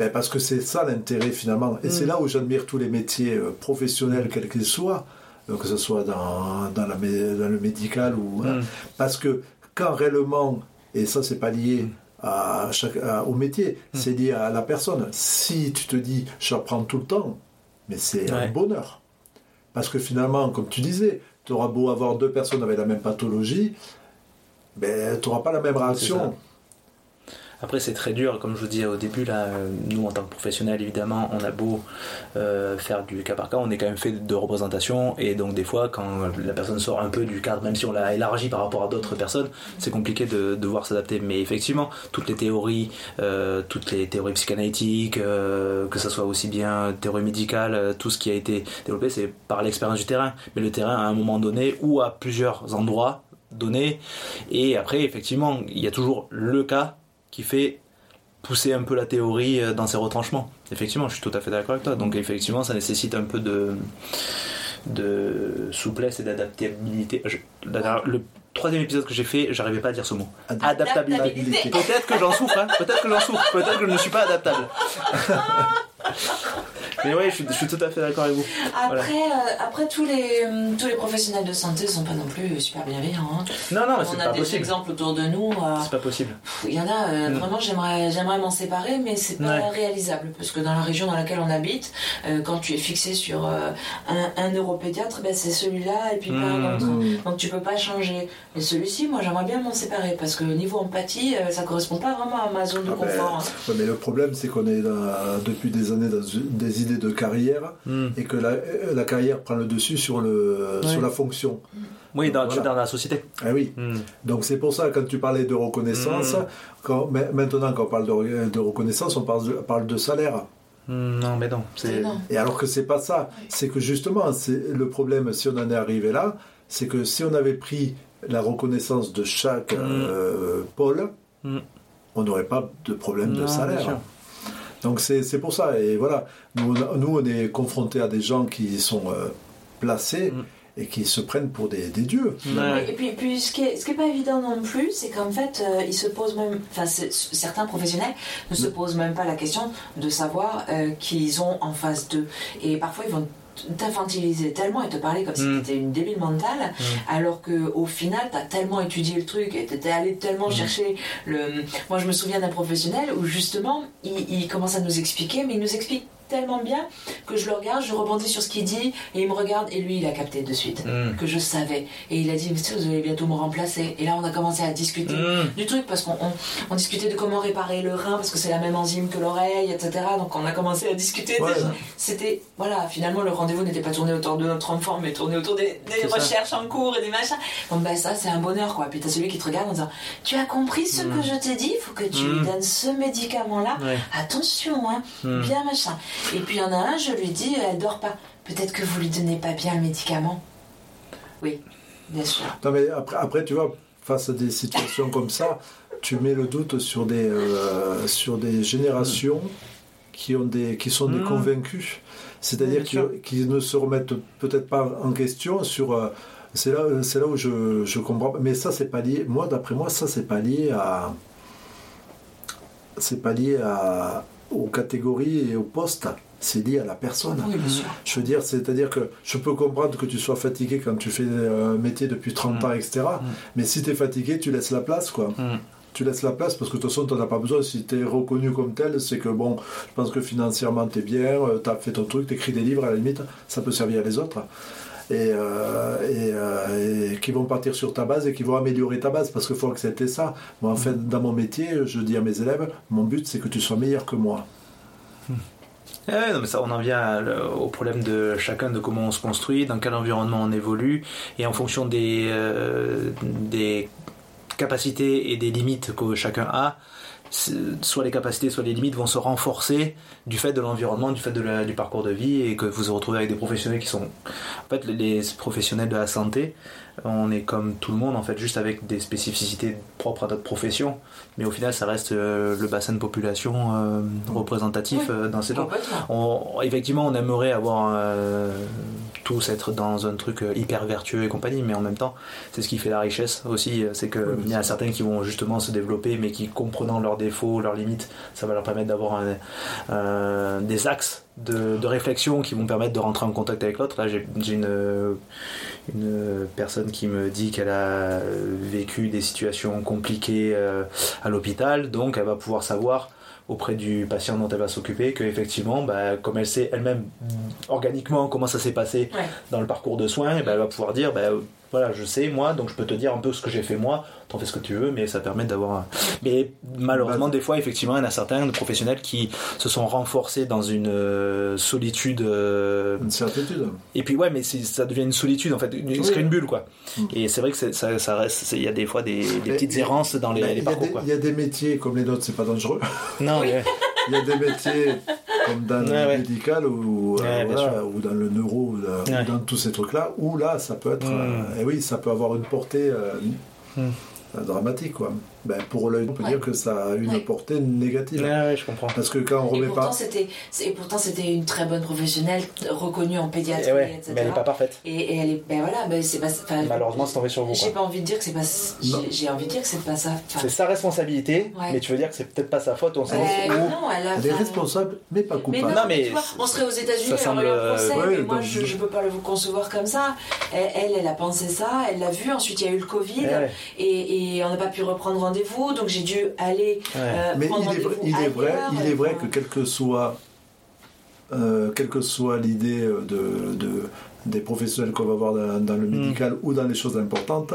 ben, parce que c'est ça l'intérêt finalement. Et c'est Mm. là où j'admire tous les métiers euh, professionnels, quels qu'ils soient, euh, que ce soit dans, dans, la, mé- dans le médical ou. hein, Hmm. parce que quand réellement, et ça c'est pas lié à chaque, à- au métier, Mm. c'est lié à la personne. Si tu te dis j'apprends tout le temps, mais c'est Ouais. un bonheur. Parce que finalement, comme tu disais, tu auras beau avoir deux personnes avec la même pathologie, ben, tu n'auras pas la même réaction. Après, c'est très dur, comme je vous disais au début, là, euh, nous en tant que professionnels, évidemment, on a beau euh, faire du cas par cas, on est quand même fait de représentation, et donc des fois, quand la personne sort un peu du cadre, même si on l'a élargi par rapport à d'autres personnes, c'est compliqué de devoir s'adapter. Mais effectivement, toutes les théories, euh, toutes les théories psychanalytiques, euh, que ce soit aussi bien théorie médicale, euh, tout ce qui a été développé, c'est par l'expérience du terrain. Mais le terrain, à un moment donné, ou à plusieurs endroits donnés, et après, effectivement, il y a toujours le cas qui fait pousser un peu la théorie euh, dans ses retranchements. Effectivement, je suis tout à fait d'accord avec toi. Donc effectivement, ça nécessite un peu de, de souplesse et d'adaptabilité. Le troisième épisode que j'ai fait, j'arrivais pas à dire ce mot. Adaptabilité. Adaptabilité. Peut-être que j'en souffre, hein. peut-être que j'en souffre, peut-être que je ne suis pas adaptable. Mais ouais, je suis, je suis tout à fait d'accord avec vous. Voilà. Après, euh, après tous, les, euh, tous les professionnels de santé sont pas non plus super bienveillants. hein. Non, non, mais c'est on a pas des possible. exemples autour de nous. euh, C'est pas possible. Il y en a, euh, Mm. vraiment, j'aimerais, j'aimerais m'en séparer, mais c'est pas Ouais. réalisable. Parce que dans la région dans laquelle on habite, euh, quand tu es fixé sur euh, un, un neuropédiatre, ben, c'est celui-là et puis pas un Mm. autre. Mm. Donc tu peux pas changer. Mais celui-ci, moi, j'aimerais bien m'en séparer parce que niveau empathie, euh, ça correspond pas vraiment à ma zone de Ah ben, confort. hein. Ouais, mais le problème, c'est qu'on est depuis des années dans des idées de carrière Hmm. et que la, la carrière prend le dessus sur, le, Ouais. sur la fonction. Oui, dans, Voilà. dans la société. Ah oui. Hmm. Donc c'est pour ça, quand tu parlais de reconnaissance, Mm. quand, ma- maintenant quand on parle de, de reconnaissance, on parle de, parle de salaire. Hmm, Non, mais non. C'est... Non. Et alors que c'est pas ça. C'est que justement, c'est le problème, si on en est arrivé là, c'est que si on avait pris la reconnaissance de chaque Mm. euh, pôle, Mm. on n'aurait pas de problème de Non, salaire. Donc c'est pour ça. Et voilà, nous, nous on est confrontés à des gens qui sont euh, placés. Mm. Et qui se prennent pour des, des dieux. Et puis, puis ce qui n'est ce qui est pas évident non plus, c'est qu'en fait, euh, ils se posent même, enfin, certains professionnels ne se posent même pas la question de savoir euh, qu'ils ont en face d'eux. Et parfois, ils vont t'infantiliser tellement et te parler comme si mm. tu étais une débile mentale, mm. alors que au final, tu as tellement étudié le truc et tu allé tellement mm. chercher le. Moi, je me souviens d'un professionnel où justement, il, il commence à nous expliquer, mais il nous explique tellement bien que je le regarde, je rebondis sur ce qu'il dit et il me regarde et lui il a capté de suite mm. que je savais. Et il a dit monsieur vous allez bientôt me remplacer. Et là on a commencé à discuter mm. du truc parce qu'on on, discutait de comment réparer le rein parce que c'est la même enzyme que l'oreille etc donc on a commencé à discuter c'était voilà finalement le rendez-vous n'était pas tourné autour de notre enfant mais tourné autour des, recherches en cours et des machins. Donc ben ça c'est un bonheur quoi. Puis t'as celui qui te regarde en disant tu as compris ce mm. que je t'ai dit? Il faut que tu lui donnes ce médicament là attention hein. Bien machin et puis il y en a un, je lui dis, elle dort pas. Peut-être que vous lui donnez pas bien le médicament. Oui, bien sûr. Non mais après, après tu vois, face à des situations comme ça, tu mets le doute sur des, euh, sur des générations qui, ont des, qui sont des mmh. convaincus. C'est-à-dire qui, ne se remettent peut-être pas en question sur... Euh, c'est là, c'est là où je, je comprends. Mais ça, c'est pas lié. Moi, d'après moi, ça, c'est pas lié à. C'est pas lié à, aux catégories et aux postes, c'est lié à la personne. Je veux dire, c'est-à-dire que je peux comprendre que tu sois fatigué quand tu fais un métier depuis 30 mm. ans, etc. Mm. Mais si tu es fatigué, tu laisses la place, quoi. Mm. Tu laisses la place parce que de toute façon, tu n'en as pas besoin. Si tu es reconnu comme tel, c'est que bon, je pense que financièrement, tu es bien, euh, tu as fait ton truc, tu écris des livres, à la limite, ça peut servir à les autres. Euh, euh, et, qui vont partir sur ta base et qui vont améliorer ta base parce qu'il faut accepter ça. Moi, en fait, dans mon métier, je dis à mes élèves, mon but c'est que tu sois meilleur que moi. Eh non, mais ça, on en vient au problème de chacun, de comment on se construit, dans quel environnement on évolue, et en fonction des, euh, des capacités et des limites que chacun a, soit les capacités, soit les limites vont se renforcer du fait de l'environnement, du fait du parcours de vie, et que vous vous retrouvez avec des professionnels qui sont, en fait, les professionnels de la santé, on est comme tout le monde, en fait, juste avec des spécificités propres à notre profession, mais au final, ça reste euh, le bassin de population euh, représentatif euh, dans ces gens. effectivement, on aimerait avoir tous être dans un truc hyper vertueux et compagnie, mais en même temps, c'est ce qui fait la richesse aussi, c'est qu'il y a certains qui vont justement se développer, mais qui comprenant leurs défauts, leurs limites, ça va leur permettre d'avoir des axes de, réflexion qui vont permettre de rentrer en contact avec l'autre. Là, j'ai une, une personne qui me dit qu'elle a vécu des situations compliquées euh, à l'hôpital, donc elle va pouvoir savoir auprès du patient dont elle va s'occuper que effectivement bah, comme elle sait elle-même organiquement comment ça s'est passé dans le parcours de soins et bah, elle va pouvoir dire bah, voilà je sais moi donc je peux te dire un peu ce que j'ai fait moi t'en fais ce que tu veux, mais ça permet d'avoir. Mais malheureusement, des fois, effectivement, il y en a certains professionnels qui se sont renforcés dans une euh, solitude. Euh, une certitude. Et puis, ouais, mais ça devient une solitude, en fait, une, une bulle, quoi. Mm. Et c'est vrai que ça, ça, reste. Il y a des fois des, petites errances dans les, parcours, Il y a des métiers comme les nôtres, c'est pas dangereux. Non, Il y a des métiers comme dans le médical ou, euh, ou dans le neuro ou dans, tous ces trucs-là, où là, ça peut être. Mm. et oui, ça peut avoir une portée. Mm dramatique quoi. Ben, pour l'œil, on peut dire que ça a une portée négative. Ouais, je comprends. Parce que quand on remet et pas. Et pourtant, c'était une très bonne professionnelle, reconnue en pédiatrie, etc. Mais elle n'est pas parfaite. Et, elle est. Ben voilà, ben c'est pas. Malheureusement, c'est tombé sur vous. J'ai pas envie de dire que c'est pas. J'ai envie de dire que c'est pas ça. c'est sa responsabilité, mais tu veux dire que c'est peut-être pas sa faute au sens où. Non, elle, a, elle est responsable, mais pas coupable. Mais non, mais. on serait aux États-Unis, on mais moi, je, je peux pas le concevoir comme ça. Elle, elle a pensé ça, elle l'a vu, ensuite il y a eu le Covid, et on n'a pas pu reprendre rendez-vous, donc j'ai aller euh, Mais il est, vrai, il est vrai, il est vrai que quelle que soit, euh, quelle que soit l'idée de, de, des professionnels qu'on va voir dans, le mm. médical ou dans les choses importantes,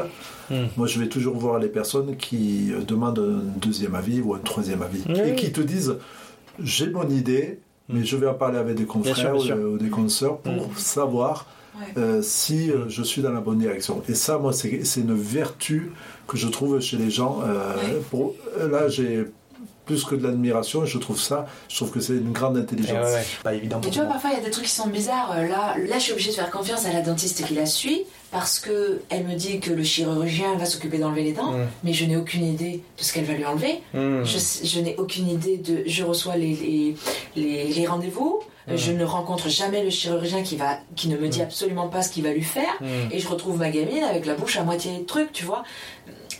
mm. moi je vais toujours voir les personnes qui demandent un deuxième avis ou un troisième avis et qui te disent j'ai mon idée, mais mm. je vais en parler avec des confrères ou, des consoeurs pour savoir euh, si je suis dans la bonne direction. Et ça, moi, c'est une vertu que je trouve chez les gens. Euh, pour, là, j'ai plus que de l'admiration. Je trouve ça, je trouve que c'est une grande intelligence. ouais, ouais, pas évident Mais tu vois, parfois il y a des trucs qui sont bizarres. Euh, Là, là, je suis obligée de faire confiance à la dentiste qui la suit parce que elle me dit que le chirurgien va s'occuper d'enlever les dents, Mm. mais je n'ai aucune idée de ce qu'elle va lui enlever. Hmm. Je, n'ai aucune idée de. Je reçois les, les, les- les rendez-vous. Euh, Mm. Je ne rencontre jamais le chirurgien qui, va, qui ne me dit absolument pas ce qu'il va lui faire. Hmm. Et je retrouve ma gamine avec la bouche à moitié truc, tu vois.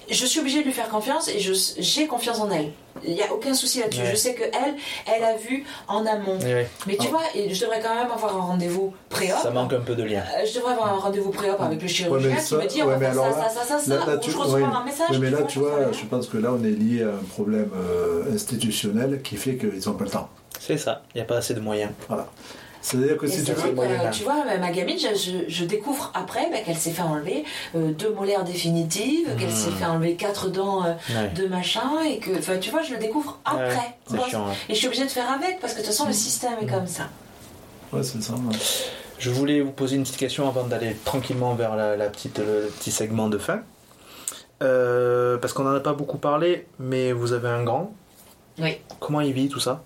Je suis obligée de lui faire confiance et j'ai confiance en elle. Il n'y a aucun souci là-dessus. Ouais. Je sais que elle, elle a vu en amont. Ouais, ouais. Mais tu Ah. vois, je devrais quand même avoir un rendez-vous pré-op. Ça manque un peu de lien. Euh, Je devrais avoir un rendez-vous pré-op avec le chirurgien mais qui me dit on ouais, va mais faire ça, là- ça, ça, ça, Là- ça. là, Ou tu- je reçois ouais. un message. Mais qui là, dit, tu vois, je pense que là, on est lié à un problème euh, institutionnel qui fait qu'ils n'ont pas le temps. C'est ça, il n'y a pas assez de moyens. Voilà. C'est-à-dire que si c'est tu vrai veux. là. tu vois, ma- gamine, je, je- je découvre après bah, qu'elle s'est fait enlever euh, deux molaires définitives, qu'elle s'est Hmm. fait enlever quatre dents euh, Ouais. de machin, et que, enfin, tu vois, je le découvre après. Ouais, c'est Moi, chiant. ouais. Et je suis obligée de faire avec, parce que de toute façon, le système est comme ça. Ouais, c'est ça. ouais. Je voulais vous poser une petite question avant d'aller tranquillement vers la, la petite, le petit segment de fin. Euh, parce qu'on n'en a pas beaucoup parlé, mais vous avez un grand. Oui. Comment il vit tout ça?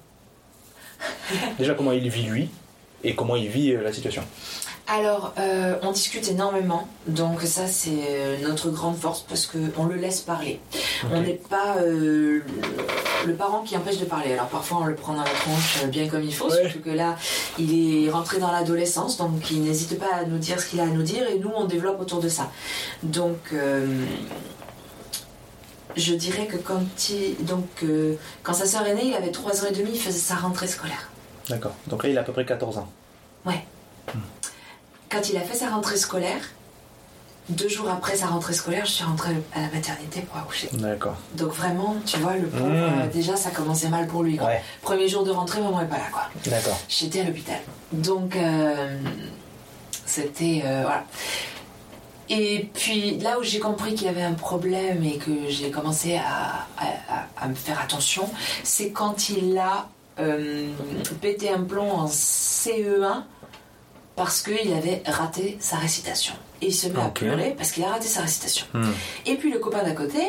Déjà, comment il vit lui et comment il vit euh, la situation Alors, euh, on discute énormément, donc ça c'est euh, notre grande force parce qu'on le laisse parler. On n'est pas euh, le parent qui empêche de parler. Alors parfois on le prend dans la tronche bien comme il faut, Ouais. surtout que là il est rentré dans l'adolescence, donc il n'hésite pas à nous dire ce qu'il a à nous dire et nous on développe autour de ça. Donc euh, je dirais que quand, il, donc, euh, quand sa sœur est née, il avait 3 ans et demi, il faisait sa rentrée scolaire. D'accord. Donc là, il a à peu près 14 ans. Quand il a fait sa rentrée scolaire, deux jours après sa rentrée scolaire, je suis rentrée à la maternité pour accoucher. D'accord. Donc vraiment, tu vois, le pauvre, Mmh. euh, déjà ça commençait mal pour lui. quoi. Ouais. Premier jour de rentrée, maman est pas là, quoi. D'accord. J'étais à l'hôpital. Donc, euh, c'était. euh, voilà. Et puis là où j'ai compris qu'il y avait un problème et que j'ai commencé à, à- me faire attention, c'est quand il a euh, pété un plomb en CE1 parce qu'il avait raté sa récitation. Et il se met à pleurer parce qu'il a raté sa récitation. Hmm. Et puis le copain d'à côté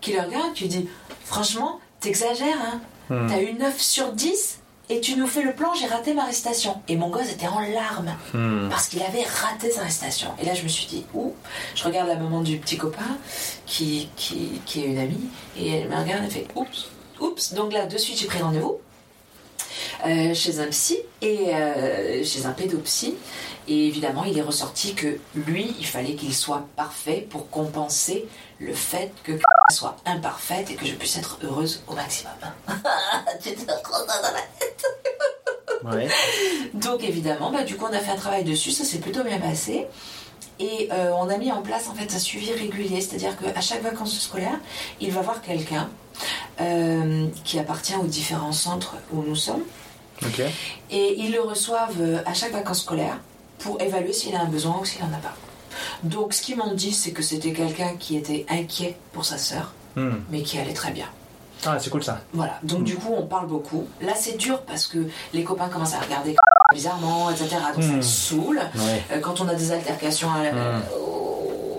qui le regarde, qui lui dit Franchement, t'exagères, hein Hmm. T'as eu 9 sur 10 et tu nous fais le plan, j'ai raté ma récitation. Et mon gosse était en larmes Hmm. parce qu'il avait raté sa récitation. Et là, je me suis dit, ouh, je regarde la maman du petit copain qui, qui, qui est une amie et elle me regarde et fait, oups, oups. Donc là, de suite, j'ai pris rendez-vous. Euh, chez un psy et euh, chez un pédopsy et évidemment il est ressorti que lui il fallait qu'il soit parfait pour compenser le fait que soit imparfaite et que je puisse être heureuse au maximum. Tu te dans la Ouais. donc évidemment, bah, du coup on a fait un travail dessus, ça s'est plutôt bien passé. Et euh, on a mis en place en fait un suivi régulier, c'est-à-dire qu'à chaque vacances scolaires, il va voir quelqu'un euh, qui appartient aux différents centres où nous sommes. Et ils le reçoivent euh, à chaque vacances scolaires pour évaluer s'il a un besoin ou s'il n'en a pas. Donc ce qu'ils m'ont dit, c'est que c'était quelqu'un qui était inquiet pour sa sœur, Hmm. mais qui allait très bien. Ah, c'est cool ça. Voilà, donc du coup on parle beaucoup. Là c'est dur parce que les copains commencent à regarder bizarrement, etc. Donc ça Hmm. me saoule. Ouais. Euh, Quand on a des altercations à la- Hmm.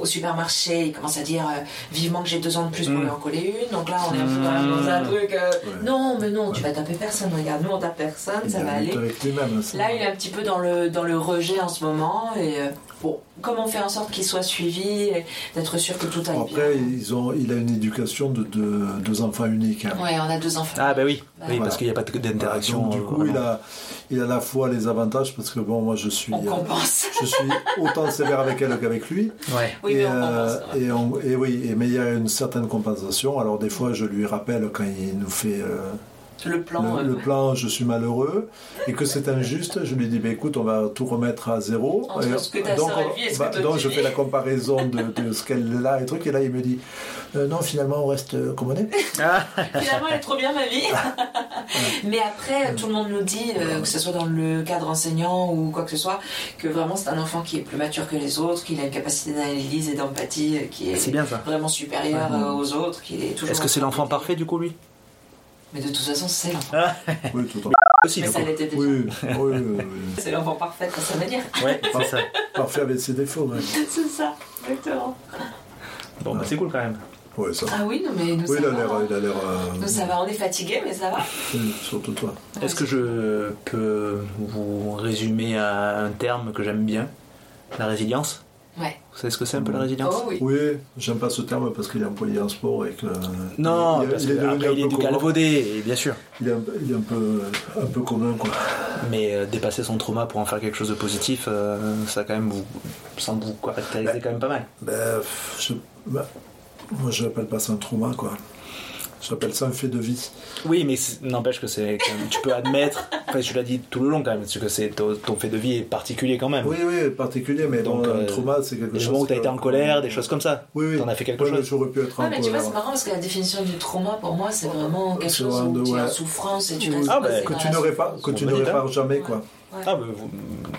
Au, supermarché, ils commencent à dire euh, vivement que j'ai deux ans de plus pour Hmm. lui en coller une. Donc là on est un peu dans un Hmm. truc. euh, Ouais. Non mais non, tu vas taper personne, regarde, nous on tape personne, Il ça va aller. avec lui-même. ça. Là il est un petit peu dans le, dans le rejet en ce moment et euh, bon, comment on fait en sorte qu'il soit suivi et d'être sûr que tout aille Après, bien? ils ont, il a une éducation de, de deux enfants uniques. hein. Ouais, on a deux enfants. Ah, bah oui. Bah, Oui, voilà. parce qu'il n'y a pas d'interaction. Du coup, il a, il a à la fois les avantages parce que bon, moi je suis, On euh, compense. je suis autant sévère avec elle qu'avec lui. Ouais. Oui, et, mais on euh, compense. ouais. et, on- et oui, et- mais il y a une certaine compensation. Alors des fois, je lui rappelle quand il nous fait euh, Le plan. le, euh, le plan, je suis malheureux et que c'est injuste. Je lui dis, bah, écoute, on va tout remettre à zéro. Entre Et, ce que ta donc, sœur on- vit et ce bah, que donc je fais la comparaison de, de ce qu'elle a et truc. Et là, il me dit, euh, non, finalement, on reste euh, comme on est. Ah, Finalement, elle est trop bien ma vie. Mais après, tout le monde nous dit, euh, que ce soit dans le cadre enseignant ou quoi que ce soit, que vraiment c'est un enfant qui est plus mature que les autres, qu'il a une capacité d'analyse et d'empathie euh, qui est, bien ça. vraiment supérieure aux autres, qu'il est toujours. Est-ce que c'est l'enfant parfait du coup, lui? Mais de toute façon, c'est l'enfant. Oui, tout à Aussi, Mais ça l'était déjà. Oui, oui, oui, oui. C'est l'enfant parfait à sa manière. Ouais, c'est ça. Parfait avec ses défauts. ouais. c'est ça, exactement. Bon, bah, c'est cool quand même. Ouais, ça. Ah oui, non, mais nous, Oui, ça il a va. l'air. hein. Il a l'air. euh, Nous, ça va. On est fatigué, mais ça va. oui, surtout toi. Est-ce que je peux vous résumer à un terme que j'aime bien? La résilience? Ouais. Vous savez ce que c'est un peu la résilience? Oh oui. Oui, j'aime pas ce terme parce qu'il est employé en sport et que. Non, il, parce il est après il est du galvaudé, et bien sûr. Il est un, il est un peu, un peu commun, quoi. Mais euh, dépasser son trauma pour en faire quelque chose de positif, euh, ça quand même vous semble vous caractériser Ouais. quand même pas mal. Ben, je, ben, moi, je l'appelle pas ça un trauma, quoi. J'appelle ça un fait de vie. Oui, mais n'empêche que c'est tu peux admettre. Enfin, tu l'as dit tout le long quand même, parce que c'est ton, ton fait de vie est particulier quand même. Oui, oui, particulier, mais Donc, bon, un euh, trauma, c'est quelque Des chose. moments où t'as que- été en colère, des choses comme ça. Oui, oui. T'en as fait quelque mais chose. J'aurais pu être Ouais, en mais tu vois, colère. c'est marrant parce que la définition du trauma, pour moi, c'est vraiment quelque chose où de- tu es en souffrance et tu Oui. restes Ah, bah, que tu la ne répares, souffrance. que tu ne répares jamais, quoi. Ouais. Ah, bah, vous-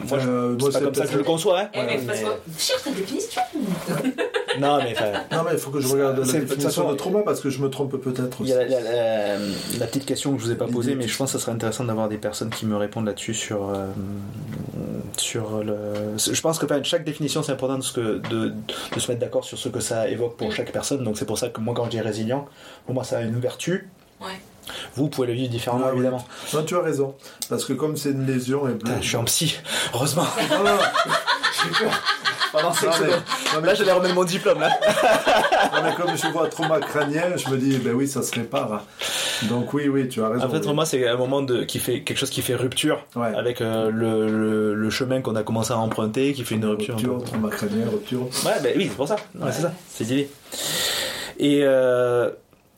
moi, je- Euh, moi, c'est pas comme ça que je le conçois. Hein. Eh, mais parce Mais- que, cherche ta définition. Non, mais Non, mais il faut que je regarde la définition de trauma parce que je me trompe peut-être il aussi. y a la, la- la- la petite question que je vous ai pas posée, mais je pense que ça serait intéressant d'avoir des personnes qui me répondent là-dessus sur, euh, sur le. Je pense que enfin, chaque définition, c'est important de, ce que, de, de se mettre d'accord sur ce que ça évoque pour Mm. chaque personne. Donc c'est pour ça que moi, quand je dis résilient, pour moi, ça a une vertu. Ouais. Vous pouvez le vivre différemment, Ah évidemment. Non, tu as raison. Parce que comme c'est une lésion et Putain, je suis en psy, heureusement. Non, non, non, mais, secondes. non, mais- Là, j'allais remettre mon diplôme. Là. non, mais comme je vois trauma crânien, je me dis, ben oui, ça se répare. Donc oui, oui, tu as raison. En fait, oui. pour moi, c'est un moment de, qui fait quelque chose qui fait rupture Ouais. avec euh, le, le, le chemin qu'on a commencé à emprunter, qui fait une rupture. un peu. Rupture, trauma crânien, rupture. Ouais, ben oui, c'est pour ça. Ouais, c'est ça, c'est l'idée. Et euh,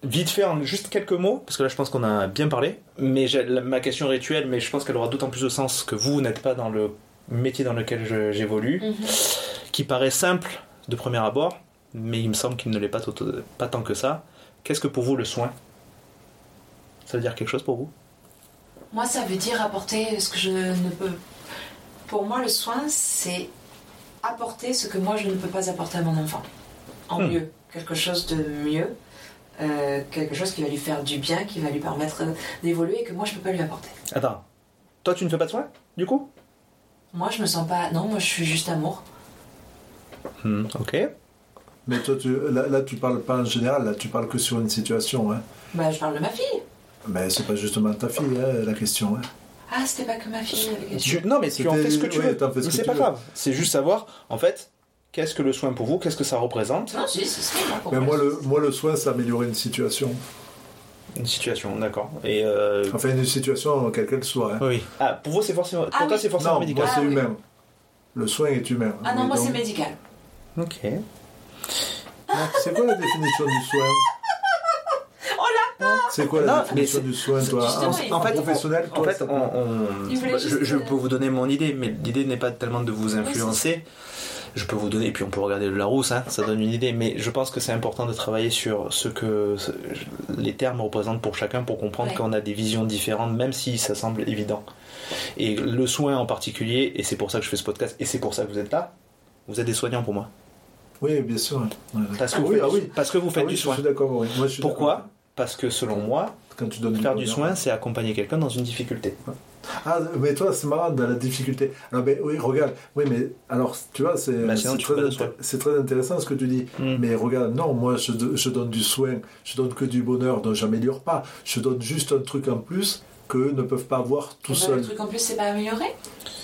vite fait, en juste quelques mots, parce que là, je pense qu'on a bien parlé. Mais j'ai- la- ma question rituelle, mais je pense qu'elle aura d'autant plus de sens que vous n'êtes pas dans le métier dans lequel je- j'évolue, Mhm. Qui paraît simple de premier abord, mais il me semble qu'il ne l'est pas, tant que ça. Qu'est-ce que pour vous le soin? Ça veut dire quelque chose pour vous? Moi, ça veut dire apporter ce que je ne peux. Pour moi, le soin, c'est apporter ce que moi je ne peux pas apporter à mon enfant. En Hmm. mieux. Quelque chose de mieux. euh, quelque chose qui va lui faire du bien, qui va lui permettre d'évoluer et que moi je peux pas lui apporter. Attends, toi tu ne fais pas de soin, du coup? Moi, je me sens pas. Non, moi je suis juste amour. Hmm, Ok. Mais toi, tu, là, là, tu parles pas en général, là, tu parles que sur une situation. Hein. Bah, je parle de ma fille. Mais c'est pas justement ta fille, hein, la question. Hein. Ah, c'était pas que ma fille. la question. Tu- non, mais tu en fais ce que tu veux. ce Mais c'est tu pas veux. grave. C'est juste savoir, en fait, qu'est-ce que le soin pour vous, qu'est-ce que ça représente Non, si, moi, pour Mais moi, le, moi, le soin, c'est améliorer une situation. Une situation, d'accord. Et euh, Enfin, une situation, quelle qu'elle soit. hein. oui. Ah, pour vous, c'est forcément. Pour Ah toi, oui. c'est forcément Non, médical. moi, c'est Ah oui. humain. Le soin est humain. Ah non, moi donc- c'est médical. Ok. C'est quoi la définition du soin? Oh C'est quoi la Non, définition du soin, toi? Justement, En, fait, professionnel, En fait, on, on- je, je peux vous donner mon idée, mais l'idée n'est pas tellement de vous influencer. Je peux vous donner, et puis on peut regarder le Larousse, hein, ça donne une idée, mais je pense que c'est important de travailler sur ce que les termes représentent pour chacun pour comprendre Ouais. qu'on a des visions différentes, même si ça semble évident. Et le soin en particulier, et c'est pour ça que je fais ce podcast, et c'est pour ça que vous êtes là, vous êtes des soignants pour moi. Oui, bien sûr. Ouais. Parce que, Ah vous, oui, faites, ah du- oui. parce que vous faites Ah oui, du je soin. suis d'accord, oui. Moi, je suis Pourquoi. Parce que selon moi, Quand tu donnes faire du soin, c'est accompagner quelqu'un dans une difficulté. Ah, mais toi, c'est marrant dans la difficulté. Alors, mais, oui, regarde. Oui, mais alors, tu vois, c'est Bah, très intéressant ce que tu dis. Hmm. Mais regarde, non, moi, je, je donne du soin, je donne que du bonheur, donc j'améliore pas. Je donne juste un truc en plus qu'eux ne peuvent pas avoir tout Eh ben, seuls. Le truc en plus, c'est pas amélioré.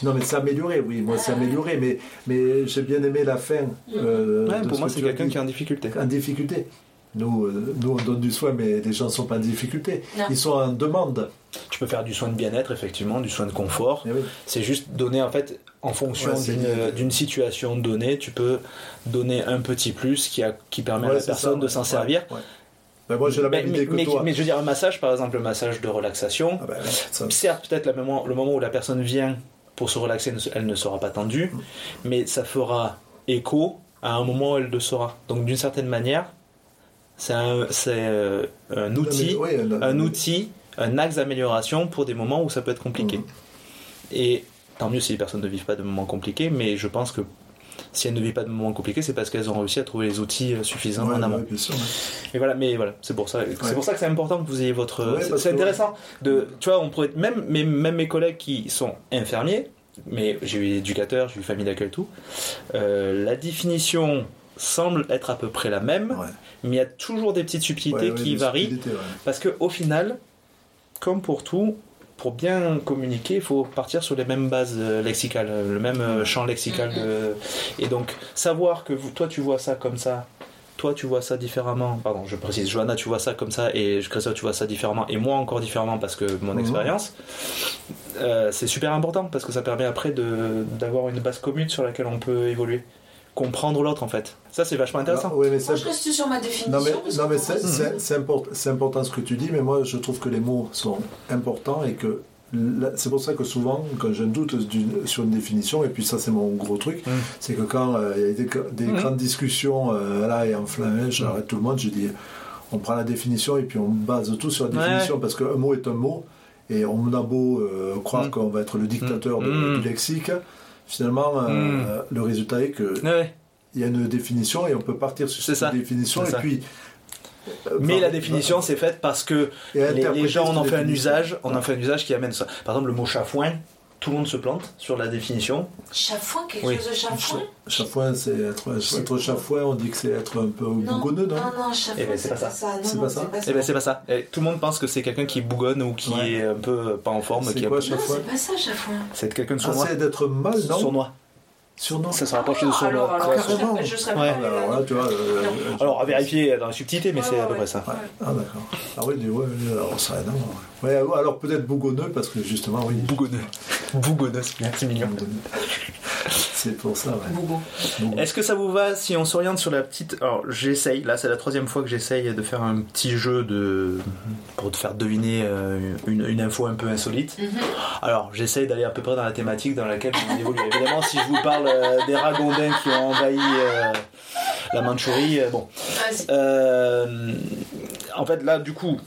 Non, mais c'est amélioré, oui, moi, c'est Ah. amélioré, mais, mais j'ai bien aimé la fin. euh, Ouais, de pour ce moi, que c'est quelqu'un qui est en difficulté. en difficulté. Nous, euh, nous, on donne du soin, mais les gens ne sont pas en difficulté. Non. Ils sont en demande. Tu peux faire du soin de bien-être, effectivement, du soin de confort. Eh oui. C'est juste donner, en fait, en fonction Ouais, d'une, situation donnée, tu peux donner un petit plus qui, a, qui permet à la personne ça, de ouais. s'en Ouais, servir. Ouais. Ben, moi, j'ai la Mais, même idée mais- que mais- toi. mais je veux dire, un massage, par exemple, le massage de relaxation, Ah ben, ça- certes, peut-être le moment, où la personne vient pour se relaxer, elle ne sera pas tendue, Mm. mais ça fera écho à un moment où elle le sera. Donc, d'une certaine manière, c'est un, euh, un outil oui, un- un outil, un axe d'amélioration pour des moments où ça peut être compliqué. Mhm. Et tant mieux si les personnes ne vivent pas de moments compliqués, mais je pense que si elles ne vivent pas de moments compliqués, c'est parce qu'elles ont réussi à trouver les outils euh, suffisants Ouais, en amont. ouais, bien sûr, ouais. Et voilà, mais voilà, c'est pour ça. C'est pour ça que c'est important que vous ayez votre. C'est intéressant de. Tu vois, on pourrait même mes, même mes collègues qui sont infirmiers, mais j'ai eu éducateur, j'ai eu famille d'accueil et tout. euh, la définition semble être à peu près la même, mais il y a toujours des petites subtilités qui varient. subtilités. Parce que au final, comme pour tout, pour bien communiquer, il faut partir sur les mêmes bases euh, lexicales, euh, le même euh, champ lexical. de- Et donc, savoir que vous- toi tu vois ça comme ça, toi tu vois ça différemment, pardon, je précise, Johanna tu vois ça comme ça, et Christophe tu vois ça différemment, et moi encore différemment parce que mon Mhm. expérience, euh, c'est super important parce que ça permet après d'avoir une base commune sur laquelle on peut évoluer. Comprendre l'autre en fait. Ça c'est vachement intéressant. Ouais, mais Moi, c'est- je reste sur ma définition. Non mais, non, c'est, import- important ce que tu dis, mais moi je trouve que les mots sont importants et que c'est pour ça que souvent, quand j'ai un doute d'une- sur une définition, et puis ça c'est mon gros truc, Mm. c'est que quand euh, il y a des, des Mm. grandes discussions euh, là et enflammées, j'arrête tout le monde, je dis on prend la définition et puis on base tout sur la Ouais. définition parce qu'un mot est un mot et on a beau euh, croire Mm. qu'on va être le dictateur de- du lexique, finalement euh, Mm. le résultat est que Ouais. il y a une définition et on peut partir sur cette ça. définition et ça. puis. euh, Mais enfin, la définition, c'est faite parce que les, gens en ont fait un usage, on en fait un usage qui amène ça. Par exemple, le mot chafouin, tout le monde se plante sur la définition. Chafouin, quelque Oui. chose de chafouin Chafouin, c'est être, être chafouin, on dit que c'est être un peu Non, bougonneux, non, non, non, chafouin, Eh ben, c'est pas ça. C'est pas ça? Eh ben c'est pas ça. Eh, tout le monde pense que c'est quelqu'un qui bougonne ou qui Ouais. est un peu pas en forme, C'est quoi, peu- Non, Chafouin? C'est pas ça, chafouin. c'est quelqu'un de Ah, sournois. c'est d'être mal, non? Sournois. Surnom Ça se rapproche de Ah, sournois. alors, alors, Ouais. je serais- carrément. Je serais Ouais. pas Alors là, tu vois. euh, euh, Alors à vérifier dans la subtilité, mais Ouais, c'est à ouais, peu ouais. près ça. Ouais. Ah, d'accord. Ah oui, ouais, ouais, alors ça, non. Ouais, alors peut-être bougonneux, parce que justement, oui. Bougonneux. Bougonneux, c'est bien, c'est mignon. C'est pour ça, ouais. Est-ce que ça vous va si on s'oriente sur la petite. Alors j'essaye, là c'est la troisième fois que j'essaye de faire un petit jeu de. pour te faire deviner euh, une, une info un peu insolite. Mhm. Alors j'essaye d'aller à peu près dans la thématique dans laquelle on évolue. Évidemment, si je vous parle euh, des ragondins qui ont envahi euh, la Mandchourie, euh, bon. Vas-y. Euh, en fait, là, du coup,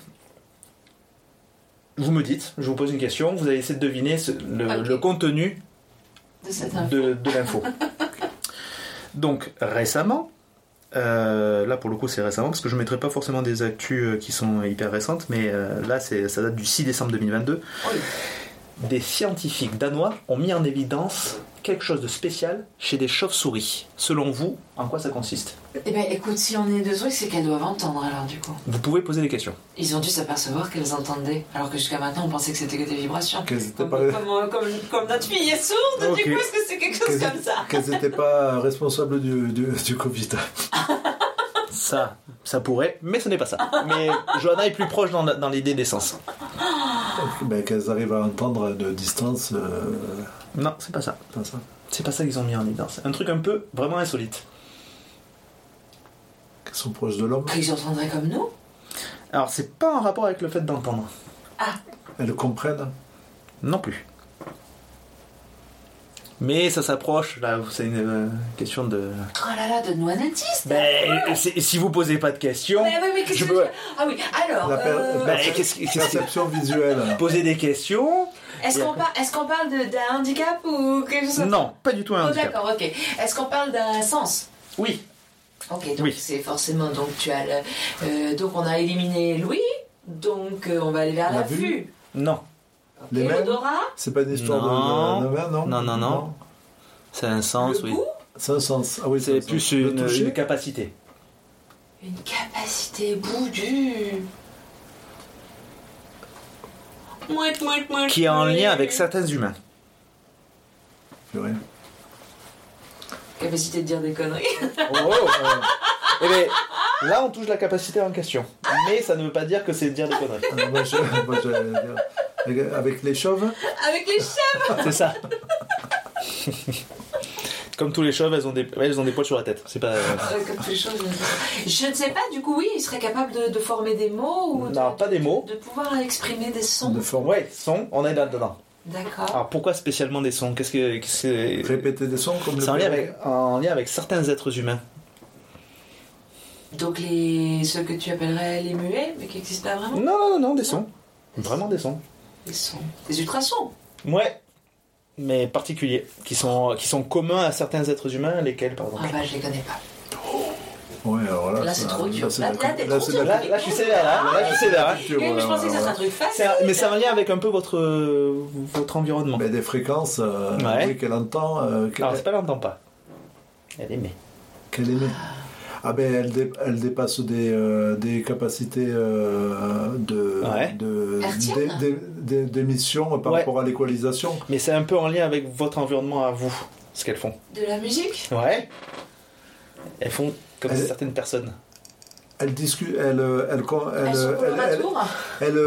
vous me dites, je vous pose une question, vous allez essayer de deviner ce- le, contenu De l'info. Donc, récemment, euh, là pour le coup c'est récemment, parce que je ne mettrai pas forcément des actus euh, qui sont hyper récentes, mais euh, là ça date du 6 décembre 2022. Oui. Des scientifiques danois ont mis en évidence quelque chose de spécial chez des chauves-souris. Selon vous, en quoi ça consiste? Eh ben, écoute, si on est deux trucs, c'est qu'elles doivent entendre alors, du coup. Vous pouvez poser des questions. Ils ont dû s'apercevoir qu'elles entendaient, alors que jusqu'à maintenant, on pensait que c'était que des vibrations. Qu'elles étaient Comme, pas, comme, euh, comme, comme notre fille est sourde, Ok. du coup, est-ce que c'est quelque chose comme ça? qu'elles n'étaient pas responsables du, du, du Covid? Ça, ça pourrait, mais ce n'est pas ça. Mais Johanna est plus proche dans, dans l'idée d'essence. Ben, qu'elles arrivent à entendre de distance, euh, Non, c'est pas ça. pas ça. C'est pas ça qu'ils ont mis en évidence. Un truc un peu vraiment insolite. Qu'elles sont proches de l'homme. Qu'ils entendraient comme nous? Alors, c'est pas en rapport avec le fait d'entendre. Elles comprennent. Non plus. Mais ça s'approche, là, c'est une euh, question de. Oh là là, de noinatistes Ben, c'est- si vous posez pas de questions, Mais oui, mais qu'est-ce je que peux- Ah oui, alors, La per- euh, Ben, Perception visuelle. poser des questions. est-ce qu'on par- est-ce qu'on parle de- d'un handicap ou quelque chose comme ça? Non, pas du tout un Oh, handicap. d'accord, ok. Est-ce qu'on parle d'un sens? Oui, Ok, donc Oui. c'est forcément donc tu as le- euh, donc on a éliminé Louis, donc euh, on va aller vers La la vue. vue. non, Les mains L'odorat, C'est pas une histoire Non. de, de main, non Non, non, non. c'est un sens, le oui. C'est un sens. Ah oui, C'est plus une, une capacité. une capacité boudue. Mouette, mouette, mouette, Qui est en lien avec certains humains. Purée. Capacité de dire des conneries. Oh, Eh ben, là, on touche la capacité en question. Mais ça ne veut pas dire que c'est de dire des conneries. Ah, moi, je- moi, j'allais dire, avec- Avec les chauves avec les chats. C'est ça. Comme tous les chauves, elles ont des, elles ont des poils sur la tête. C'est pas. Euh, comme toutes les choses, je- ne sais pas, du coup, oui, il serait capable de, de former des mots ou de, Non, pas des mots. de pouvoir exprimer des sons. de forme. Ouais, son, on est là-dedans. D'accord. Alors pourquoi spécialement des sons? Qu'est-ce que que- Répéter des sons comme le C'est en lien, perroquet. avec, en lien avec certains êtres humains. Donc les ceux que tu appellerais les muets, mais qui n'existent pas Non, vraiment? Non, non, non, des sons. Vraiment des sons. Des sons. Des ultrasons. Ouais. Mais particuliers. Qui sont, qui sont communs à certains êtres humains, lesquels, par exemple Ah bah je les connais pas. Ouais, alors là, Là, c'est trop dur. Là, là, je suis sévère, là. Là, je suis sévère. je pensais que ça serait un truc C'est facile. un- mais c'est en lien avec un peu votre, votre environnement. Mais des fréquences euh, Ouais. oui, qu'elle entend, euh, qu'elle Alors, c'est pas l'entend pas. Elle aimait. qu'elle émet. Ah ben elle, dé- elle dépasse des, euh, des capacités euh, de Ouais. de- Hertziennes d'é- d'é- d'é- d'émission par Ouais. rapport à l'équalisation. Mais c'est un peu en lien avec votre environnement à vous, ce qu'elles font. De la musique? Ouais. Elles font comme certaines personnes. Elle discute, elle, elle, elle,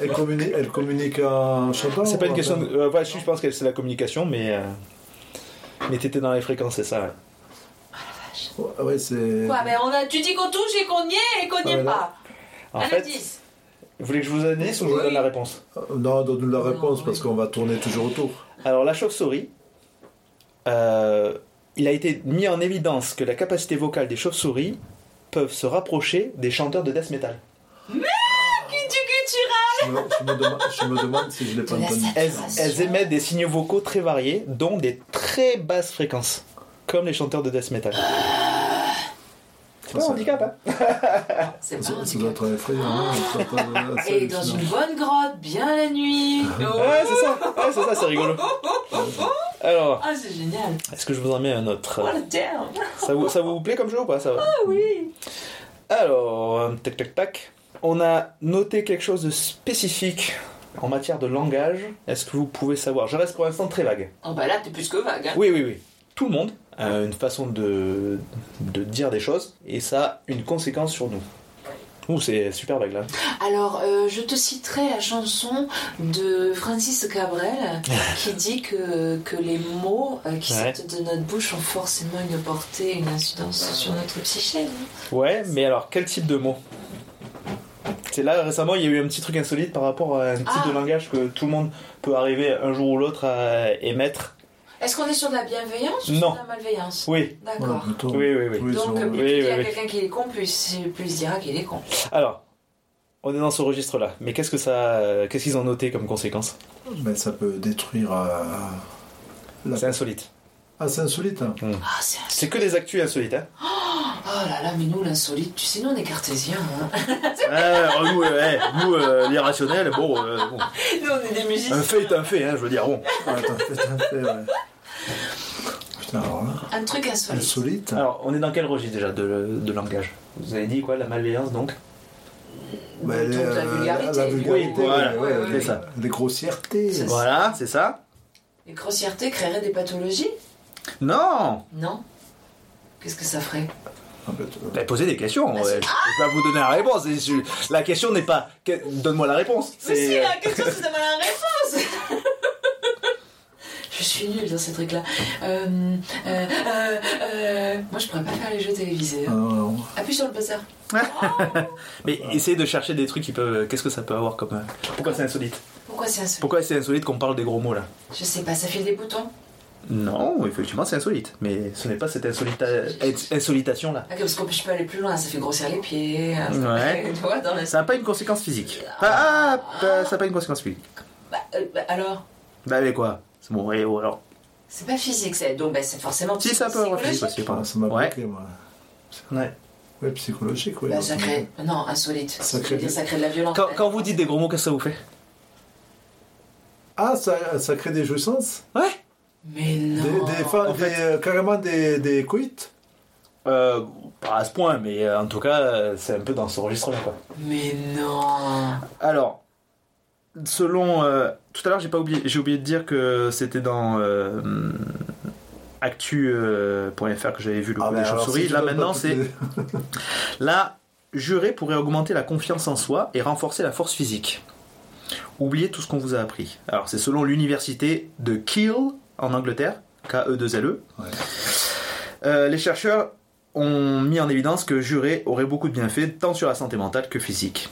elle, communique, elle communique, en chantant. C'est pas une question. De... euh, ouais, je pense que c'est la communication, mais. euh, Mais t'étais dans les fréquences, c'est ça. Ouais. Ouais, c'est. Quoi, mais on a, tu dis qu'on touche et qu'on y est et qu'on n'y est Voilà. pas. En fait, indice. vous voulez que je vous donne ou je vous donne la réponse Non, donne-nous la Non, réponse oui. parce qu'on va tourner toujours autour. Alors, la chauve-souris, euh, il a été mis en évidence que la capacité vocale des chauves-souris peuvent se rapprocher des chanteurs de death metal. Tu, Je me, je me demande, je me demande si je l'ai pas entendu. Elles, elles émettent des signaux vocaux très variés, dont des très basses fréquences, comme les chanteurs de death metal. C'est pas un handicap, hein C'est pas un ça doit être effrayant. hein, assez Et dans hallucinant. une bonne grotte, bien la nuit. Oh. Ouais, c'est ça, ouais, c'est ça, c'est rigolo. Alors, Ah, c'est génial. est-ce que je vous en mets un autre What a damn. ça vous, ça vous plaît comme jeu ou pas ça va Ah oui. Alors, euh, tac tac tac. On a noté quelque chose de spécifique en matière de langage. Est-ce que vous pouvez savoir? Je reste pour l'instant très vague. Oh bah là, t'es plus que vague. Hein. Oui, oui, oui. Tout le monde a une façon de, de dire des choses et ça a une conséquence sur nous. Ouh, c'est super vague là. Alors, euh, je te citerai la chanson de Francis Cabrel qui dit que, que les mots euh, qui Ouais. sortent de notre bouche ont forcément une portée, une incidence sur notre psyché. non Ouais, mais alors quel type de mots? C'est là récemment, il y a eu un petit truc insolite par rapport à un type Ah. de langage que tout le monde peut arriver un jour ou l'autre à émettre. Est-ce qu'on est sur de la bienveillance ou Non. sur de la malveillance Oui, D'accord. oui, oui, oui. Oui, Donc, Oui, tu dis oui, à oui. quelqu'un qu'il est con, plus, plus il dira qu'il est con. Alors, on est dans ce registre-là. Mais qu'est-ce que ça, qu'est-ce qu'ils ont noté comme conséquence? Mais ça peut détruire. euh, la- C'est insolite. Ah, c'est insolite. hein. Ah, c'est un... C'est que des actus insolites. Hein Oh là là, mais nous, l'insolite, tu sais, nous, on est cartésiens. Hein. Ouais, nous, euh, nous euh, l'irrationnel, bon, euh, bon. nous, on est des musiciens. un fait est un fait, hein, je veux dire, bon. Ah, Attends, putain, fait, ouais. Un truc insolite. insolite. Alors, on est dans quel registre déjà de, de langage? Vous avez dit quoi, la malveillance donc? Bah, Donc, la euh, vulgarité. La, vulgarité, Oui, voilà, ouais, les, c'est ça. les grossièretés. C'est ça. Voilà, c'est ça Les grossièretés créeraient des pathologies? Non Non. Qu'est-ce que ça ferait? Ah, bah, Bah, Posez des questions, Bah, ouais. c'est- je peux pas vous donner la réponse. c'est- La question n'est pas donne-moi la réponse. Mais si, C'est la question, c'est de la réponse Je suis nulle dans ces trucs-là. Euh, euh, euh, moi, je pourrais pas faire les jeux télévisés. Ah, non. Appuie sur le buzzer. Mais essayez de chercher des trucs qui peuvent. Qu'est-ce que ça peut avoir comme. Pourquoi c'est insolite? Pourquoi c'est insolite? Pourquoi c'est insolite qu'on parle des gros mots là? Je sais pas, ça file des boutons? Non, effectivement c'est insolite. Mais ce n'est pas cette insolita- insolitation là. Ok, parce qu'on je peux aller plus loin, ça fait grossir les pieds. ça Ouais. fait- tu vois, dans la... Ça n'a pas une conséquence physique. Ah, ah, bah, ça n'a pas une conséquence physique. Bah, euh, bah, alors? Bah, mais quoi? Bon, et alors. C'est pas physique, c'est donc bah, c'est forcément Si, ça peut avoir physique psychologique. aussi, pardon. Ça m'a Ouais. bloqué, moi. Ouais. Ouais, psychologique, ouais. Bah, ça crée... Non, insolite. Du- ça crée de la violence. Quand, quand vous dites des gros mots, qu'est-ce que ça vous fait? Ah, ça, ça crée des jouissances? Ouais. Mais des, non des, fa- en des- euh, Carrément des, des coïts Euh, pas à ce point, mais euh, en tout cas, c'est un peu dans ce registre-là, quoi. Mais non Alors, selon euh, tout à l'heure, j'ai pas oublié, j'ai oublié de dire que c'était dans euh, actu.fr que j'avais vu le Ah, coup ben des chauves-souris. si Là maintenant, c'est là jurer pourrait augmenter la confiance en soi et renforcer la force physique. Oubliez tout ce qu'on vous a appris. Alors, c'est selon l'université de Keele en Angleterre, K-E-2-L-E. Ouais. Euh, les chercheurs ont mis en évidence que jurer aurait beaucoup de bienfaits tant sur la santé mentale que physique.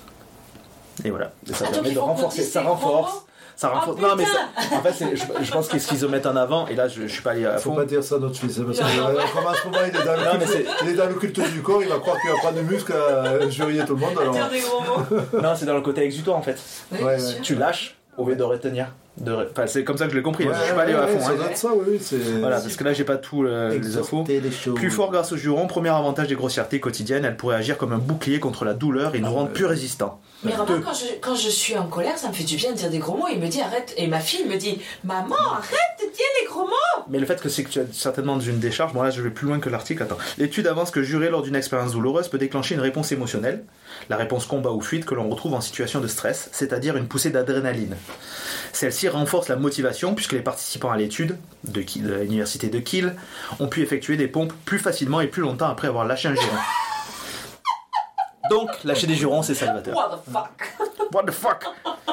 Et voilà. Et ça Ah, permet de renforcer. Ça renforce. Ça Oh, non mais ça- en fait, je, je pense qu'est-ce qu'ils mettent en avant. Et là, je, je suis pas allé à Faut fond. pas dire ça à notre fils, parce Non, que non, euh, en ce moment il est, dans le Non, mais culte, il est dans le culte du corps, il va croire qu'il va prendre du muscle à jurier tout le monde. Alors... Non, c'est dans le côté exutoire en fait. Oui, Ouais, bien ouais. sûr. Tu lâches au lieu de retenir. De... Enfin, c'est comme ça que je l'ai compris. Ouais, je suis pas allé ouais, à ouais, fond. Ça hein. être ça, oui, Voilà, parce que là, j'ai pas tout euh, les infos. Les. Plus fort grâce au juron, premier avantage des grossièretés quotidiennes, elle pourrait agir comme un bouclier contre la douleur et nous Ah rendre plus résistants. Mais remarque, quand je, quand je suis en colère, ça me fait du bien de dire des gros mots. Il me dit arrête. Et ma fille me dit Maman, arrête de dire les gros mots mais le fait que c'est que tu as certainement une décharge, bon là je vais plus loin que l'article, attends. L'étude avance que jurer lors d'une expérience douloureuse peut déclencher une réponse émotionnelle, la réponse combat ou fuite que l'on retrouve en situation de stress, c'est-à-dire une poussée d'adrénaline. Celle-ci renforce la motivation puisque les participants à l'étude de, l'université de Kiel ont pu effectuer des pompes plus facilement et plus longtemps après avoir lâché un juron. Donc, lâcher des jurons, c'est salvateur. What the fuck? What the fuck?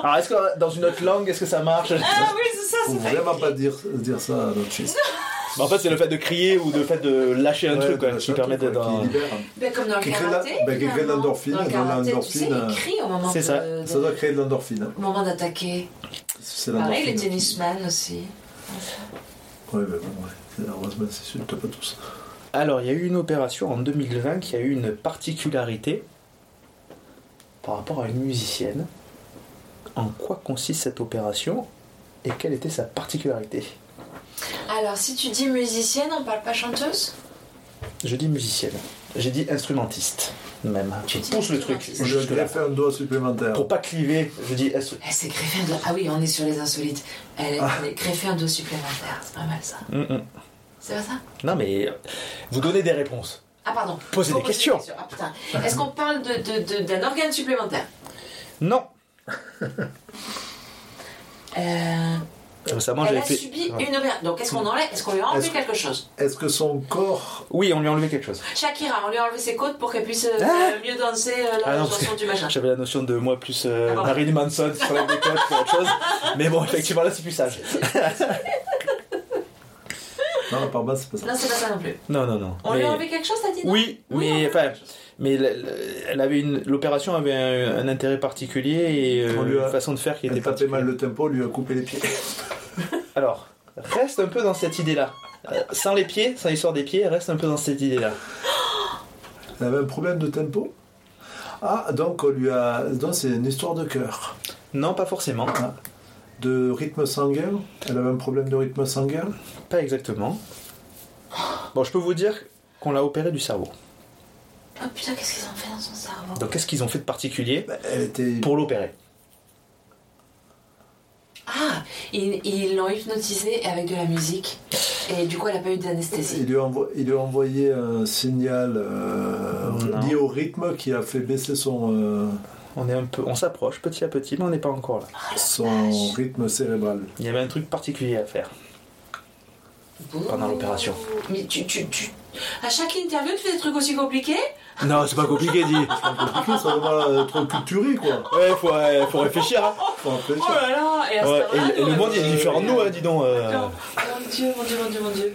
Alors, est-ce que dans une autre langue, est-ce que ça marche? Ah oui, c'est ça, Faut c'est vraiment fait. pas dire, dire ça à notre fils. Bah, En fait, c'est le fait de crier ou le fait de lâcher un Ouais, truc quoi, qui permet d'être qui libère. Comme dans le Qui crée la- karaté. ben, qui crée l'endorphine, karaté, l'endorphine, tu sais, euh, il crie au moment c'est de- ça. de- Ça doit créer de l'endorphine. au moment d'attaquer. C'est Pareil, les l'endorphine. tennisman aussi. Ouais, mais bon, ouais. C'est- Heureusement, c'est sûr, t'as pas tous. Alors, il y a eu une opération en 2020 qui a eu une particularité par rapport à une musicienne. En quoi consiste cette opération et quelle était sa particularité? Alors, si tu dis musicienne, on parle pas chanteuse? Je dis musicienne. J'ai dit instrumentiste, même. Tu pousses le truc instrumentiste. Je faire un doigt supplémentaire. Pour pas cliver, je dis instru- Elle s'est greffé un doigt. Ah oui, on est sur les insolites. Elle Ah. a greffé un doigt supplémentaire. C'est pas mal ça. C'est pas ça? Non, mais vous donnez des réponses. Ah, pardon. Posez Faut des poser questions. Ah putain. Est-ce qu'on parle de- de- de- d'un organe supplémentaire Non. Euh, Récemment, Elle a fait. subi Ouais. une opération. Donc, est-ce qu'on enlève Est-ce qu'on lui a enlevé quelque chose Est-ce que son corps. Oui, on lui a enlevé quelque chose. Shakira, on lui a enlevé ses côtes pour qu'elle puisse euh, Ah mieux danser euh, la Ah non, parce chanson du machin. J'avais la notion de moi plus euh, Ah bon. Marilyn Manson sur la décote que autre chose. Mais bon, effectivement, là, c'est plus sage. Non, par bas, c'est pas ça. Non, c'est pas ça non plus. Non, non, non. On Mais- lui a enlevé quelque chose, t'as dit non Oui, a mais enfin, mais le- le- elle avait une, l'opération avait un, un intérêt particulier et euh, On lui a- une façon de faire qui était Elle tapait mal le tempo, lui a coupé les pieds. Alors, reste un peu dans cette idée-là. Euh, sans les pieds, sans l'histoire des pieds, reste un peu dans cette idée-là. Elle avait un problème de tempo Ah, donc on lui a. Donc c'est une histoire de cœur. Non, pas forcément. Ah. De rythme sanguin? Elle avait un problème de rythme sanguin? Pas exactement. Bon, je peux vous dire qu'on l'a opéré du cerveau. Oh putain, qu'est-ce qu'ils ont fait dans son cerveau? Donc, qu'est-ce qu'ils ont fait de particulier Bah, Elle était. pour l'opérer? Ah, ils ils l'ont hypnotisé avec de la musique. Et du coup, elle a pas eu d'anesthésie. Il lui, a envo- il lui a envoyé un signal euh, lié au rythme qui a fait baisser son, euh, On est un peu, on s'approche petit à petit, mais on n'est pas encore là. son rythme cérébral. Il y avait un truc particulier à faire. pendant l'opération. Mais tu, tu, tu... À chaque interview, tu fais des trucs aussi compliqués? Non, c'est pas compliqué, dit. compliqué, ça va être culturé, quoi. Ouais, faut, ouais, faut réfléchir. Hein. Faut réfléchir. Oh là là Et, à ce Ouais, moment-là, et, et nous, le on monde il est différent de nous, hein, dis donc. euh. Non. Mon dieu, mon dieu, mon dieu, mon dieu.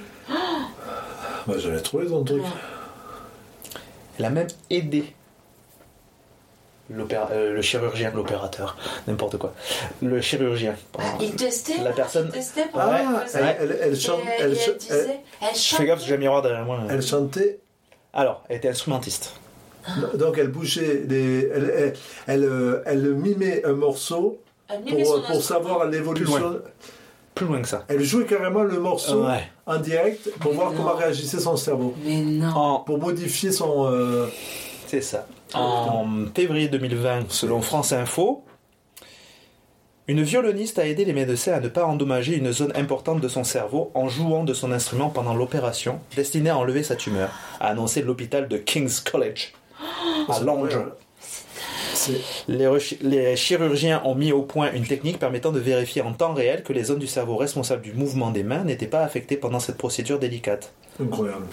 Bah, J'avais trouvé son truc. Ouais. Elle a même aidé euh, le chirurgien, l'opérateur, n'importe quoi. Le chirurgien. pardon. Ah, il testait La personne- Il testait pour Ah, ouais. Elle, elle, elle, chante- Et elle, elle, cha- disait, elle Je fais gaffe j'ai un miroir derrière moi. elle- chantait, Alors, elle était instrumentiste. donc elle bougeait, les, elle, elle, elle, euh, elle mimait un morceau pour, son pour savoir l'évolution. Plus loin que ça. Elle jouait carrément le morceau Ouais. en direct pour Mais voir non. comment réagissait son cerveau. Mais non. Pour modifier son. euh, c'est ça. En février 2020, selon France Info, une violoniste a aidé les médecins à ne pas endommager une zone importante de son cerveau en jouant de son instrument pendant l'opération destinée à enlever sa tumeur, a annoncé l'hôpital de King's College à Londres. les chirurgiens ont mis au point une technique permettant de vérifier en temps réel que les zones du cerveau responsables du mouvement des mains n'étaient pas affectées pendant cette procédure délicate. incroyable.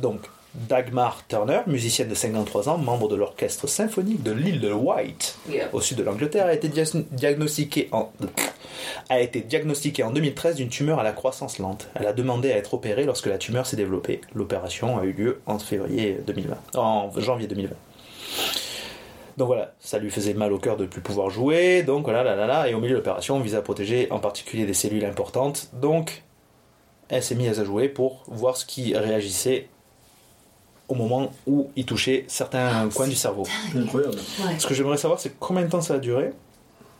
Donc, Dagmar Turner, musicienne de 53 ans, membre de l'orchestre symphonique de l'île de White, Yeah. au sud de l'Angleterre, a été diagnostiquée en a été diagnostiquée en 2013 d'une tumeur à la croissance lente. Elle a demandé à être opérée lorsque la tumeur s'est développée. L'opération a eu lieu en février 2020, en janvier 2020. Donc voilà, ça lui faisait mal au cœur de ne plus pouvoir jouer, donc voilà, là, là, là, et au milieu de l'opération, on vise à protéger en particulier des cellules importantes, donc elle s'est mise à jouer pour voir ce qui réagissait au moment où il touchait certains coins du cerveau. Incroyable. Ouais. Ce que j'aimerais savoir, c'est combien de temps ça a duré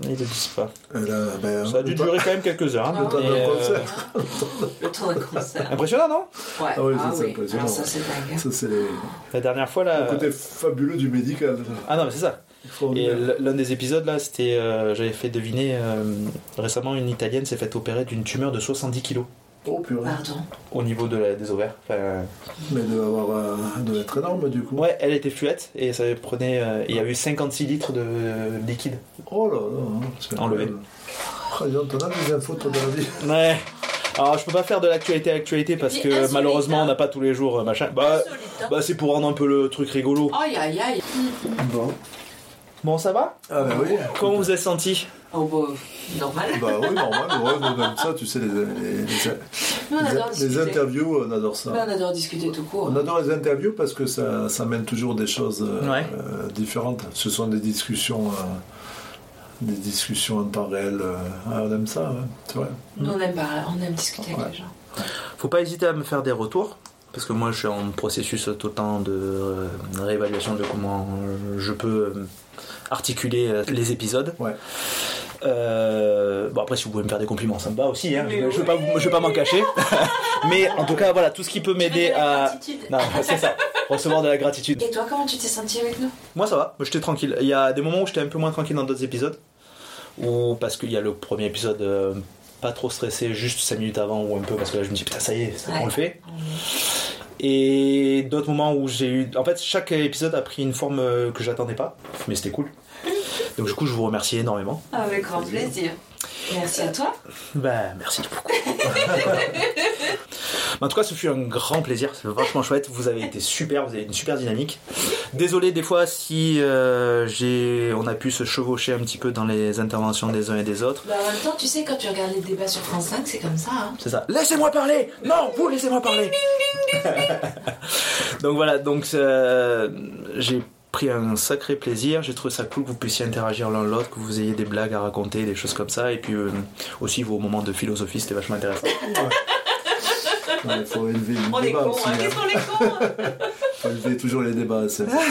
Ils ne le disent pas. A, ben, Ça a dû durer quand même quelques heures. hein, le temps euh, concert. Le temps de concert. Impressionnant, non? Ouais. Ah oui, ah ça, c'est oui. impressionnant. Alors ça, c'est dingue. Ça, c'est les- La dernière fois, là... le côté fabuleux du médical. Ah non, mais c'est ça. Et l'un des épisodes, là, c'était... euh, J'avais fait deviner... euh, récemment, une Italienne s'est faite opérer d'une tumeur de 70 kilos. Oh purée. Pardon. au niveau de la- des ovaires. Enfin, Mais de avoir euh, de être énorme du coup. ouais, elle était fluette et ça prenait. euh, il y avait eu 56 litres de liquide. Oh là là. c'est Enlevé. incroyable. Ah, dis donc, t'en as des infos toi dans la vie. Ouais. Alors je peux pas faire de l'actualité à l'actualité parce que insolite, malheureusement hein. on n'a pas tous les jours euh, machin. Bah, Insolite, hein. bah c'est pour rendre un peu le truc rigolo. Aïe aïe aïe. Bon. Bon ça va Ah ben oui. Comment vous êtes senti Oh bah, normal. Bah oui, normal, ouais, nous, comme ça, tu sais, les, les, les- interviews, on adore ça. Mais on adore discuter tout court. On adore les interviews parce que ça, ça mène toujours des choses euh, Ouais. euh, différentes. Ce sont des discussions, euh, des discussions en temps réel. euh, ah, on aime ça, ouais, c'est vrai. Nous, on aime, parler- on aime discuter Ouais. avec les gens. Faut pas hésiter à me faire des retours. Parce que moi je suis en processus tout le temps de réévaluation de comment je peux euh, articuler euh, les épisodes. Ouais. Euh, bon après si vous pouvez me faire des compliments ça me va aussi, hein. Je, je vais oui. pas, vous- je vais pas m'en cacher. Mais en tout cas voilà, tout ce qui peut m'aider à... Gratitude. Non, c'est ça, recevoir de la gratitude. Et toi, comment tu t'es senti avec nous? Moi ça va, j'étais tranquille. Il y a des moments où j'étais un peu moins tranquille dans d'autres épisodes. Ou parce qu'il y a le premier épisode euh, pas trop stressé, juste 5 minutes avant ou un peu parce que là je me dis putain ça y est, Ouais. on le fait. Et d'autres moments où j'ai eu. En fait, chaque épisode a pris une forme euh, que j'attendais pas, mais c'était cool. Donc, du coup, je vous remercie énormément. Avec grand plaisir. Merci à toi. Bah, merci beaucoup. en tout cas, ce fut un grand plaisir. C'est vachement chouette. Vous avez été super. Vous avez une super dynamique. Désolé des fois si euh, j'ai, on a pu se chevaucher un petit peu dans les interventions des uns et des autres. Bah, en même temps, tu sais, quand tu regardes les débats sur France 5, c'est comme ça. Hein. C'est ça. Laissez-moi parler Non, vous laissez-moi parler Donc voilà, donc euh, j'ai pris un sacré plaisir. J'ai trouvé ça cool que vous puissiez interagir l'un l'autre, que vous ayez des blagues à raconter, des choses comme ça. Et puis euh, aussi vos moments de philosophie, c'était vachement intéressant. Ouais, Il faut élever le On est débat cons, aussi. hein. hein. Qu'est-ce qu'on est faut élever toujours les débats, c'est important.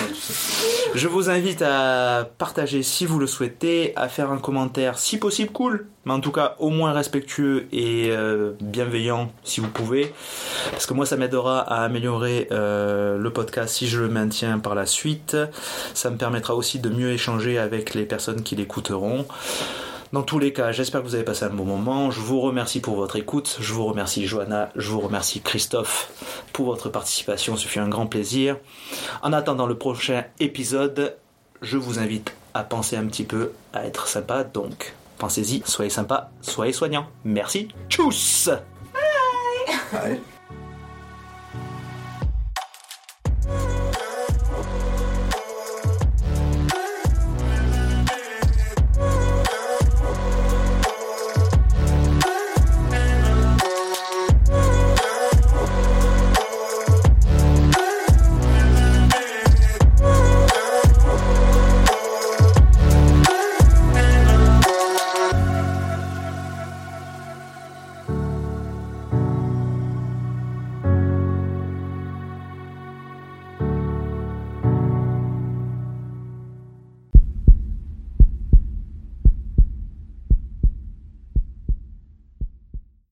Je vous invite à partager si vous le souhaitez, à faire un commentaire si possible cool, mais en tout cas au moins respectueux et euh, bienveillant si vous pouvez, parce que moi ça m'aidera à améliorer euh, le podcast si je le maintiens par la suite. Ça me permettra aussi de mieux échanger avec les personnes qui l'écouteront. Dans tous les cas, j'espère que vous avez passé un bon moment. Je vous remercie pour votre écoute. Je vous remercie Johanna. Je vous remercie Christophe pour votre participation. Ce fut un grand plaisir. En attendant le prochain épisode, je vous invite à penser un petit peu à être sympa. Donc, pensez-y, soyez sympa, soyez soignants. Merci. Tchuss Allez.